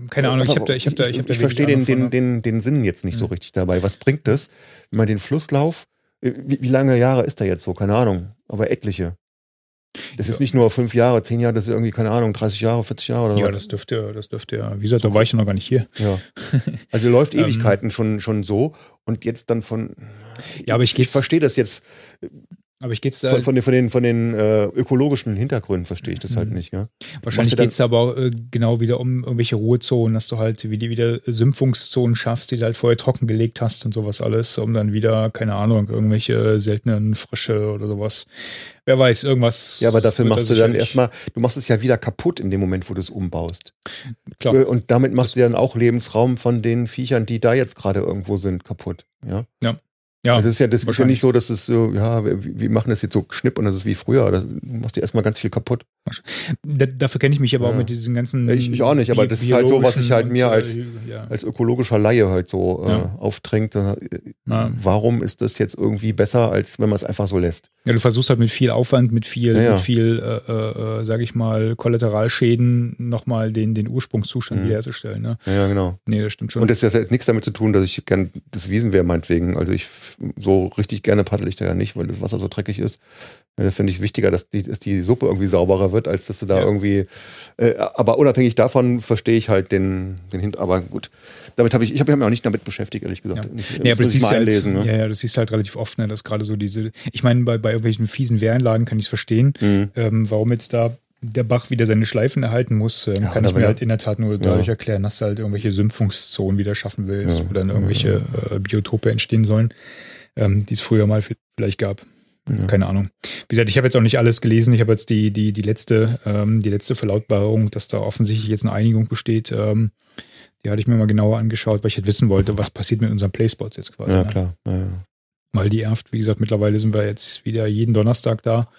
keine Ahnung, ich habe da, ich habe da, ich, hab da ich verstehe den, den, den, den Sinn jetzt nicht mhm. so richtig dabei. Was bringt das, wenn man den Flusslauf, äh, wie, wie lange Jahre ist der jetzt so? Keine Ahnung, aber etliche. Das ja. ist nicht nur fünf Jahre, zehn Jahre, das ist irgendwie, keine Ahnung, 30 Jahre, 40 Jahre oder so. Ja, das dürfte, das dürfte ja, wie gesagt, da war ich ja noch gar nicht hier. Ja. Also läuft ähm. Ewigkeiten schon, schon so und jetzt dann von. Ja, aber ich, ich verstehe das jetzt. Aber ich geht's da von, von den, von den, von den äh, ökologischen Hintergründen verstehe ich das halt mhm. halt nicht. Ja? Wahrscheinlich geht es da aber auch, äh, genau wieder um irgendwelche Ruhezonen, dass du halt wie die wieder Sümpfungszonen schaffst, die du halt vorher trockengelegt hast und sowas alles, um dann wieder, keine Ahnung, irgendwelche seltenen Frösche oder sowas. Wer weiß, irgendwas. Ja, aber dafür machst du dann erstmal, du machst es ja wieder kaputt in dem Moment, wo du es umbaust. Klar. Äh, und damit machst das du dann auch Lebensraum von den Viechern, die da jetzt gerade irgendwo sind, kaputt. Ja. Ja. Ja, also das ist ja, das ist ja nicht so, dass es so, ja, wir, wir machen das jetzt so schnipp und das ist wie früher. Da machst du erstmal ganz viel kaputt. Da, dafür kenne ich mich aber ja. auch mit diesen ganzen. Ich, ich auch nicht, aber das ist halt so, was sich halt mir als, ja. als ökologischer Laie halt so äh, aufdrängt. Äh, warum ist das jetzt irgendwie besser, als wenn man es einfach so lässt? Ja, du versuchst halt mit viel Aufwand, mit viel, mit viel, äh, äh, äh, sag ich mal, Kollateralschäden nochmal den, den Ursprungszustand mhm. wiederherzustellen. Ne? Ja, genau. Nee, das stimmt schon. Und das hat jetzt nichts damit zu tun, dass ich gern das Wiesen wäre, meinetwegen. Also ich so richtig gerne paddel ich da ja nicht, weil das Wasser so dreckig ist. Da finde ich wichtiger, dass die, dass die Suppe irgendwie sauberer wird, als dass du da ja. irgendwie. Äh, aber unabhängig davon verstehe ich halt den, den Hint. Aber gut, damit habe ich, ich habe mich auch nicht damit beschäftigt, ehrlich gesagt. Ja, nee, aber das siehst halt, ne? ja, ja, du siehst halt relativ oft, ne, dass gerade so diese. Ich meine, bei, bei irgendwelchen fiesen Wehranlagen kann ich es verstehen, mhm. ähm, warum jetzt da der Bach wieder seine Schleifen erhalten muss, ähm, ja, kann ich mir halt in der Tat nur dadurch ja. erklären, dass du halt irgendwelche Sümpfungszonen wieder schaffen willst, ja. wo dann irgendwelche äh, Biotope entstehen sollen ähm, die es früher mal vielleicht gab. Ja. Keine Ahnung. Wie gesagt, ich habe jetzt auch nicht alles gelesen. Ich habe jetzt die, die, die, letzte, ähm, die letzte Verlautbarung, dass da offensichtlich jetzt eine Einigung besteht. Ähm, die hatte ich mir mal genauer angeschaut, weil ich halt wissen wollte, was passiert mit unseren Playspots jetzt quasi. Ja, ne? klar. Ja, ja. Weil die Erft, wie gesagt, mittlerweile sind wir jetzt wieder jeden Donnerstag da.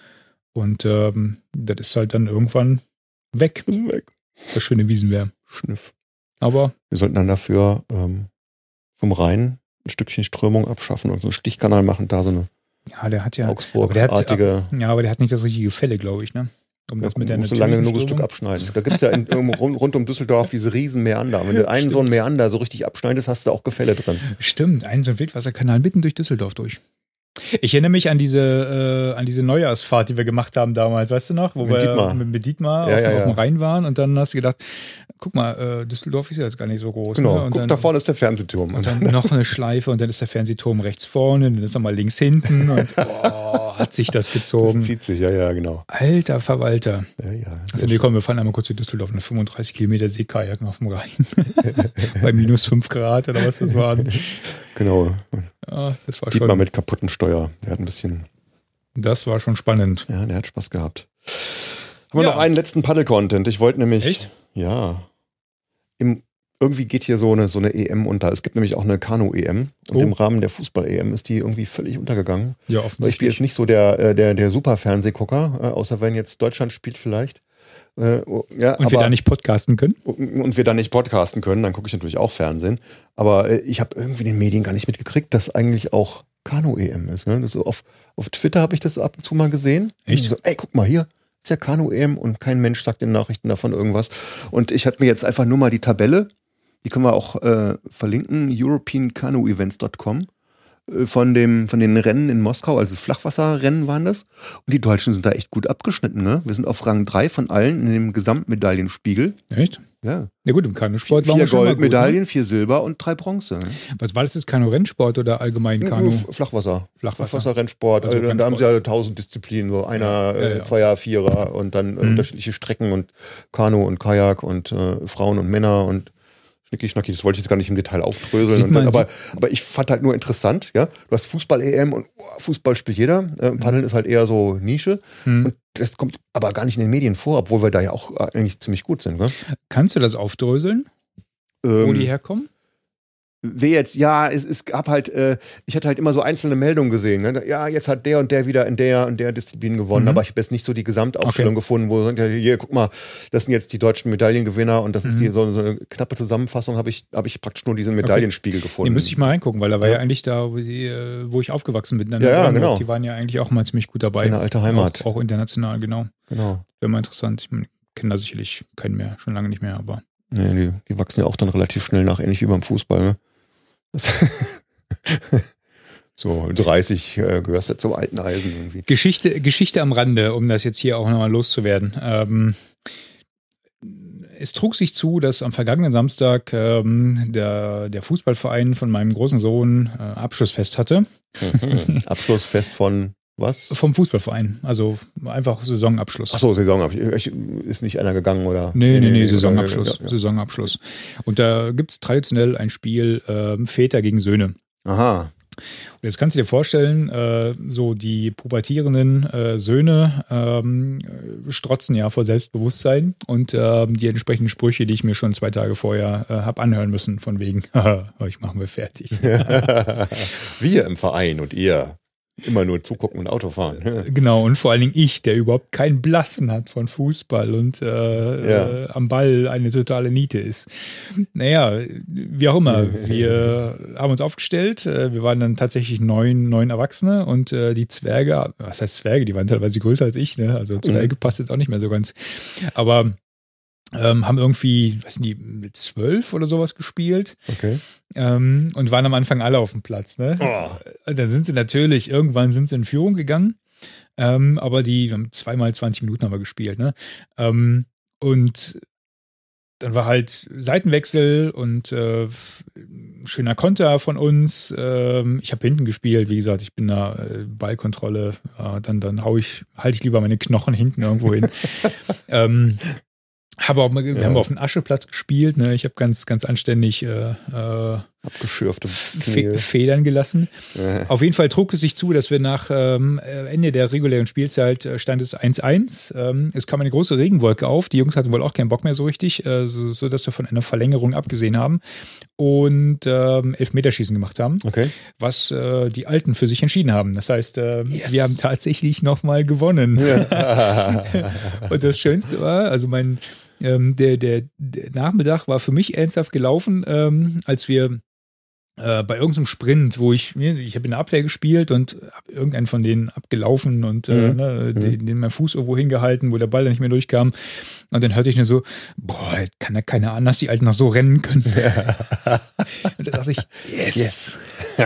Und ähm, das ist halt dann irgendwann weg. weg. Das schöne Wiesenwehr. Schniff. Aber. Wir sollten dann dafür ähm, vom Rhein ein Stückchen Strömung abschaffen und so einen Stichkanal machen, da so eine ja, der hat ja Augsburg-artige. Ja, aber der hat nicht das richtige Fälle, glaube ich, ne? Um ja, das mit der musst du lange genug ein Stück abschneiden. Da gibt es ja in, rund, rund, um Düsseldorf diese riesen Meander. Wenn du einen Stimmt. so einen Meander so richtig abschneidest, hast du auch Gefälle drin. Stimmt, einen so einen Wildwasserkanal mitten durch Düsseldorf durch. Ich erinnere mich an diese, äh, an diese Neujahrsfahrt, die wir gemacht haben damals, weißt du noch? Wo Mit wir Dietmar. mit, mit Dietmar Ja, auf, ja, auf dem ja. Rhein waren und dann hast du gedacht, guck mal, äh, Düsseldorf ist ja jetzt gar nicht so groß. Genau. Ne? Und Guck, dann, da vorne ist der Fernsehturm. und dann noch eine Schleife und dann ist der Fernsehturm rechts vorne, dann ist er mal links hinten und boah, hat sich das das gezogen. zieht sich, ja, ja, genau. Alter Verwalter. Ja, ja. Also nee, komm, wir fahren einmal kurz zu Düsseldorf, eine 35 Kilometer Seekajaken auf dem Rhein. Bei minus 5 Grad oder was das war. Genau. Ja, das war Dietmar schon, mit kaputten Steuer. Der hat ein bisschen, das war schon spannend. ja, der hat Spaß gehabt. Haben wir Ja. noch einen letzten Paddle-Content. Ich wollte nämlich. Echt? Ja. Im, irgendwie geht hier so eine, so eine EM unter. Es gibt nämlich auch eine Kanu-EM. Und Oh. im Rahmen der Fußball-EM ist die irgendwie völlig untergegangen. Ja, Weil ich bin offensichtlich. jetzt nicht so der, äh, der, der Super-Fernsehgucker, äh, außer wenn jetzt Deutschland spielt vielleicht. Äh, oh, ja, Und wir da nicht podcasten können? und wir dann nicht podcasten können, dann gucke ich natürlich auch Fernsehen. Aber äh, ich habe irgendwie in den Medien gar nicht mitgekriegt, dass eigentlich auch Kanu-EM ist. Ne? Das auf, auf Twitter habe ich das ab und zu mal gesehen. Echt? So, ey, guck mal hier, ist ja Kanu-EM und kein Mensch sagt in Nachrichten davon irgendwas. Und ich hatte mir jetzt einfach nur mal die Tabelle, die können wir auch äh, verlinken, europeancanoevents.com äh, von dem von den Rennen in Moskau, also Flachwasserrennen waren das. Und die Deutschen sind da echt gut abgeschnitten. Ne? Wir sind auf Rang 3 von allen in dem Gesamtmedaillenspiegel. Echt? Ja. Ja gut, im Kanusport waren Vier wir schon mal gut, Goldmedaillen, vier Silber und drei Bronze. Ne? Ne? Was war das? Ist Kanu-Rennsport oder allgemein Kanu? Flachwasser. Flachwasser. Flachwasser-Rennsport. Also Also, da haben sie ja tausend Disziplinen, so einer, Ja, ja, äh. Zweier, Vierer und dann äh, Mhm. unterschiedliche Strecken und Kanu und Kajak und äh, Frauen und Männer und Schnicki Schnacki, das wollte ich jetzt gar nicht im Detail aufdröseln. Dann, aber, aber ich fand halt nur interessant, ja. Du hast Fußball-EM und oh, Fußball spielt jeder. Äh, Paddeln ist halt eher so Nische. Hm. Und das kommt aber gar nicht in den Medien vor, obwohl wir da ja auch äh, eigentlich ziemlich gut sind. Ne? Kannst du das aufdröseln, wo Ähm, die herkommen? Wer jetzt, ja, es, es gab halt, äh, ich hatte halt immer so einzelne Meldungen gesehen. Ne? Ja, jetzt hat der und der wieder in der und der Disziplin gewonnen, Mhm. aber ich habe jetzt nicht so die Gesamtaufstellung gefunden, wo sagt, ja, hier, guck mal, das sind jetzt die deutschen Medaillengewinner und das ist Mhm. die so, so eine knappe Zusammenfassung, habe ich, habe ich praktisch nur diesen Medaillenspiegel gefunden. Nee, müsste ich mal reingucken, weil da war ja, Ja. eigentlich da, wo, die, äh, wo ich aufgewachsen bin. Dann Ja, ja, genau. Die waren ja eigentlich auch mal ziemlich gut dabei. Deine alte Heimat. Auch, auch international, genau. Genau. Wäre mal interessant. Ich kenne da sicherlich keinen mehr, schon lange nicht mehr, aber Nee, die, die wachsen ja auch dann relativ schnell nach, ähnlich wie beim Fußball. Ne? So, 30 äh, gehörst du zum alten Eisen irgendwie. Geschichte, Geschichte am Rande, um das jetzt hier auch nochmal loszuwerden. Ähm, es trug sich zu, dass am vergangenen Samstag ähm, der, der Fußballverein von meinem großen Sohn äh, Abschlussfest hatte. Mhm. Abschlussfest von was? Vom Fußballverein. Also einfach Saisonabschluss. Achso, Saison. Ich, ist nicht einer gegangen oder? Nee, nee, nee, oder- Saisonabschluss. Ja, ja. Saisonabschluss. Und da gibt es traditionell ein Spiel ähm, Väter gegen Söhne. Aha. Und jetzt kannst du dir vorstellen, äh, so die pubertierenden äh, Söhne ähm, äh, strotzen ja vor Selbstbewusstsein und ähm, die entsprechenden Sprüche, die ich mir schon zwei Tage vorher äh, habe anhören müssen, von wegen, euch machen wir fertig. Wir im Verein und ihr immer nur zugucken und Auto fahren. Genau, und vor allen Dingen ich, der überhaupt keinen Blassen hat von Fußball und äh, Ja. äh, am Ball eine totale Niete ist. Naja, wie auch immer, wir haben uns aufgestellt. äh, Wir waren dann tatsächlich neun, neun Erwachsene und äh, die Zwerge, was heißt Zwerge, die waren teilweise größer als ich, ne? Also Zwerge passt jetzt auch nicht mehr so ganz. Aber ähm, haben irgendwie, weiß nicht, mit zwölf oder sowas gespielt Okay. ähm, und waren am Anfang alle auf dem Platz. Ne? Oh. Dann sind sie natürlich, irgendwann sind sie in Führung gegangen, ähm, aber die wir haben zweimal 20 Minuten haben wir gespielt. Ne? Ähm, und dann war halt Seitenwechsel und äh, schöner Konter von uns. Ähm, ich habe hinten gespielt, wie gesagt, ich bin da äh, Ballkontrolle. Äh, dann dann hau ich, halte ich lieber meine Knochen hinten irgendwo hin. ähm, habe auch wir Ja. haben auf dem Ascheplatz gespielt. Ne? Ich habe ganz ganz anständig äh, äh, Abgeschürfte Fe. Federn gelassen. Äh, Auf jeden Fall trug es sich zu, dass wir nach ähm, Ende der regulären Spielzeit äh, stand es 1-1. Ähm, es kam eine große Regenwolke auf. Die Jungs hatten wohl auch keinen Bock mehr so richtig, äh, so, so dass wir von einer Verlängerung abgesehen haben und ähm, Elfmeterschießen gemacht haben, Okay. was äh, die Alten für sich entschieden haben. Das heißt, äh, Yes. wir haben tatsächlich nochmal gewonnen. Und das Schönste war, also mein, ähm, der, der, der Nachmittag war für mich ernsthaft gelaufen, ähm, als wir äh, bei irgendeinem Sprint, wo ich, ich habe in der Abwehr gespielt und habe irgendeinen von denen abgelaufen und äh, Mhm. ne, den, den mein Fuß irgendwo hingehalten, wo der Ball dann nicht mehr durchkam. Und dann hörte ich nur so, boah, kann ja keiner an, dass die Alten noch so rennen können. und da dachte ich, yes. Yes.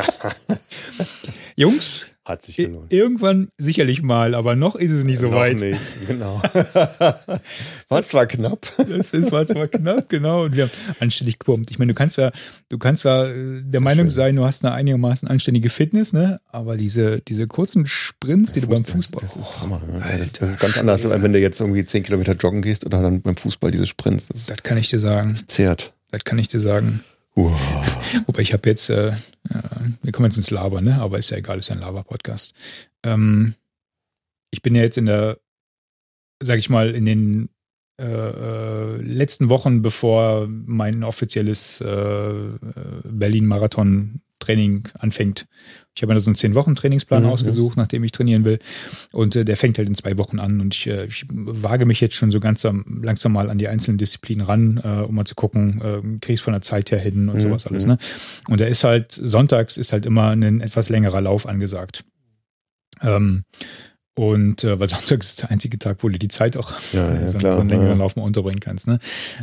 Jungs, Hat sich gelohnt. Irgendwann sicherlich mal, aber noch ist es nicht so Noch weit. nicht, genau. War zwar knapp. Das ist, war zwar knapp, genau. Und wir haben anständig gepumpt. Ich meine, du kannst ja, du kannst zwar äh, der So Meinung schön. sein, du hast eine einigermaßen anständige Fitness, ne? Aber diese, diese kurzen Sprints, die du beim Das- Fußball. Das ist Hammer. Ne? Alter, das, das ist ganz anders, Schwede. wenn du jetzt irgendwie 10 Kilometer joggen gehst oder dann beim Fußball diese Sprints. Das, das kann ich dir sagen. das zehrt. Das kann ich dir sagen. Wobei ich habe jetzt, äh, äh, wir kommen jetzt ins Laber, ne? Aber ist ja egal, ist ja ein Laber-Podcast. Ähm, ich bin ja jetzt in der, sag ich mal, in den äh, äh, letzten Wochen, bevor mein offizielles äh, Berlin-Marathon-Training anfängt. Ich habe mir da so einen zehn Wochen Trainingsplan Mhm. ausgesucht, nachdem ich trainieren will. Und äh, der fängt halt in zwei Wochen an. Und ich, äh, ich wage mich jetzt schon so ganz am, langsam mal an die einzelnen Disziplinen ran, äh, um mal zu gucken, äh, kriege ich von der Zeit her hin und Mhm. sowas alles. Ne? Und da ist halt, sonntags ist halt immer ein etwas längerer Lauf angesagt. Ähm, und äh, weil Sonntag ist der einzige Tag, wo du die Zeit auch hast, Ja, ja, so, klar, so einen längeren ja. Lauf mal unterbringen kannst. Ne?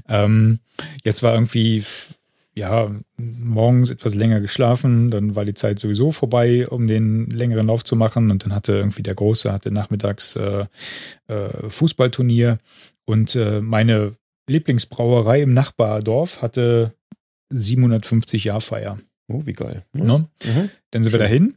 Ähm, jetzt war irgendwie, ja, morgens etwas länger geschlafen, dann war die Zeit sowieso vorbei, um den längeren Lauf zu machen. Und dann hatte irgendwie der Große, hatte nachmittags äh, äh, Fußballturnier und äh, meine Lieblingsbrauerei im Nachbardorf hatte 750 Jahrfeier. Oh, wie geil. Ne? Mhm. Dann sind wir Schön. dahin.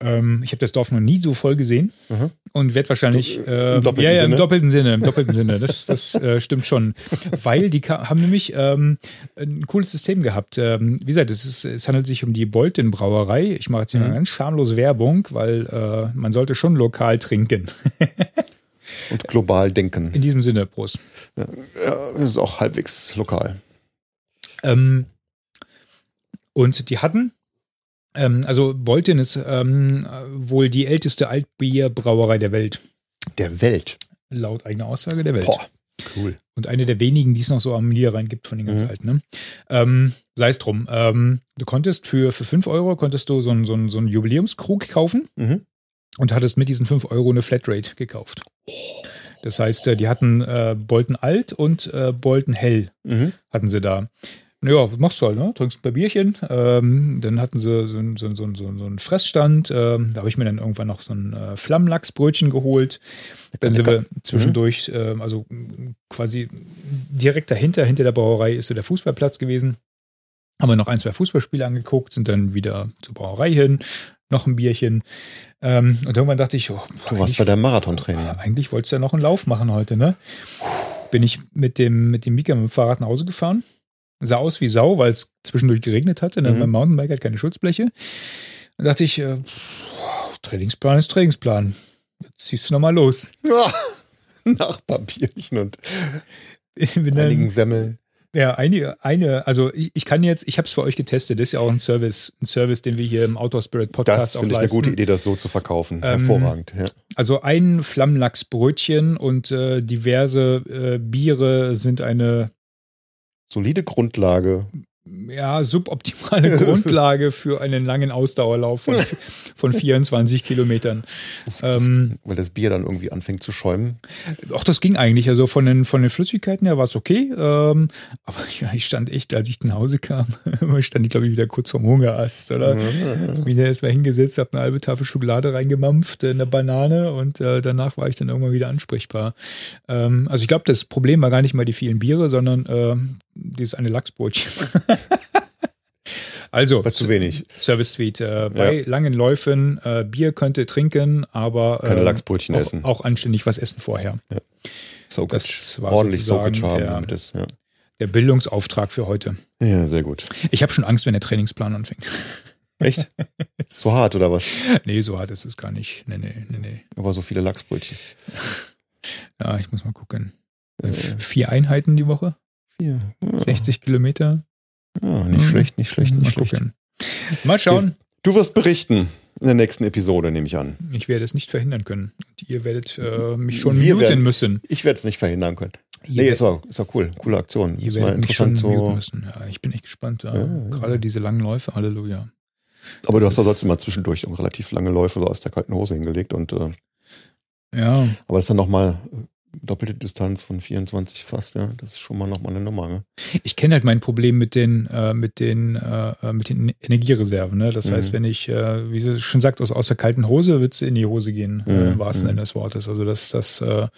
Ähm, ich habe das Dorf noch nie so voll gesehen Mhm. und werde wahrscheinlich äh, im doppelten ja, ja, im doppelten Sinne, im doppelten Sinne. Das, das äh, stimmt schon, weil die haben nämlich ähm, ein cooles System gehabt. Ähm, wie gesagt, es, ist, es handelt sich um die Bolten Brauerei. Ich mache jetzt hier Mhm. mal ganz schamlos Werbung, weil äh, man sollte schon lokal trinken. Und global denken. In diesem Sinne, Prost. Ja, das ist auch halbwegs lokal. Ähm, und die hatten, ähm, also Bolten ist ähm, wohl die älteste Altbierbrauerei der Welt, Der Welt. laut eigener Aussage der Welt. Boah, cool. Und eine der wenigen, die es noch so am Niederrhein gibt von den ganz Mhm. alten. Ne? Ähm, Sei es drum. Ähm, du konntest für, für 5 Euro konntest du so einen so einen- so einen Jubiläumskrug kaufen Mhm. und hattest mit diesen 5 Euro eine Flatrate gekauft. Das heißt, äh, die hatten äh, Bolten Alt und äh, Bolten Hell Mhm. hatten sie da. Ja, was machst du halt, ne? Trinkst ein paar Bierchen. Ähm, dann hatten sie so, so, so, so, ein- so einen Fressstand. Ähm, da habe ich mir dann irgendwann noch so ein äh, Flammlachsbrötchen geholt. Dann sind wir zwischendurch, ähm, also quasi direkt dahinter, hinter der Brauerei ist so der Fußballplatz gewesen. Haben wir noch ein, zwei Fußballspiele angeguckt, sind dann wieder zur Brauerei hin, noch ein Bierchen. Ähm, und irgendwann dachte ich, oh, Du warst bei deinem Marathontraining. Ah, eigentlich wolltest du ja noch einen Lauf machen heute, ne? Bin ich mit dem, mit dem Mika mit dem Fahrrad nach Hause gefahren. Sah aus wie Sau, weil es zwischendurch geregnet hatte. Ne? Mhm. Mein Mountainbike hat keine Schutzbleche. Dann dachte ich, äh, Trainingsplan ist Trainingsplan. Jetzt ziehst du nochmal los. Ja, Nachbarbierchen und Ich bin einigen dann, Semmeln. ja, eine, eine, also ich, ich kann jetzt, ich habe es für euch getestet, das ist ja auch ein Service, ein Service, den wir hier im Outdoor Spirit Podcast Das auch finde ich eine leisten. gute Idee, das so zu verkaufen. Ähm, Hervorragend. Ja. Also ein Flammlachsbrötchen und äh, diverse äh, Biere sind eine Solide Grundlage. ja, suboptimale Grundlage für einen langen Ausdauerlauf von, von 24 Kilometern. Ähm, weil das Bier dann irgendwie anfängt zu schäumen. auch das ging eigentlich. Also von den, von den Flüssigkeiten her war es okay. Ähm, aber ja, ich stand echt, als ich nach Hause kam, stand ich, glaube ich, wieder kurz vorm Hungerast. Oder wieder erstmal hingesetzt, habe eine halbe Tafel Schokolade reingemampft, eine Banane und äh, danach war ich dann irgendwann wieder ansprechbar. Ähm, also ich glaube, das Problem war gar nicht mal die vielen Biere, sondern äh, dieses eine Lachsbrotchen. also, zu wenig. Service Suite. Äh, bei Ja. langen Läufen, äh, Bier könnte trinken, aber Keine äh, Lachsbrötchen auch, essen. auch anständig was essen vorher. Soakage. das war Ordentlich Soakage haben, der- damit es, ja. Der Bildungsauftrag für heute. ja, sehr gut. Ich habe schon Angst, wenn der Trainingsplan anfängt. Echt? So hart oder was? Nee, so hart ist es gar nicht. Nee, nee, nee, nee. Aber so viele Lachsbrötchen. Ja, ich muss mal gucken. Äh, Vier Einheiten die Woche, vier. Ja, 60 Kilometer. ja, nicht Mhm. schlecht, nicht schlecht, mal nicht schlecht. gucken. Mal schauen. Du wirst berichten in der nächsten Episode, nehme ich an. Ich werde es nicht verhindern können. Und ihr werdet äh, mich schon Wir muten werden- müssen. Ich werde es nicht verhindern können. Ihr, Nee, ist war, ist war cool. Coole Aktion. ihr mal werdet mich schon interessant muten so. müssen. Ja, ich bin echt gespannt. Ja. Gerade diese langen Läufe, Halleluja. Aber du Das hast ja sonst immer zwischendurch auch relativ lange Läufe so aus der kalten Hose hingelegt. Und, äh, Ja, aber das ist dann nochmal doppelte Distanz von 24 fast, ja. Das ist schon mal nochmal eine Nummer. Ne? Ich kenne halt mein Problem mit den, äh, mit den, äh, mit den Energiereserven. Ne? Das mhm. heißt, wenn ich, äh, wie sie schon sagt, aus, aus der kalten Hose wird es in die Hose gehen, äh, mhm. im wahrsten mhm. Sinne des Wortes. Also das, das, äh,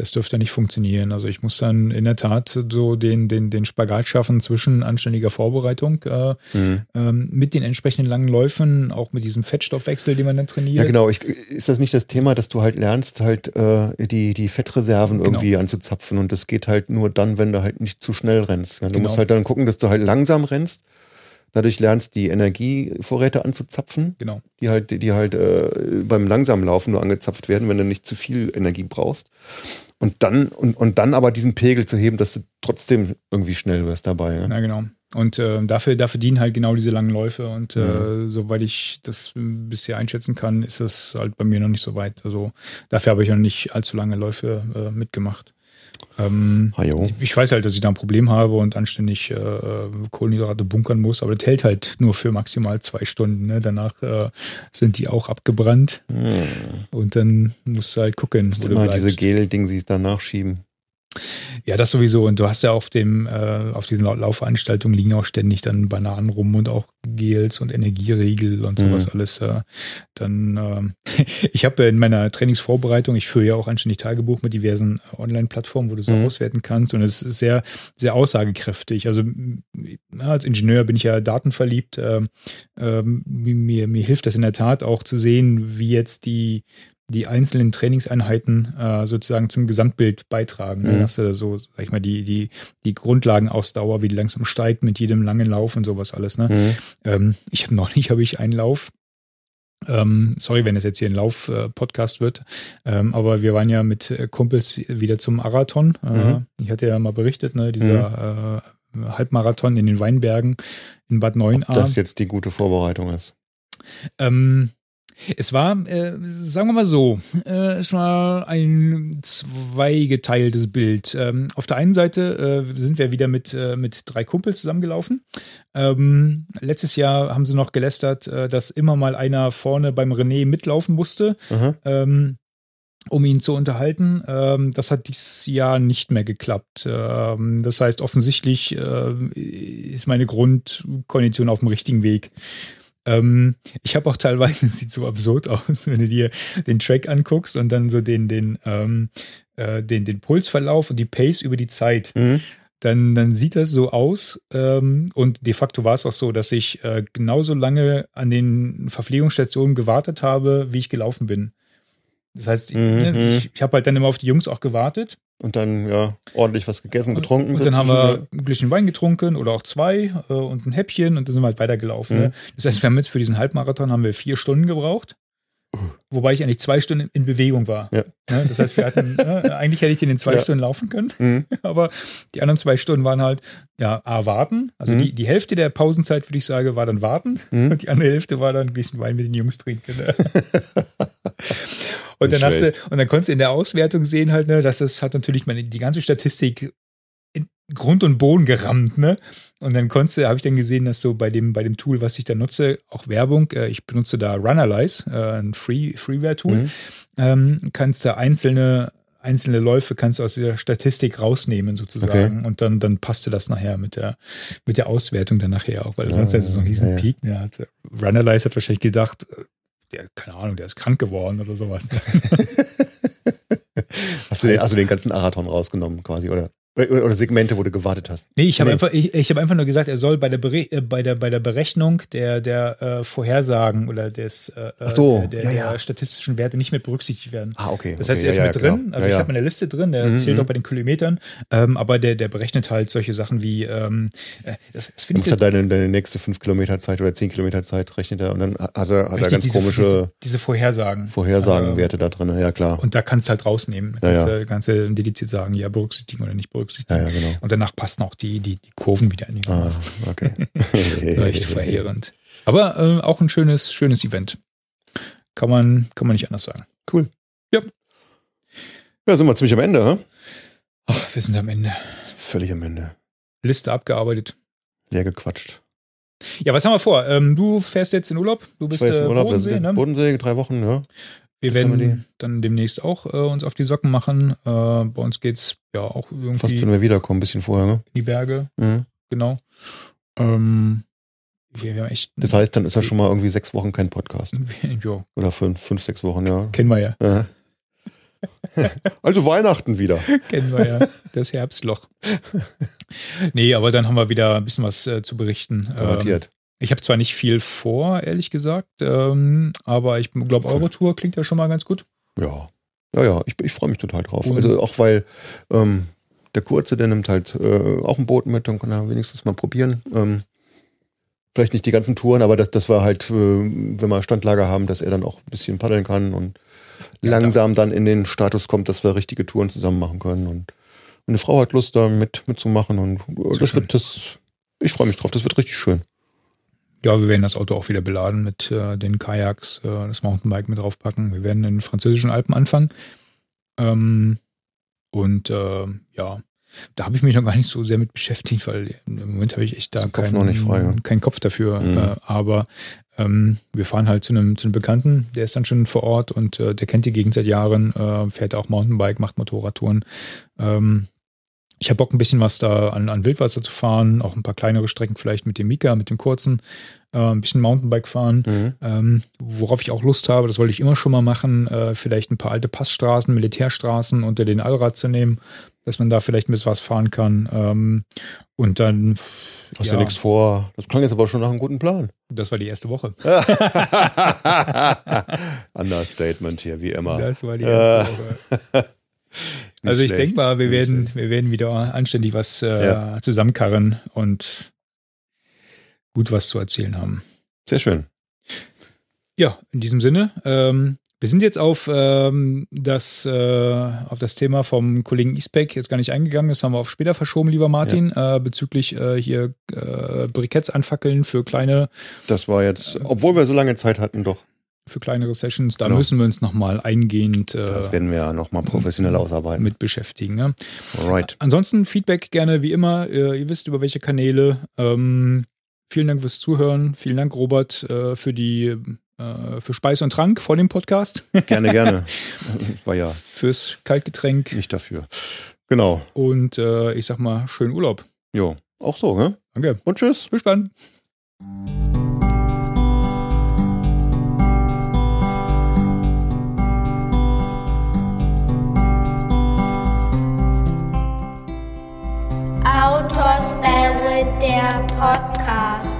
das dürfte nicht funktionieren. Also ich muss dann in der Tat so den, den, den Spagat schaffen zwischen anständiger Vorbereitung äh, mhm. ähm, mit den entsprechenden langen Läufen, auch mit diesem Fettstoffwechsel, den man dann trainiert. Ja, genau. Ich, ist das nicht das Thema, dass du halt lernst, halt äh, die, die Fettreserven genau. irgendwie anzuzapfen und das geht halt nur dann, wenn du halt nicht zu schnell rennst. Ja, du genau. musst halt dann gucken, dass du halt langsam rennst. Dadurch lernst die Energievorräte anzuzapfen, genau. die halt, die halt äh, beim langsamen Laufen nur angezapft werden, wenn du nicht zu viel Energie brauchst. Und dann, und, und dann aber diesen Pegel zu heben, dass du trotzdem irgendwie schnell wirst dabei. Ja, ja genau. Und äh, dafür, dafür dienen halt genau diese langen Läufe. Und äh, mhm. soweit ich das bisher einschätzen kann, ist das halt bei mir noch nicht so weit. Also dafür habe ich noch nicht allzu lange Läufe äh, mitgemacht. Ähm, ich weiß halt, dass ich da ein Problem habe und anständig äh, Kohlenhydrate bunkern muss, aber das hält halt nur für maximal zwei Stunden. Ne? Danach äh, sind die auch abgebrannt hm. und dann musst du halt gucken. Wo du immer diese Gel-Ding sie danach schieben. Ja, das sowieso. Und du hast ja auf dem, äh, auf diesen Laufveranstaltungen liegen auch ständig dann Bananen rum und auch Gels und Energieriegel und sowas mhm. alles. Äh, dann, äh, ich habe in meiner Trainingsvorbereitung, ich führe ja auch anständig Tagebuch mit diversen Online-Plattformen, wo du so mhm. auswerten kannst. Und es ist sehr, sehr aussagekräftig. Also als Ingenieur bin ich ja datenverliebt. Äh, mir, mir hilft das in der Tat auch zu sehen, wie jetzt die die einzelnen Trainingseinheiten äh, sozusagen zum Gesamtbild beitragen. Mhm. Dann hast du so, sag ich mal, die, die, die Grundlagenausdauer, wie die langsam steigt mit jedem langen Lauf und sowas alles. Ne? Mhm. Ähm, ich habe neulich habe ich einen Lauf. Ähm, sorry, wenn es jetzt hier ein Lauf-Podcast äh, wird, ähm, aber wir waren ja mit Kumpels wieder zum Marathon. Äh, mhm. Ich hatte ja mal berichtet, ne, dieser mhm. äh, Halbmarathon in den Weinbergen in Bad Neuenahr. Ob das jetzt die gute Vorbereitung ist. Ähm, es war, äh, sagen wir mal so, äh, es war ein zweigeteiltes Bild. Ähm, auf der einen Seite äh, sind wir wieder mit, äh, mit drei Kumpels zusammengelaufen. Ähm, letztes Jahr haben sie noch gelästert, äh, dass immer mal einer vorne beim René mitlaufen musste. Ähm, um ihn zu unterhalten. Ähm, das hat dieses Jahr nicht mehr geklappt. Ähm, das heißt, offensichtlich äh, ist meine Grundkondition auf dem richtigen Weg. Ähm, ich habe auch teilweise, es sieht so absurd aus, wenn du dir den Track anguckst und dann so den, den, ähm, äh, den, den Pulsverlauf und die Pace über die Zeit. Mhm. Dann, dann sieht das so aus. Ähm, und de facto war es auch so, dass ich äh, genauso lange an den Verpflegungsstationen gewartet habe, wie ich gelaufen bin. Das heißt, mhm. Ne, mhm. ich, ich habe halt dann immer auf die Jungs auch gewartet und dann, ja, ordentlich was gegessen, getrunken. Und dann haben wir ein Gläschen Wein getrunken oder auch zwei äh, und ein Häppchen und dann sind wir halt weitergelaufen. Mhm. Ne? Das heißt, wir haben jetzt für diesen Halbmarathon haben wir vier Stunden gebraucht. Wobei ich eigentlich zwei Stunden in Bewegung war. Ja. Ne? Das heißt, wir hatten, ne, eigentlich hätte ich den in zwei ja. Stunden laufen können, mhm. aber die anderen zwei Stunden waren halt, ja, A, warten. Also mhm. die, die Hälfte der Pausenzeit, würde ich sagen, war dann warten. Mhm. Und die andere Hälfte war dann ein bisschen Wein mit den Jungs trinken. Und dann hast du, und dann konntest du in der Auswertung sehen halt, ne, dass das hat natürlich meine, die ganze Statistik in Grund und Boden gerammt, ne? Und dann konntest du, habe ich dann gesehen, dass so bei dem, bei dem Tool, was ich da nutze, auch Werbung, äh, ich benutze da Runalyze, äh, ein Free, Freeware-Tool, mhm. ähm, kannst du einzelne einzelne Läufe kannst du aus der Statistik rausnehmen sozusagen okay. und dann, dann passte das nachher mit der, mit der Auswertung dann nachher auch, weil sonst ist es so ein riesen ja, Peak. Ne? Runalyze hat wahrscheinlich gedacht, der, keine Ahnung, der ist krank geworden oder sowas. hast, du den, du den ganzen Marathon rausgenommen quasi, oder? Oder Segmente, wo du gewartet hast. Nee, ich habe nee. einfach, ich, ich hab einfach nur gesagt, er soll bei der, Bere äh, bei der, bei der Berechnung der, der äh, Vorhersagen oder des, äh, äh so, der, der, ja, ja. statistischen Werte nicht mehr berücksichtigt werden. Ah, okay. Das heißt, er ist ja, mit drin, also ich habe meine Liste drin, der mhm. zählt auch bei den Kilometern, ähm, aber der, der berechnet halt solche Sachen wie, ähm, äh, das, das finde ich. Dann deine, deine nächste 5 Kilometer Zeit oder 10 Kilometer Zeit rechnet er und dann hat er, hat er ganz diese, komische. Diese, diese Vorhersagen. Vorhersagenwerte da drin, ja klar. Und da kannst du halt rausnehmen. Kannst, ja, ja. kannst du dediziert sagen, ja, berücksichtigen oder nicht berücksichtigen. Ja, ja, genau. Und danach passen auch die, die, die Kurven wieder einigermaßen. Ah, okay. Echt verheerend. Aber äh, auch ein schönes, schönes Event. Kann man, kann man nicht anders sagen. Cool. Ja. Ja, sind wir ziemlich am Ende, hm? Ach, wir sind am Ende. Völlig am Ende. Liste abgearbeitet. Leer gequatscht. Ja, was haben wir vor? Ähm, du fährst jetzt in Urlaub. Du bist äh, Urlaub, Bodensee, ne? Bodensee, drei Wochen, ja. Wir werden dann demnächst auch äh, uns auf die Socken machen. Äh, bei uns geht es ja auch irgendwie. Fast, wenn wir wiederkommen, ein bisschen vorher, ne? In die Berge. Mhm. Genau. Ähm, wir, wir echt das heißt, dann ist ja schon mal irgendwie sechs Wochen kein Podcast. ja. Oder fünf, fünf, sechs Wochen, ja. Kennen wir ja. ja. Also Weihnachten wieder. Kennen wir ja, das Herbstloch. Nee, aber dann haben wir wieder ein bisschen was äh, zu berichten. Garantiert. Ich habe zwar nicht viel vor, ehrlich gesagt, ähm, aber ich glaube, Eurotour klingt ja schon mal ganz gut. Ja, ja, ja, ich, ich freue mich total drauf. Und also auch weil ähm, der Kurze, der nimmt halt äh, auch ein Boot mit, dann kann er wenigstens mal probieren. Ähm, vielleicht nicht die ganzen Touren, aber das, das war halt, äh, wenn wir Standlager haben, dass er dann auch ein bisschen paddeln kann und ja, langsam dann in den Status kommt, dass wir richtige Touren zusammen machen können. Und meine Frau hat Lust, da mit, mitzumachen und Sehr das schön. wird das, ich freue mich drauf, das wird richtig schön. Ja, wir werden das Auto auch wieder beladen mit äh, den Kajaks, äh, das Mountainbike mit draufpacken. Wir werden in den französischen Alpen anfangen. Ähm, und äh, ja, da habe ich mich noch gar nicht so sehr mit beschäftigt, weil im Moment habe ich echt da keinen, frei, keinen Kopf dafür. Mhm. Äh, aber ähm, wir fahren halt zu einem, zu einem Bekannten, der ist dann schon vor Ort und äh, der kennt die Gegend seit Jahren, äh, fährt auch Mountainbike, macht Motorradtouren. Ähm, ich habe Bock, ein bisschen was da an, an Wildwasser zu fahren, auch ein paar kleinere Strecken vielleicht mit dem Mika, mit dem kurzen, äh, ein bisschen Mountainbike fahren. Mhm. Ähm, worauf ich auch Lust habe, das wollte ich immer schon mal machen, äh, vielleicht ein paar alte Passstraßen, Militärstraßen unter den Allrad zu nehmen, dass man da vielleicht ein bisschen was fahren kann. Ähm, und dann. Hast ja, ja nichts vor. Das klang jetzt aber schon nach einem guten Plan. Das war die erste Woche. Understatement hier, wie immer. Das war die erste Woche. also ich denke mal, wir werden, wir werden wieder anständig was äh, ja. zusammenkarren und gut was zu erzählen haben. Sehr schön. Ja, in diesem Sinne, ähm, wir sind jetzt auf, ähm, das, äh, auf das Thema vom Kollegen Eastpack jetzt gar nicht eingegangen. Das haben wir auf später verschoben, lieber Martin, ja. äh, bezüglich äh, hier äh, Briketts anfackeln für kleine. Das war jetzt, obwohl wir so lange Zeit hatten, doch für kleinere Sessions. Da genau. müssen wir uns nochmal eingehend. Äh, das werden wir ja nochmal professionell ausarbeiten. Mit beschäftigen. Ne? Alright. Ansonsten Feedback gerne wie immer. Ihr wisst über welche Kanäle. Ähm, vielen Dank fürs Zuhören. Vielen Dank, Robert, äh, für die äh, für Speis und Trank vor dem Podcast. Gerne, gerne. War ja. Fürs Kaltgetränk. Nicht dafür. Genau. Und äh, ich sag mal, schönen Urlaub. Jo, auch so, ne? Danke. Und tschüss. Bis spannend. Autoswelle, der Podcast.